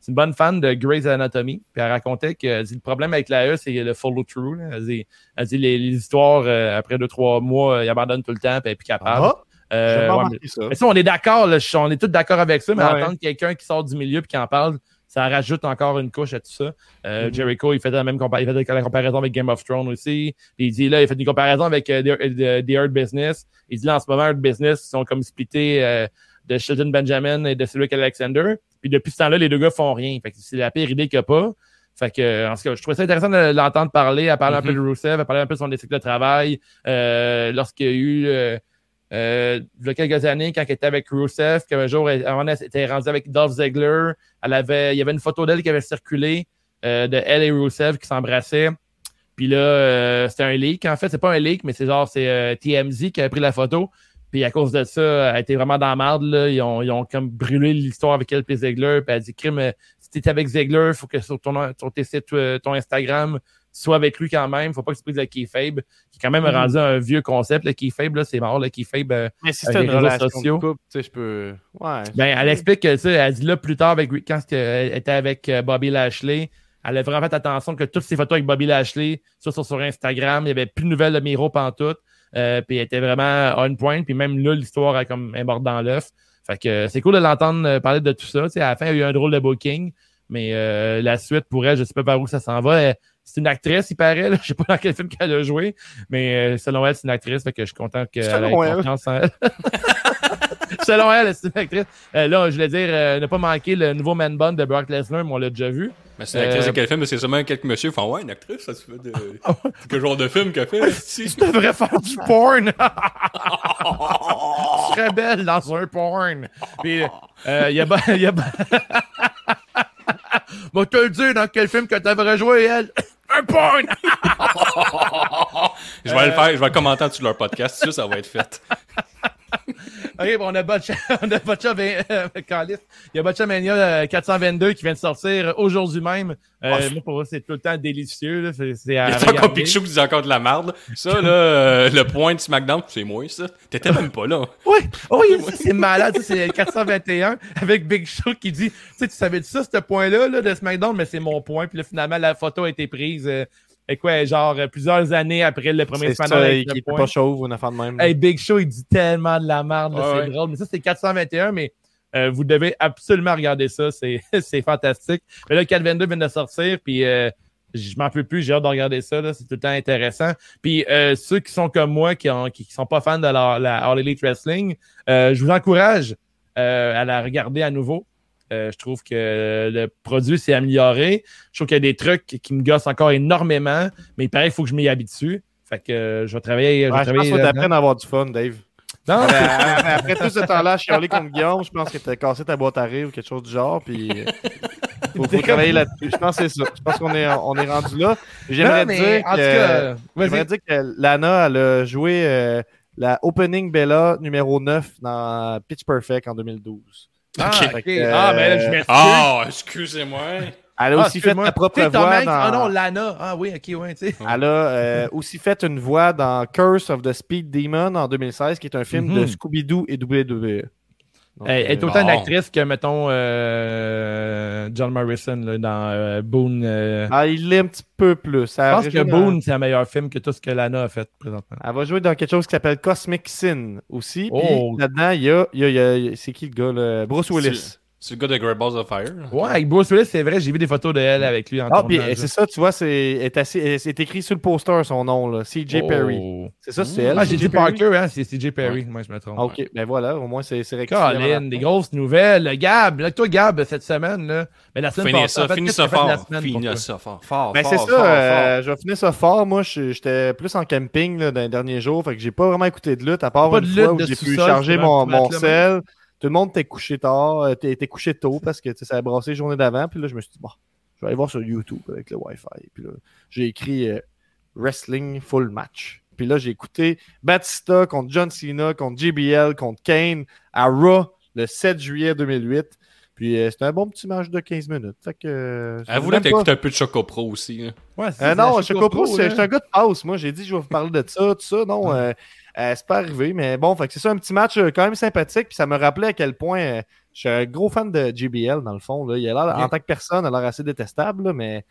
S1: c'est une bonne fan de Grey's Anatomy. Puis elle racontait que dit, le problème avec la E, c'est le follow-through. Elle dit, elle dit les, les histoires, euh, après deux, trois mois, ils abandonnent tout le temps, puis elle est plus capable.
S3: Ah,
S1: Euh, ouais,
S3: ça.
S1: mais ça, on est d'accord, on est tous d'accord avec ça, mais entendre quelqu'un qui sort du milieu et qui en parle, ça rajoute encore une couche à tout ça. Euh,
S3: Mhm.
S1: Jericho, il fait la même compa- il fait la comparaison avec Game of Thrones aussi. Il dit là, il fait une comparaison avec euh, The, The- The Hurt Business. Il dit là, en ce moment, Hurt Business, ils sont comme splittés euh, de Shelton Benjamin et de Cedric Alexander. Puis depuis ce temps-là, les deux gars font rien. Fait que c'est la pire idée qu'il n'y a pas. Fait que, en tout cas, je trouvais ça intéressant de l'entendre parler, elle parler un peu de Rusev, elle parler un peu de son éthique de travail, euh, lorsqu'il y a eu, euh, il y a quelques années, quand elle était avec Rusev, qu'un jour, elle, était rendue avec Dolph Ziggler, elle avait, il y avait une photo d'elle qui avait circulé, euh, de elle et Rusev qui s'embrassaient. Puis là, euh, c'était un leak. En fait, c'est pas un leak, mais c'est genre, c'est euh, TMZ qui avait pris la photo. Puis à cause de ça, elle a été vraiment dans la marde. Là. Ils, ont, ils ont comme brûlé l'histoire avec elle et Ziegler. Puis elle a dit, crime, euh, si t'es avec Ziegler, faut que sur ton, sur tes sites, euh, ton Instagram, tu sois avec lui quand même. Faut pas que tu prises le keyfabe, qui est quand même
S3: Mhm.
S1: rendu un vieux concept. Le keyfabe, là, c'est mort. Le keyfabe, euh,
S3: Mais si
S1: avec
S3: c'était une relation
S1: sociaux.
S3: de couple, tu sais, je peux. Ouais.
S1: ben, elle explique que, tu sais, elle dit là, plus tard, avec, quand elle était avec euh, Bobby Lashley, elle a vraiment fait attention que toutes ses photos avec Bobby Lashley, ça, sur, sur Instagram, il n'y avait plus de nouvelles de Miro pantoute. Euh, puis elle était vraiment on point. Puis même là, l'histoire est comme est morte dans l'œuf. Fait que euh, c'est cool de l'entendre euh, parler de tout ça. Tu sais, à la fin, il y a eu un drôle de booking. Mais euh, la suite pour elle, je sais pas par où ça s'en va. Elle- C'est une actrice, il paraît. Là. Je sais pas dans quel film qu'elle a joué. Mais euh, selon elle, c'est une actrice. Fait que je suis content qu'elle ait
S3: Selon elle.
S1: confiance en elle. selon elle, c'est une actrice. Euh, là, je voulais dire, euh, ne pas manquer le nouveau man bun de Brock Lesnar, mais on l'a déjà vu.
S4: Mais c'est une actrice
S1: Euh,
S4: de quel film? Mais c'est seulement quelques monsieur qui font Ouais, une actrice, ça se fait de. Quel genre de film qu'elle fait? si?
S1: Tu devrais faire du porn. tu serais belle dans un porn. Puis, euh, il y a... y a Va te le dire dans quel film que t'aimerais jouer, elle? un porn!
S4: Je vais le faire, je vais le commenter de leur podcast. Ça, ça va être fait.
S1: OK, bon, on a Botcha, on a Botcha, euh. Il y a Botcha Mania euh, 422 qui vient de sortir aujourd'hui même. Euh, moi, pour moi, c'est tout le temps délicieux. là. C'est,
S4: encore Show qui dit encore de la merde. Ça, là, euh, le point de SmackDown, c'est moi, ça. T'étais même pas là.
S1: Oui, oh, oui, ça, c'est malade. C'est 421 avec Big Show qui dit, tu sais, tu savais de ça, ce point-là là, de SmackDown, mais c'est mon point. Puis là, finalement, la photo a été prise, euh, quoi, genre, euh, plusieurs années après le premier
S3: C'est
S1: SmackDown.
S3: ça,
S1: avec
S3: était
S1: point.
S3: pas chauve ou une affaire de même.
S1: Hey, Big Show, il dit tellement de la merde, c'est
S4: ouais.
S1: drôle. Mais ça, c'est 421, mais euh, vous devez absolument regarder ça. C'est, c'est fantastique. Mais là, le 422 vient de sortir, puis euh, je m'en peux plus, j'ai hâte de regarder ça. Là, c'est tout le temps intéressant. Puis euh, ceux qui sont comme moi, qui, ont, qui, qui sont pas fans de la, la All Elite Wrestling, euh, je vous encourage euh, à la regarder à nouveau. Euh, je trouve que le produit s'est amélioré. Je trouve qu'il y a des trucs qui me gossent encore énormément, mais il paraît qu'il faut que je m'y habitue. Fait que euh, je vais travailler. Je vais
S3: Ouais, je pense
S1: travailler
S3: faut
S1: là-dedans.
S3: t'apprendre à avoir du fun, Dave.
S1: Non,
S3: Euh, après, après tout ce temps-là, je suis allé contre Guillaume, je pense que t'as cassé ta boîte à rire ou quelque chose du genre, puis euh, faut, faut travailler là-dessus. Je pense que c'est ça. Je pense qu'on est, on est rendu là. J'aimerais
S1: mais
S3: dire que,
S1: cas,
S3: dire que Lana, elle a joué euh, la Opening Bella numéro 9 dans Pitch Perfect en 2012.
S1: Ah,
S3: Fait
S1: ok.
S3: que,
S1: Ah, ben là, je
S3: euh,
S1: m'excuse.
S4: Ah, excusez-moi.
S3: Elle a
S1: Ah,
S3: aussi fait sa propre voix dans...
S1: Ah non, Lana. Ah oui, ok, ouais, tu sais.
S3: Elle a euh, aussi fait une voix dans Curse of the Speed Demon en 2016, qui est un film de
S1: Mhm.
S3: Scooby-Doo et WWE. Donc,
S1: Elle elle est autant une actrice que, mettons, euh, John Morrison là, dans euh, Boone. euh,
S3: ah, il l'est un petit peu plus.
S1: je pense que
S3: Boone
S1: c'est un meilleur film que tout ce que Lana a fait présentement.
S3: Elle va jouer dans quelque chose qui s'appelle Cosmic Sin aussi. Puis
S1: Oh.
S3: là-dedans, il y a, il y a- il y a- c'est qui le gars là? Bruce Willis.
S4: C'est le gars de Great Balls of Fire.
S1: Ouais, avec Bruce Willis, c'est vrai, j'ai vu des photos de elle avec lui en
S3: Ah, puis c'est ça, tu vois, c'est est écrit sur le poster son nom, là. CJ Perry.
S1: Oh.
S3: C'est ça, c'est elle.
S1: Ah, j'ai
S3: CJ
S1: dit
S3: Perry?
S1: Parker, hein, c'est CJ Perry. Moi, je me trompe.
S3: Ah, Ok, ben voilà, au moins c'est c'est rectifié.
S1: Colin, des grosses nouvelles. Gab, là, toi, Gab, cette semaine, là. Mais la semaine
S4: Finis
S1: passée,
S4: ça, finis
S1: qu'est-ce
S4: ça fort. Finis ça fort. Fort,
S3: Ben c'est ça,
S4: fort.
S3: euh, je vais finir ça fort. Moi, j'étais plus en camping là, dans les derniers jours, fait que j'ai pas vraiment écouté de lutte, à part
S1: Pas
S3: une
S1: de
S3: fois
S1: lutte
S3: où j'ai pu charger mon, sel. Tout le monde était couché tard, euh, t'es t'es couché tôt parce que tu sais, ça a brassé la journée d'avant. Puis là, je me suis dit, bon, je vais aller voir sur YouTube avec le Wi-Fi. Puis là, j'ai écrit euh, Wrestling Full Match. Puis là, j'ai écouté Batista contre John Cena, contre JBL, contre Kane à Raw le 7 juillet 2008. Puis euh, c'était un bon petit match de 15 minutes. Fait que. euh,
S4: Avoue
S3: même
S4: que t'as
S3: pas-
S4: écouté un peu de Choco Pro aussi. là.
S1: Ouais, c'est
S3: euh,
S1: c'est
S3: non, Choco Pro, c'est-
S1: là.
S3: j'étais un gars de passe. Moi, j'ai dit, je vais vous parler de ça, tout ça. Non, euh, c'est pas arrivé. Mais bon, fait que c'est ça, un petit match euh, quand même sympathique. Puis ça me rappelait à quel point euh, je suis un gros fan de JBL, dans le fond. Là. Il a l'air, en tant que personne, il a l'air assez détestable. là, mais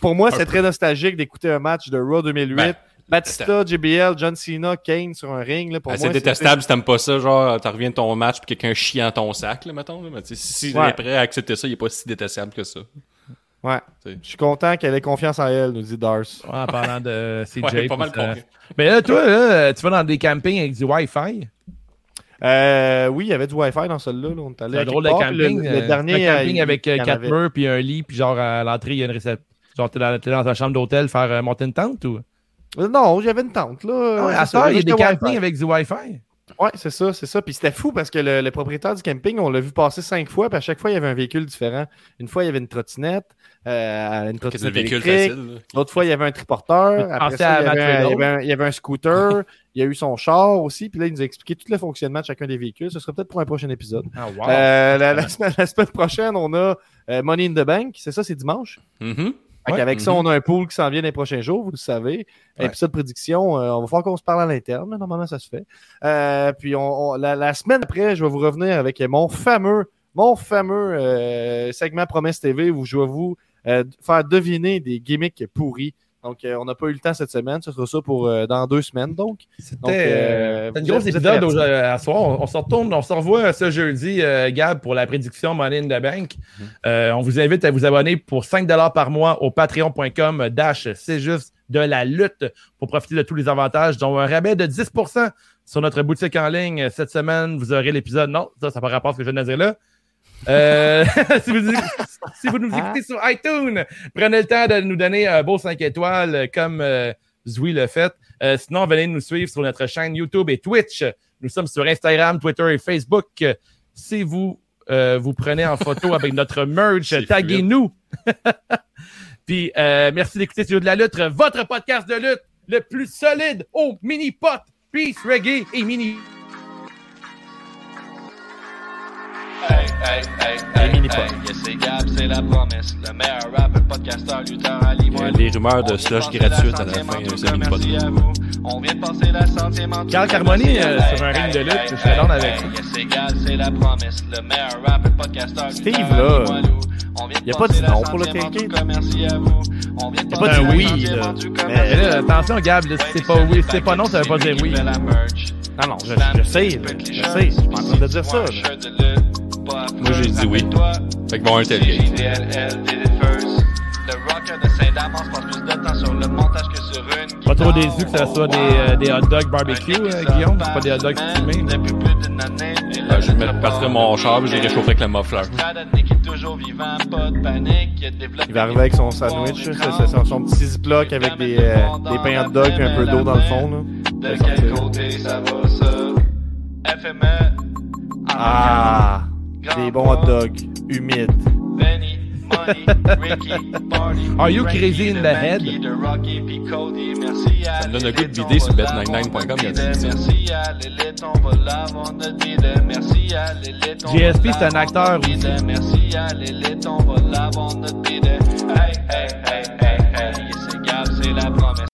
S3: pour moi, c'est très nostalgique d'écouter un match de Raw 2008.
S4: Ben,
S3: Batista, JBL, John Cena, Kane sur un ring. Là, pour
S4: Ah,
S3: moi,
S4: c'est détestable si t'aimes pas ça, genre, t'en reviens de ton match puis quelqu'un chie dans ton sac, là, mettons. Là. Mais si il
S3: Ouais.
S4: est prêt à accepter ça, il est pas si détestable que ça.
S3: Ouais. Je suis content qu'elle ait confiance en elle, nous dit Dars.
S1: Ouais, en parlant de CJ.
S4: Ouais, pas mal
S1: ça-. Mais là, toi, là, tu vas dans des campings avec du Wi-Fi?
S3: Euh, oui, il y avait du Wi-Fi dans celui-là. là. On est allé
S1: drôle
S3: part,
S1: camping.
S3: Le,
S1: euh,
S3: le dernier.
S1: un camping
S3: euh,
S1: avec euh, quatre
S3: avait.
S1: murs puis un lit, puis genre à l'entrée, il y a une réception. Genre, t'es dans, dans ta chambre d'hôtel faire euh, monter une tente ou?
S3: Euh, Non, j'avais une tente, là.
S1: Ouais, à
S3: ça,
S1: il y a des campings avec du Wi-Fi?
S3: Ouais, c'est ça, c'est ça. Puis c'était fou parce que le, le propriétaire du camping, on l'a vu passer cinq fois, puis à chaque fois, il y avait un véhicule différent. Une fois, il y avait une trottinette, euh, une
S4: C'est
S3: trottinette
S4: un véhicule
S3: électrique. L'autre fois, il y avait un triporteur. Après
S1: Pensez
S3: ça, il y, avait un, il, y avait un, il y avait un scooter. il y a eu son char aussi. Puis là, il nous a expliqué tout le fonctionnement de chacun des véhicules. Ce sera peut-être pour un prochain épisode.
S1: Ah, wow.
S3: Euh, la, la semaine, la semaine prochaine, on a euh, Money in the Bank. C'est ça, c'est dimanche?
S4: Mhm.
S3: Fait
S1: Ouais.
S3: Avec ça,
S4: Mhm.
S3: on a un pool qui s'en vient dans les prochains jours, vous le savez.
S1: Ouais.
S3: Épisode de prédiction, euh, on va falloir qu'on se parle à l'interne, mais normalement, ça se fait. Euh, puis on, on- la, la semaine après, je vais vous revenir avec mon fameux, mon fameux euh, segment Promesse TV où je vais vous faire deviner des gimmicks pourris. Donc, euh, on n'a pas eu le temps cette semaine. Ce sera ça pour euh, dans deux semaines, donc.
S1: C'était
S3: euh,
S1: une grosse épisode à soir. On, on se retourne, on se revoit ce jeudi, Gab, pour la prédiction Money in the Bank. Euh, on vous invite à vous abonner pour 5 par mois au patreon.com dash c'est juste de la lutte pour profiter de tous les avantages, dont un rabais de 10% sur notre boutique en ligne. Cette semaine, vous aurez l'épisode. Non, ça, ça n'a pas rapport à ce que je viens de dire là. Euh, si, vous, si vous nous écoutez sur iTunes, prenez le temps de nous donner un beau 5 étoiles euh, comme euh, Zoui le fait. Euh, sinon, venez nous suivre sur notre chaîne YouTube et Twitch. Nous sommes sur Instagram, Twitter et Facebook. Euh, Si vous euh, vous prenez en photo avec notre merch, taguez-nous. Puis euh, merci d'écouter Studio de la lutte, votre podcast de lutte le plus solide au mini pot, peace, reggae et mini.
S6: Hey, hey, hey,
S3: Les
S6: hey,
S3: mini-pods.
S6: hey, yes, c'est Gab, c'est la promesse. Le meilleur rapper, podcasteur, lutteur, à
S4: Il y a des rumeurs de slush gratuite à la fin de ce mini-pod.
S6: Merci à vous. On vient de passer la centième en tout
S1: Carl Carmoni, euh, sur un ring de lutte, je
S6: hey,
S1: avec
S6: hey,
S1: ça.
S6: yes, c'est Gab, c'est la promesse. Le meilleur rapper, podcasteur,
S3: Steve,
S6: lutteur,
S3: là, y a pas de nom pour le
S6: de
S3: Y a pas de oui, là. Mais
S1: là, attention, Gab, si c'est pas oui, si c'est pas non, ça veut pas dire oui.
S3: Non, non, je, je sais, je sais. Je suis pas en train de dire ça. là.
S4: Moi, j'ai dit oui. Fait que bon, un.
S6: Le rocker de Saint-Damas passe plus de temps sur le montage que sur une
S1: Pas trop déçu que ça soit des, euh, des hot dogs barbecue, euh, Guillaume. C'est pas des hot dogs fumés.
S4: Ben, je mettre partir mon char vais réchauffer avec le muffler.
S6: Il,
S3: va arriver avec son sandwich, son, son petit ziploc avec des, euh, des pains hot dog et un peu d'eau dans le fond. Là.
S6: De quel côté ça va ça? FME.
S3: Ah, des bons hot dogs humides.
S6: Benny, Money, Ricky, Barney,
S1: Are you
S6: Frankie,
S1: crazy in the head?
S6: de Rocky, puis Cody, merci à
S4: Ça me donne le goût de vider sur
S6: va
S4: bet99.com, il y a
S6: l'avoir,
S4: dit ça.
S6: Merci à l'élite, on va l'avoir, notre bidet. Merci à l'élite, on va
S1: GSP, c'est un acteur aussi.
S6: Hey, hey, hey, hey, hey, c'est la promesse.